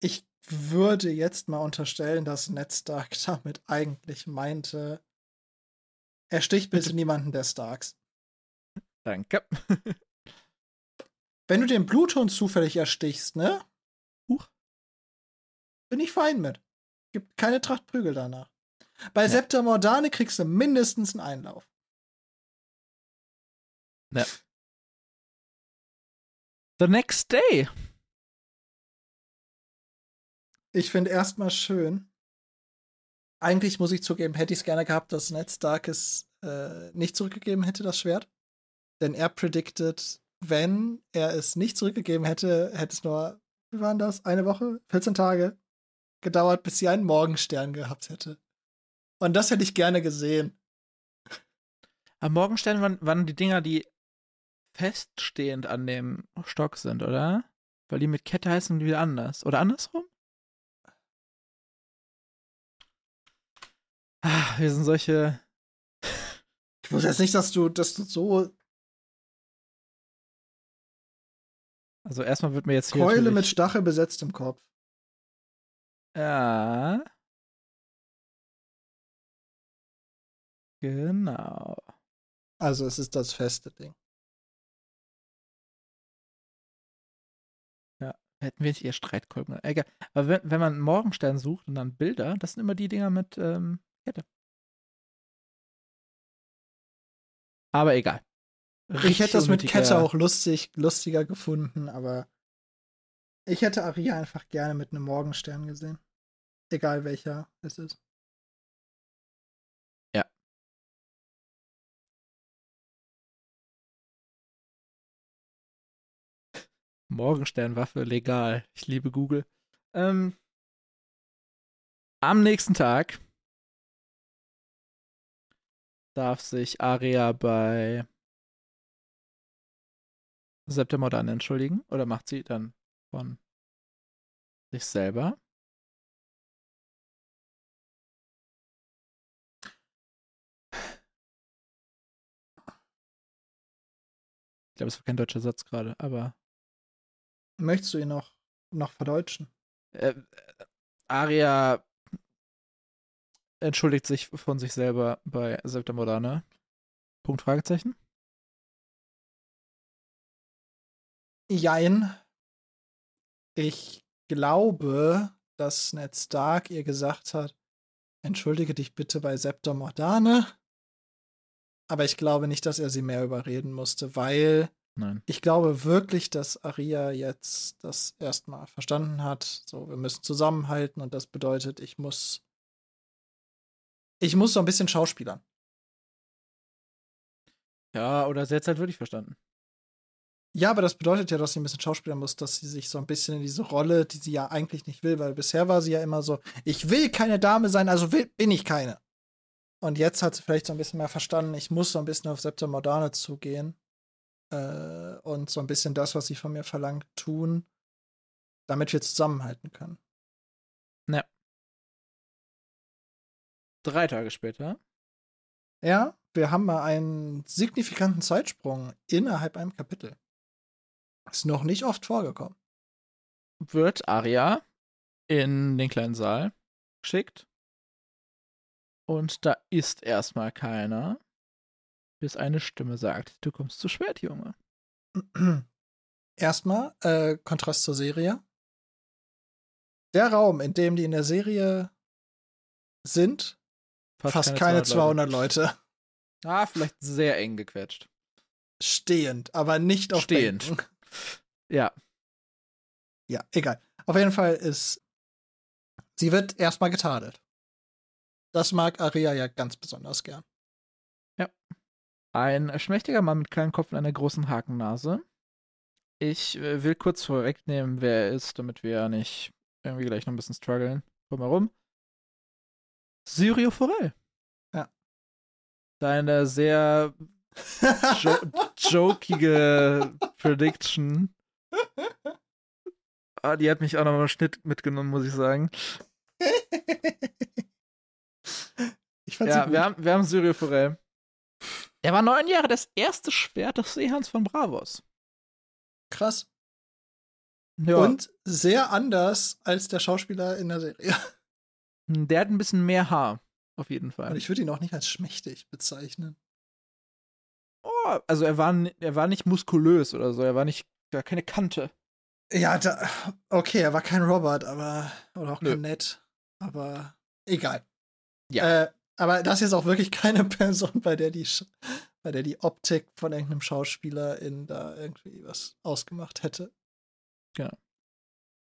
Ich würde jetzt mal unterstellen, dass Ned Stark <laughs> damit eigentlich meinte, er sticht bitte niemanden der Starks. Danke. <laughs> Wenn du den Bluthund zufällig erstichst, ne? Huch. Bin ich fein mit. Gibt keine Tracht Prügel danach. Bei Ja. Septa Mordane kriegst du mindestens einen Einlauf. The next day. Ich finde erstmal schön. Eigentlich muss ich zugeben, hätte ich es gerne gehabt, dass Ned Stark es äh, nicht zurückgegeben hätte, das Schwert. Denn er predicted, wenn er es nicht zurückgegeben hätte, hätte es nur, wie waren das? Eine Woche? 14 Tage gedauert, bis sie einen Morgenstern gehabt hätte. Und das hätte ich gerne gesehen. Am Morgenstern waren, waren die Dinger, die feststehend an dem Stock sind, oder? Weil die mit Kette heißen die wieder anders. Oder andersrum? Ah, wir sind solche. Ich wusste jetzt nicht, dass du, dass du so Also erstmal wird mir jetzt hier. Keule mit Stachel besetzt im Kopf. Ja. Genau. Also es ist das feste Ding. Hätten wir nicht eher Streitkolben. Egal. Aber wenn, wenn man Morgenstern sucht und dann Bilder, das sind immer die Dinger mit ähm, Kette. Aber egal. Ich hätte das mit Kette auch lustig, lustiger gefunden, aber ich hätte Aria einfach gerne mit einem Morgenstern gesehen. Egal welcher es ist. Morgensternwaffe legal. Ich liebe Google. Ähm, am nächsten Tag darf sich Aria bei September dann entschuldigen oder macht sie dann von sich selber? Ich glaube, es war kein deutscher Satz gerade, aber Möchtest du ihn noch, noch verdeutschen? äh, Aria entschuldigt sich von sich selber bei Septa Moderne. Punkt Fragezeichen. Jein. Ich glaube, dass Ned Stark ihr gesagt hat, entschuldige dich bitte bei Septa Mordane. Aber ich glaube nicht, dass er sie mehr überreden musste, weil Nein. ich glaube wirklich, dass Aria jetzt das erstmal verstanden hat. So, wir müssen zusammenhalten und das bedeutet, ich muss. Ich muss so ein bisschen schauspielern. Ja, oder sie hat es halt wirklich verstanden. Ja, aber das bedeutet ja, dass sie ein bisschen schauspielern muss, dass sie sich so ein bisschen in diese Rolle, die sie ja eigentlich nicht will, weil bisher war sie ja immer so, ich will keine Dame sein, also will, bin ich keine. Und jetzt hat sie vielleicht so ein bisschen mehr verstanden, ich muss so ein bisschen auf Septa Modane zugehen äh, und so ein bisschen das, was sie von mir verlangt, tun, damit wir zusammenhalten können. Drei Tage später. Ja, wir haben mal einen signifikanten Zeitsprung innerhalb einem Kapitel. Ist noch nicht oft vorgekommen. wird Aria in den kleinen Saal geschickt. Und da ist erstmal keiner, bis eine Stimme sagt, du kommst zu spät, Junge. Erstmal, äh, Kontrast zur Serie. Der Raum, in dem die in der Serie sind, fast, keine 200 Leute. Leute. Ah, vielleicht sehr eng gequetscht. Stehend, aber nicht auf Stehend. Bänken. Ja, Ja, egal. Auf jeden Fall ist, sie wird erstmal getadelt. Das mag Aria ja ganz besonders gern. ein schmächtiger Mann mit kleinem Kopf und einer großen Hakennase. Ich äh, will kurz vorwegnehmen, wer er ist, damit wir nicht irgendwie gleich noch ein bisschen strugglen. Drumherum. Syrio Forel. Ja. Deine sehr jo jokige Prediction. Ah, die hat mich auch nochmal im Schnitt mitgenommen, muss ich sagen. ich fand sie Ja, gut. wir haben, wir haben Syrio Forel. Er war neun Jahre das erste Schwert des Seehands von Bravos. krass. Ja, Und sehr anders als der Schauspieler in der Serie. <laughs> der hat ein bisschen mehr Haar, auf jeden Fall. Und ich würde ihn auch nicht als schmächtig bezeichnen. Ja, also er war, er war nicht muskulös oder so, er war nicht, gar keine Kante. Ja, da, okay, er war kein Robert, aber, oder auch Nö. kein Ned, aber egal. Ja. Äh, aber das ist jetzt auch wirklich <laughs> keine Person, bei der die, bei der die Optik von irgendeinem Schauspieler in da irgendwie was ausgemacht hätte.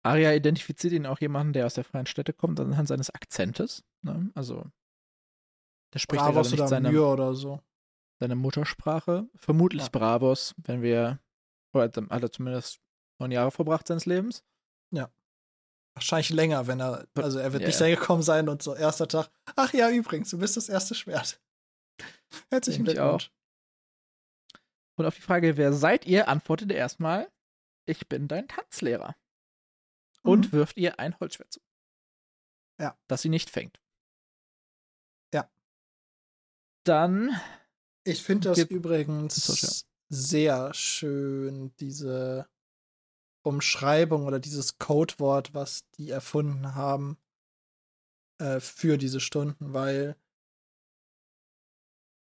Arya identifiziert ihn auch jemanden, der aus der freien Städte kommt, anhand seines Akzentes. Ne? Also, der spricht ja Bravos gerade nicht seine, Mühe oder so. Seine Muttersprache. Vermutlich Ja. Bravos, wenn wir, oder hat er zumindest neun Jahre verbracht seines Lebens. Wahrscheinlich länger, wenn er, also er wird Ja, nicht ja. gekommen sein und so erster Tag. Ach ja, übrigens, du bist das erste Schwert. <laughs> Herzlichen Glückwunsch. Und auf die Frage, wer seid ihr, antwortet er erstmal, ich bin dein Tanzlehrer. Und Mhm. wirft ihr ein Holzschwert zu. Ja. Das sie nicht fängt. Ja. Dann, Ich finde das übrigens sehr schön, diese Umschreibung oder dieses Codewort, was die erfunden haben äh, für diese Stunden, weil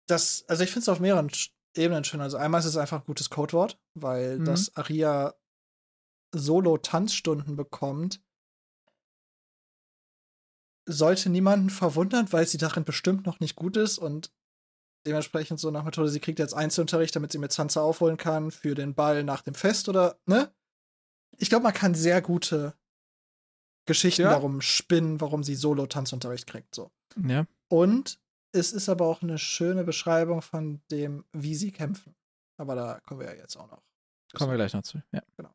das, also ich finde es auf mehreren Ebenen schön. Also einmal ist es einfach ein gutes Codewort, weil Mhm. das Aria Solo-Tanzstunden bekommt, sollte niemanden verwundern, weil sie darin bestimmt noch nicht gut ist und dementsprechend so nach Methode, sie kriegt jetzt Einzelunterricht, damit sie mit Sansa aufholen kann für den Ball nach dem Fest oder, ne? Ich glaube, man kann sehr gute Geschichten Ja. darum spinnen, warum sie Solo-Tanzunterricht kriegt, so. ja, Und es ist aber auch eine schöne Beschreibung von dem, wie sie kämpfen. Aber da kommen wir ja jetzt auch noch. kommen wir gleich noch zu. Ja. Genau.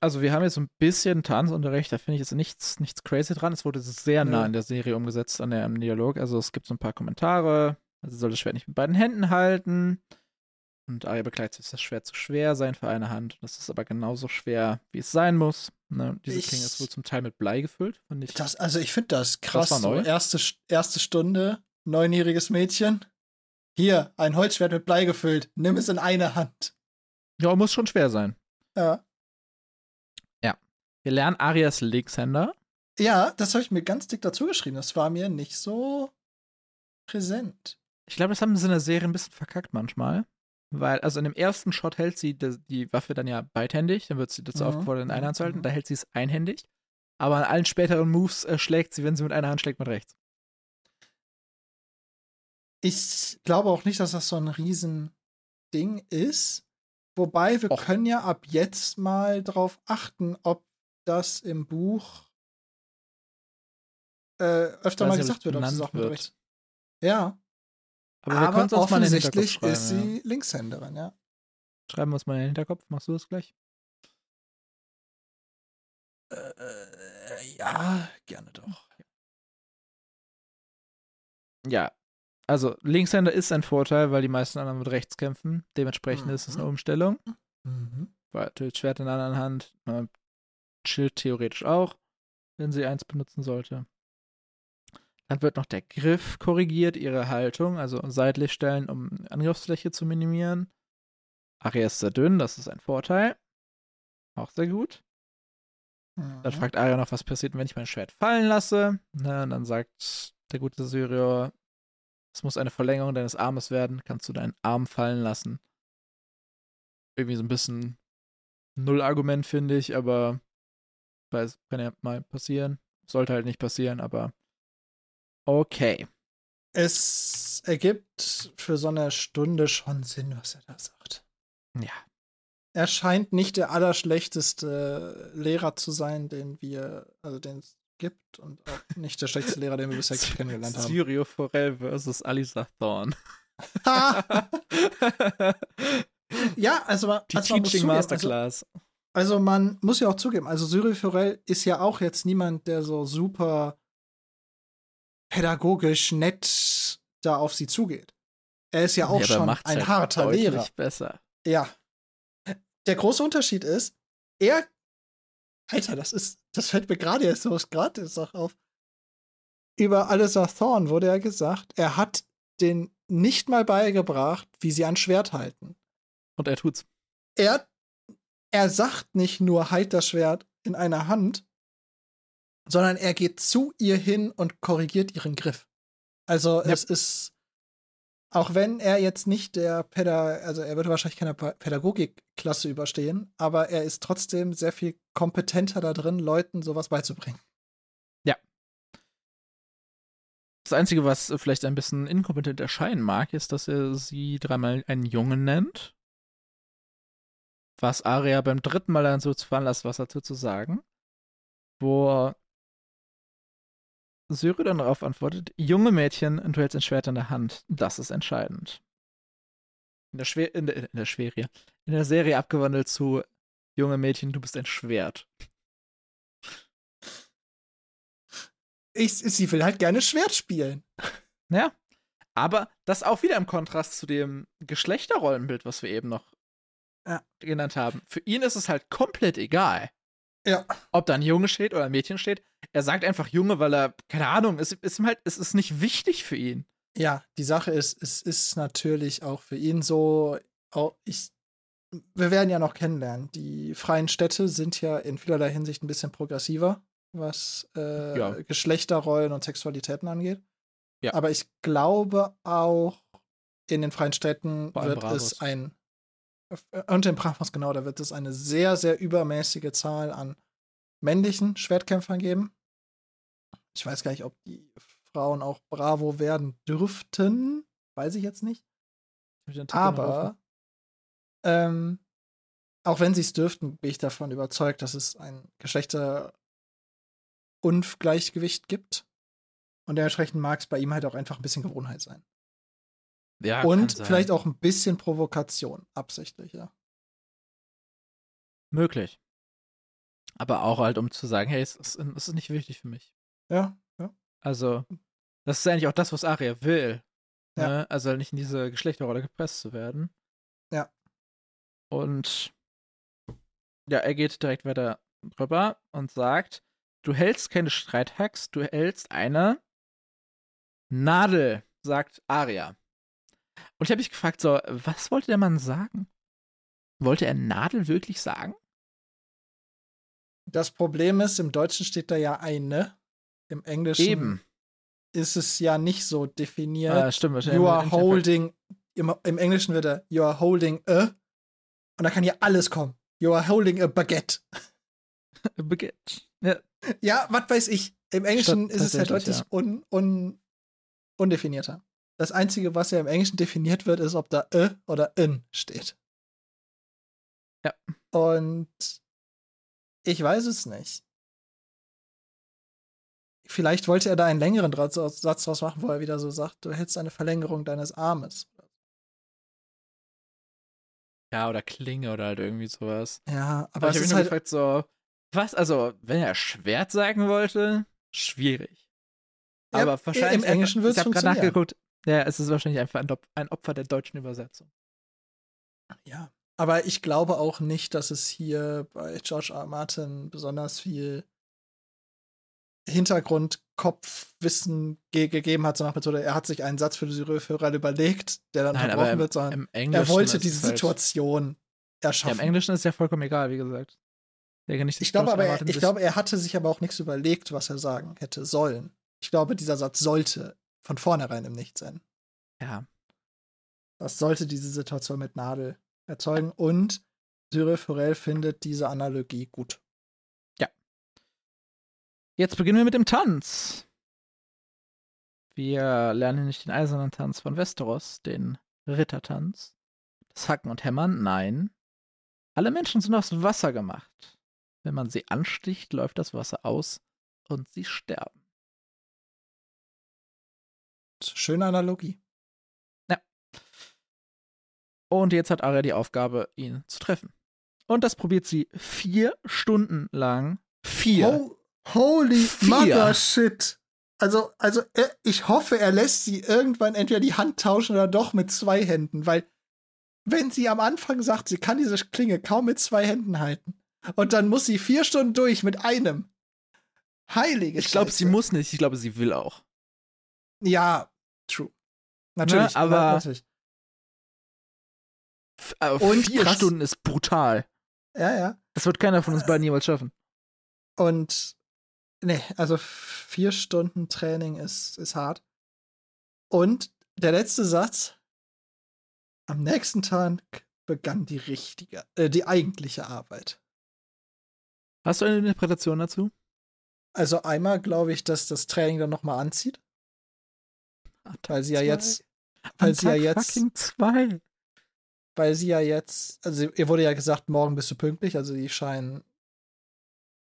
Also wir haben jetzt so ein bisschen Tanzunterricht, da finde ich jetzt nichts, nichts crazy dran. Es wurde sehr nah in der Serie umgesetzt an der, am Dialog. Also es gibt so ein paar Kommentare. Also sie soll das Schwert nicht mit beiden Händen halten. Und Arya begleitet sich, dass das Schwert zu schwer sein für eine Hand. Das ist aber genauso schwer, wie es sein muss. Ne? Diese Ich- Klinge ist wohl zum Teil mit Blei gefüllt. Fand ich. Das, also ich finde das krass. war neu. So, erste, erste Stunde, neunjähriges Mädchen. Hier, ein Holzschwert mit Blei gefüllt. Nimm es in eine Hand. ja, muss schon schwer sein. Ja, Wir lernen Arias Linkshänder. ja das habe ich mir ganz dick dazu geschrieben. Das war mir nicht so präsent. Ich glaube, das haben sie in der Serie ein bisschen verkackt manchmal. Weil, also in dem ersten Shot hält sie die, die Waffe dann ja beidhändig, dann wird sie dazu Mhm, aufgefordert, in einer Hand zu halten, mhm. da hält sie es einhändig. Aber an allen späteren Moves äh, schlägt sie, wenn sie mit einer Hand schlägt, mit rechts. Ich glaube auch nicht, dass das so ein Riesending ist. Wobei wir Och. können ja ab jetzt mal drauf achten, ob das im Buch äh, öfter mal gesagt es wird, ob sie mit wird. rechts. Ja, Aber, aber offensichtlich ist sie Linkshänderin, ja. ja. Schreiben wir uns mal in den Hinterkopf. Machst du das gleich? Äh, ja, gerne doch. Ja. Also, Linkshänder ist ein Vorteil, weil die meisten anderen mit rechts kämpfen. Dementsprechend ist es Mhm. eine Umstellung. Mhm. Weil natürlich Schwert in der anderen Hand. Schild theoretisch auch, wenn sie eins benutzen sollte. Dann wird noch der Griff korrigiert, ihre Haltung, also seitlich stellen, um Angriffsfläche zu minimieren. Arya ist sehr dünn, das ist ein Vorteil. Auch sehr gut. Dann Mhm. fragt Arya noch, was passiert, wenn ich mein Schwert fallen lasse. Na, und dann sagt der gute Syrior, es muss eine Verlängerung deines Armes werden, kannst du deinen Arm fallen lassen. Irgendwie so ein bisschen Null-Argument, finde ich, aber weiß, kann ja mal passieren. Sollte halt nicht passieren, aber okay. Es ergibt für so eine Stunde schon Sinn, was er da sagt. Ja. Er scheint nicht der allerschlechteste Lehrer zu sein, den wir, also den es gibt und auch nicht der schlechteste Lehrer, den wir bisher <laughs> kennengelernt haben. Syrio Forel versus Alisa Thorn. <laughs> ja, also, Die also Teaching also, Masterclass. Also man muss ja auch zugeben, also Cyril Forel ist ja auch jetzt niemand, der so super pädagogisch nett da auf sie zugeht. Er ist ja auch aber schon ein halt harter Lehrer. besser. Ja. Der große Unterschied ist, er. Alter, das ist. Das fällt mir gerade erst so gerade jetzt auch auf. Über Alissa Thorne wurde ja gesagt, er hat den nicht mal beigebracht, wie sie ein Schwert halten. Und er tut's. Er, er sagt nicht nur, halt das Schwert in einer Hand, sondern er geht zu ihr hin und korrigiert ihren Griff. Also Ja. es ist auch wenn er jetzt nicht der Päda, also er würde wahrscheinlich keine Pädagogikklasse überstehen, aber er ist trotzdem sehr viel kompetenter da drin, Leuten sowas beizubringen. Ja. Das Einzige, was vielleicht ein bisschen inkompetent erscheinen mag, ist, dass er sie dreimal einen Jungen nennt. Was Aria beim dritten Mal dann so zu veranlasst, was dazu zu sagen. Wo Syri dann darauf antwortet, junge Mädchen, du hältst ein Schwert in der Hand. Das ist entscheidend. In der, Schwer in der, in der Schwerie. In der Serie abgewandelt zu junge Mädchen, du bist ein Schwert. Ich, sie will halt gerne Schwert spielen. Ja. Aber das auch wieder im Kontrast zu dem Geschlechterrollenbild, was wir eben noch ja. genannt haben. Für ihn ist es halt komplett egal. Ja. Ob da ein Junge steht oder ein Mädchen steht. Er sagt einfach Junge, weil er, keine Ahnung, es ist ihm halt, es ist nicht wichtig für ihn. Ja, die Sache ist, es ist natürlich auch für ihn so, auch ich, wir werden ja noch kennenlernen. Die freien Städte sind ja in vielerlei Hinsicht ein bisschen progressiver, was äh, ja. Geschlechterrollen und Sexualitäten angeht. Ja. Aber ich glaube auch, in den freien Städten wird Bravos. es ein und in Brachmas, genau, da wird es eine sehr, sehr übermäßige Zahl an männlichen Schwertkämpfern geben. Ich weiß gar nicht, ob die Frauen auch Bravo werden dürften. Weiß ich jetzt nicht. Aber ähm, auch wenn sie es dürften, bin ich davon überzeugt, dass es ein Geschlechterungleichgewicht gibt. Und dementsprechend mag es bei ihm halt auch einfach ein bisschen Gewohnheit sein. Ja, und vielleicht auch ein bisschen Provokation, absichtlich, ja. Möglich. Aber auch halt, um zu sagen, hey, es ist, es ist nicht wichtig für mich. Ja, ja. Also, das ist eigentlich auch das, was Aria will. Ja. Ne? Also nicht in diese Geschlechterrolle gepresst zu werden. Ja. Und ja, er geht direkt weiter drüber und sagt, du hältst keine Streithacks, du hältst eine Nadel, sagt Aria. Und ich habe mich gefragt, so, was wollte der Mann sagen? Wollte er Nadel wirklich sagen? Das Problem ist, im Deutschen steht da ja eine. Im Englischen Eben. ist es ja nicht so definiert. Ah, stimmt, wahrscheinlich. You are holding, im, im, Englischen wird er, you are holding a. Und da kann hier alles kommen. You are holding a baguette. <laughs> a baguette. Ja, ja was weiß ich. Im Englischen Statt, ist es halt deutlich ja. un, un, undefinierter. Das Einzige, was ja im Englischen definiert wird, ist, ob da äh oder in steht. Ja. Und ich weiß es nicht. Vielleicht wollte er da einen längeren Satz draus machen, wo er wieder so sagt, du hältst eine Verlängerung deines Armes. Ja, oder Klinge oder halt irgendwie sowas. Ja, aber, aber ich habe mich halt gefragt, so, was, also, wenn er Schwert sagen wollte, schwierig. Ja, aber wahrscheinlich. Im Englischen wird es Ich habe gerade nachgeguckt, ja, es ist wahrscheinlich einfach ein Opfer der deutschen Übersetzung. Ja, aber ich glaube auch nicht, dass es hier bei George R. Martin besonders viel Hintergrundkopfwissen ge gegeben hat, so nach Methode, er hat sich einen Satz für die Syriöführer überlegt, der dann Nein, verbrochen wird, sondern er wollte diese halt Situation erschaffen. Ja, Im Englischen ist ja vollkommen egal, wie gesagt. Ich glaube aber, er, ich glaube, er hatte sich aber auch nichts überlegt, was er sagen hätte sollen. Ich glaube, dieser Satz sollte von vornherein im Nichts sein. Ja. Das sollte diese Situation mit Nadel erzeugen und Cyril Forel findet diese Analogie gut. Ja. Jetzt beginnen wir mit dem Tanz. Wir lernen nicht den eisernen Tanz von Westeros, den Rittertanz, das Hacken und Hämmern, nein. Alle Menschen sind aus Wasser gemacht. Wenn man sie ansticht, läuft das Wasser aus und sie sterben. Schöne Analogie. Ja. Und jetzt hat Arya die Aufgabe, ihn zu treffen. Und das probiert sie vier Stunden lang. Vier. Ho holy vier. mother shit. Also, also ich hoffe, er lässt sie irgendwann entweder die Hand tauschen oder doch mit zwei Händen, weil wenn sie am Anfang sagt, sie kann diese Klinge kaum mit zwei Händen halten und dann muss sie vier Stunden durch mit einem. Heilige Ich glaube, sie muss nicht. Ich glaube, sie will auch. Ja, True. Natürlich, ne, aber. Natürlich. Und vier krass. Stunden ist brutal. Ja, ja. Das wird keiner von uns beiden jemals schaffen. Und nee, also vier Stunden Training ist, ist hart. Und der letzte Satz, am nächsten Tag begann die richtige, äh, die eigentliche Arbeit. Hast du eine Interpretation dazu? Also einmal glaube ich, dass das Training dann nochmal anzieht. Weil sie ja Zwei. jetzt, weil sie ja jetzt, Fucking zwei. weil sie ja jetzt, also ihr wurde ja gesagt, morgen bist du pünktlich, also die scheinen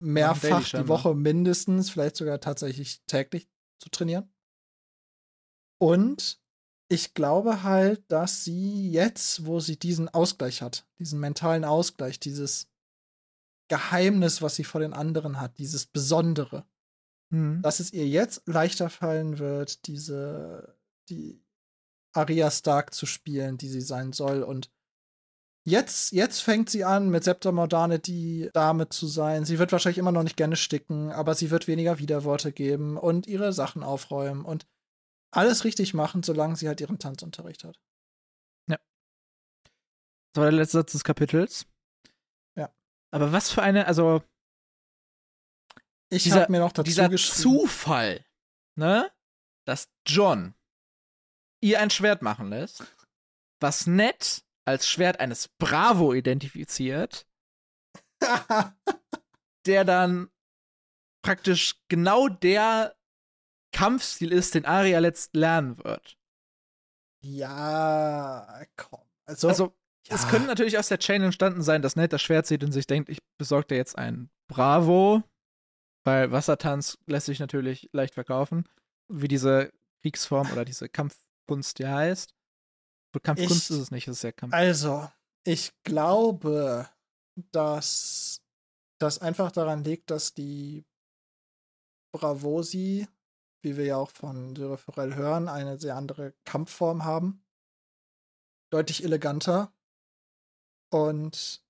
mehrfach die. Woche mindestens, vielleicht sogar tatsächlich täglich zu trainieren. Und ich glaube halt, dass sie jetzt, wo sie diesen Ausgleich hat, diesen mentalen Ausgleich, dieses Geheimnis, was sie vor den anderen hat, dieses Besondere, Mhm. dass es ihr jetzt leichter fallen wird, diese, die Arya Stark zu spielen, die sie sein soll. Und jetzt, jetzt fängt sie an, mit Septa Mordane die Dame zu sein. Sie wird wahrscheinlich immer noch nicht gerne sticken, aber sie wird weniger Widerworte geben und ihre Sachen aufräumen und alles richtig machen, solange sie halt ihren Tanzunterricht hat. Das war der letzte Satz des Kapitels. Ja. Aber was für eine, also Ich Dieser- habe mir noch dazu dieser. Zufall, ne, dass John ihr ein Schwert machen lässt, was Ned als Schwert eines Bravo identifiziert, <laughs> der dann praktisch genau der Kampfstil ist, den Arya letzt lernen wird. ja, komm. Also, Also, ja. es könnte natürlich aus der Chain entstanden sein, dass Ned das Schwert sieht und sich denkt, ich besorge dir jetzt ein Bravo, weil Wassertanz lässt sich natürlich leicht verkaufen, wie diese Kriegsform oder diese Kampfkunst ja heißt. Kampfkunst Ich- ist es nicht, es ist ja Kampf. Also, ich glaube, dass das einfach daran liegt, dass die Bravosi, wie wir ja auch von Syre Forel hören, eine sehr andere Kampfform haben. Deutlich eleganter. Und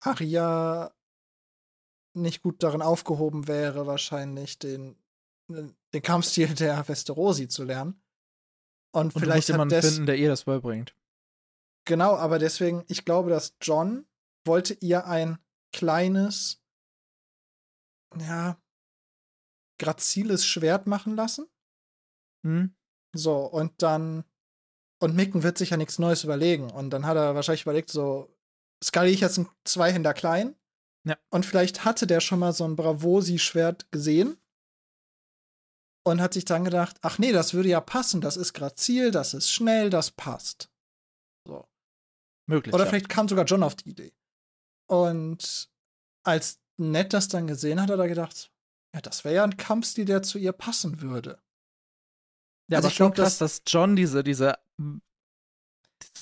Aria nicht gut darin aufgehoben wäre, wahrscheinlich den, den Kampfstil der Westerosi zu lernen. Und, Und vielleicht des finden, der ihr das beibringt. Genau, aber deswegen, ich glaube, dass John wollte ihr ein kleines, ja, graziles Schwert machen lassen. Hm? So, und dann, und Micken wird sich ja nichts Neues überlegen. Und dann hat er wahrscheinlich überlegt, so, skaliere ich jetzt ein Zweihänder klein? Ja. Und vielleicht hatte der schon mal so ein Bravosi-Schwert gesehen und hat sich dann gedacht, ach nee, das würde ja passen, das ist grazil, das ist schnell, das passt. So. Möglich. Oder ja. vielleicht kam sogar John auf die Idee. Und als Ned das dann gesehen hat, hat er gedacht, ja, das wäre ja ein Kampfstil, der zu ihr passen würde. Ja, also aber ich schon glaub, krass, dass John diese, diese,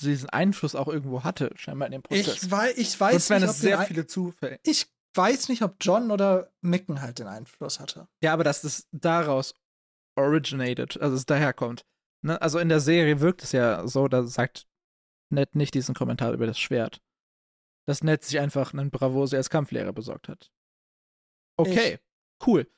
diesen Einfluss auch irgendwo hatte, scheinbar in dem Prozess. Ich, wei ich weiß nicht, es ob sehr viele Zufälle. ich weiß nicht, ob John oder Micken halt den Einfluss hatte. Ja, aber dass das daraus originated, also es daherkommt. Ne? Also in der Serie wirkt es ja so, da sagt Ned nicht diesen Kommentar über das Schwert. Dass Ned sich einfach einen Bravosi als Kampflehrer besorgt hat. Okay, cool.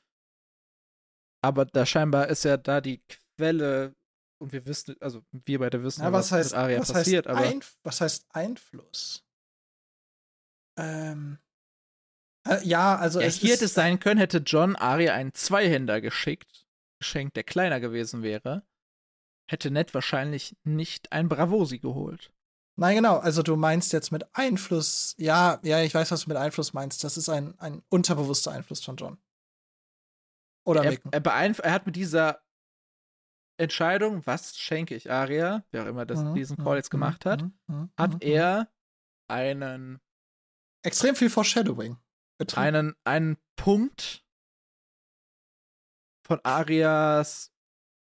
Aber da scheinbar ist ja da die Quelle, und wir wissen, also wir beide wissen, Ja, was, was, heißt, mit Arya was, passiert, heißt aber Einf was heißt Einfluss? Ähm, äh, ja, also ja, es hier hätte es sein können, hätte John Arya einen Zweihänder geschickt, geschenkt, der kleiner gewesen wäre, hätte Ned wahrscheinlich nicht ein Bravosi geholt. Nein, genau. Also du meinst jetzt mit Einfluss. Ja, ja, ich weiß, was du mit Einfluss meinst. Das ist ein, ein unterbewusster Einfluss von John. Oder er, Micken. er, er hat mit dieser Entscheidung, was schenke ich Arya, wer auch immer das, Mhm, diesen mhm, Call jetzt gemacht hat, mhm, mhm, hat mhm. er einen, extrem viel Foreshadowing betrieben. einen, einen Punkt von Arias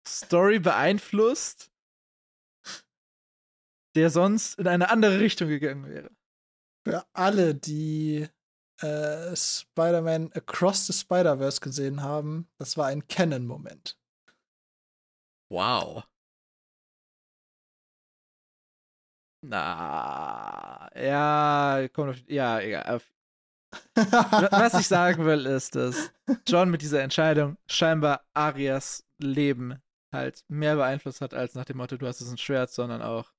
Story beeinflusst, der sonst in eine andere Richtung gegangen wäre. Für alle, die äh, Spider-Man Across the Spider-Verse gesehen haben, das war ein Canon-Moment. Wow. Na, ja, komm, ja, egal. Was ich sagen will, ist, dass John mit dieser Entscheidung scheinbar Arias Leben halt mehr beeinflusst hat, als nach dem Motto, du hast jetzt ein Schwert, sondern auch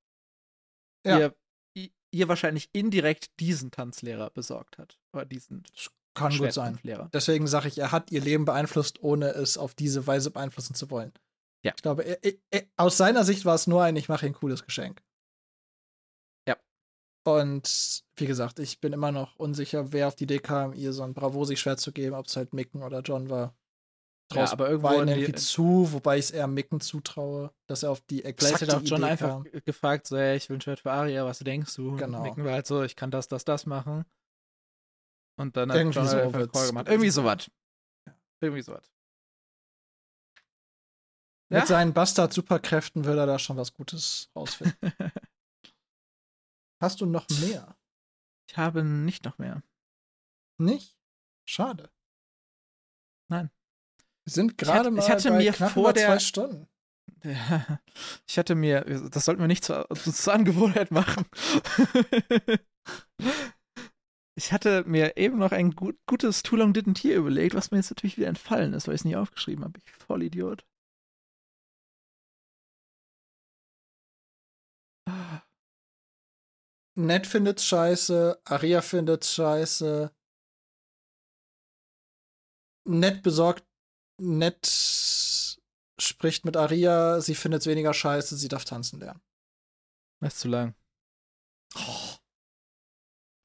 Ja. ihr, ihr wahrscheinlich indirekt diesen Tanzlehrer besorgt hat. Oder diesen Kann gut sein. Deswegen sage ich, er hat ihr Leben beeinflusst, ohne es auf diese Weise beeinflussen zu wollen. Ja. Ich glaube, er, er, er, aus seiner Sicht war es nur ein, ich mache ein cooles Geschenk. Und wie gesagt, ich bin immer noch unsicher, wer auf die Idee kam, ihr so ein Bravosi-Schwert zu geben, ob es halt Micken oder John war. Ja, aber irgendwo irgendwie die- zu, wobei ich es eher Micken zutraue, dass er auf die Vielleicht exakte hat auch John Idee einfach kam. gefragt, so, hey, ich will ein Schwert für Aria, was denkst du? Und Genau. Micken war halt so, ich kann das, das, das machen. Und dann hat Irgendwie John so halt wird's Call gemacht. Irgendwie sowas. Ja. Irgendwie sowas. Mit Ja. seinen Bastard-Superkräften will er da schon was Gutes rausfinden. <laughs> Hast du noch mehr? Ich habe nicht noch mehr. Nicht? Schade. Nein. Wir sind gerade mal ich hatte bei mir knapp vor der- zwei Stunden. Ja, <laughs> ich hatte mir, das sollten wir nicht zur, zur Angewohnheit machen. <laughs> ich hatte mir eben noch ein gut, gutes Too Long Didn't Hear überlegt, was mir jetzt natürlich wieder entfallen ist, weil ich es nicht aufgeschrieben habe. Ich voll Idiot. Ned findet's scheiße, Aria findet's scheiße. Ned besorgt, Ned spricht mit Aria, sie findet's weniger scheiße, sie darf tanzen lernen. Das ist zu lang.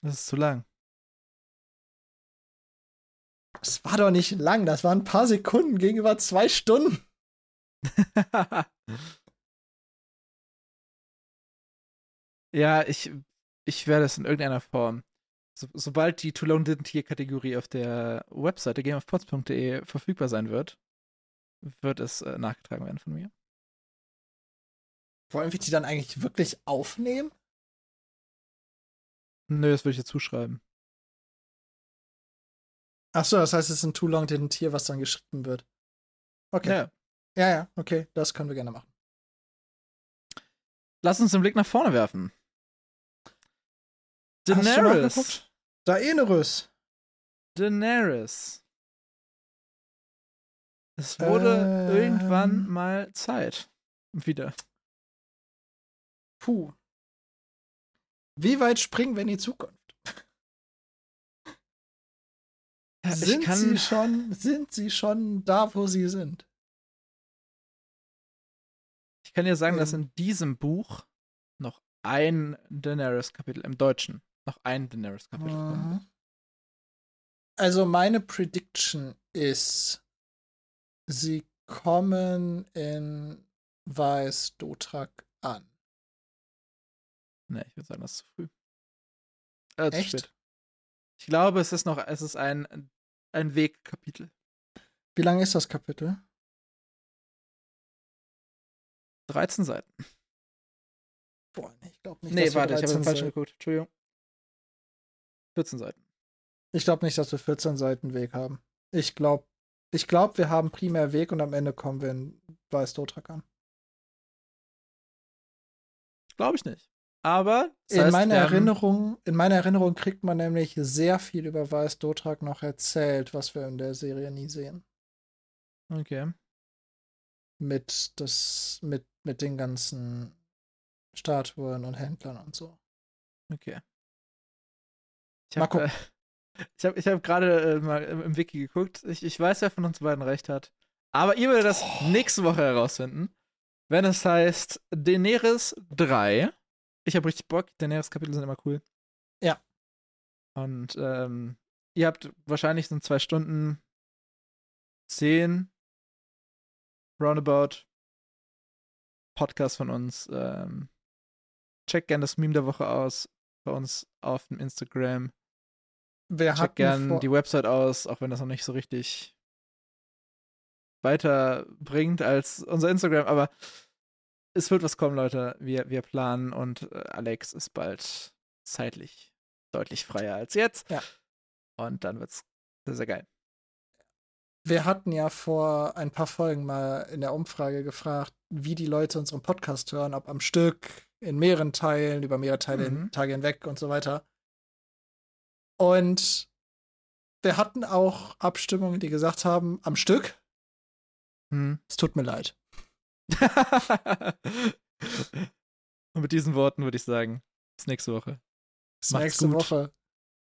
Das ist zu lang. Das war doch nicht lang, das waren ein paar Sekunden gegenüber zwei Stunden. <laughs> ja, ich, ich werde es in irgendeiner Form. So, sobald die Too Long Didn't Hear Kategorie auf der Webseite gameofpods.de verfügbar sein wird, wird es äh, nachgetragen werden von mir. Wollen wir die dann eigentlich wirklich aufnehmen? Nö, das würde ich jetzt zuschreiben. Achso, das heißt, es ist ein Too Long Didn't Hear, was dann geschrieben wird. Okay. Ja. Ja, ja, okay, das können wir gerne machen. Lass uns den Blick nach vorne werfen. Daenerys. Daenerys. Daenerys. Es wurde Ähm. irgendwann mal Zeit. Wieder. Puh. Wie weit springen wir in die Zukunft? Ja, sind ich kann, sie schon, sind sie schon da, wo sie sind? ich kann dir sagen, dass Ähm. in diesem Buch noch ein Daenerys-Kapitel im Deutschen noch ein Daenerys-Kapitel. Mhm. Also meine Prediction ist, sie kommen in Weiß Dotrak an. Nee, ich würde sagen, das ist zu früh. Äh, Echt? spät. Ich glaube, es ist noch, es ist ein, ein Wegkapitel. Wie lang ist das Kapitel? 13 Seiten. Boah, nee, ich glaube nicht. Nee, warte, ich habe 13 falsch geguckt. Entschuldigung. 14 Seiten. Ich glaube nicht, dass wir 14 Seiten Weg haben. Ich glaube, ich glaube, wir haben primär Weg und am Ende kommen wir in Weiß Dotrak an. Glaube ich nicht. Aber in heißt, meiner haben- Erinnerung, in meiner Erinnerung kriegt man nämlich sehr viel über Weiß Dotrak noch erzählt, was wir in der Serie nie sehen. Okay. Mit das, mit, mit den ganzen Statuen und Händlern und so. Okay. Ich habe äh, <laughs> ich hab, ich hab gerade äh, mal im, im Wiki geguckt. Ich, ich weiß, wer von uns beiden recht hat. Aber ihr werdet das Oh. nächste Woche herausfinden, wenn es heißt Daenerys 3. Ich habe richtig Bock. Daenerys-Kapitel sind immer cool. Ja. Und ähm, ihr habt wahrscheinlich so zwei Stunden zehn roundabout Podcast von uns. Ähm, checkt gerne das Meme der Woche aus bei uns auf dem Instagram. Hatten gerne vor, die Website aus, auch wenn das noch nicht so richtig weiterbringt als unser Instagram, aber es wird was kommen, Leute. Wir, wir planen und äh, Alex ist bald zeitlich deutlich freier als jetzt. Ja. Und dann wird's sehr, sehr geil. wir hatten ja vor ein paar Folgen mal in der Umfrage gefragt, wie die Leute unseren Podcast hören, ob am Stück, in mehreren Teilen, über mehrere Teile, Mhm. Tage hinweg und so weiter. Und wir hatten auch Abstimmungen, die gesagt haben, am Stück, Hm. es tut mir leid. <laughs> und mit diesen Worten würde ich sagen, bis nächste Woche. Bis Macht's nächste gut. Woche.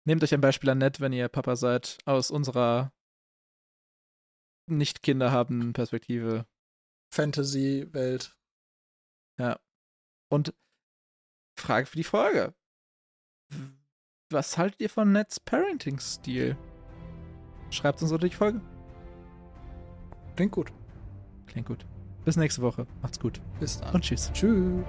Nehmt euch ein Beispiel an Nett, wenn ihr Papa seid, aus unserer nicht Kinder haben Perspektive. Fantasy-Welt. Und Frage für die Folge. was haltet ihr von Nets Parenting-Stil? Schreibt uns unter die Folge. Klingt gut. Klingt gut. Bis nächste Woche. Macht's gut. Bis dann. Und tschüss. Tschüss.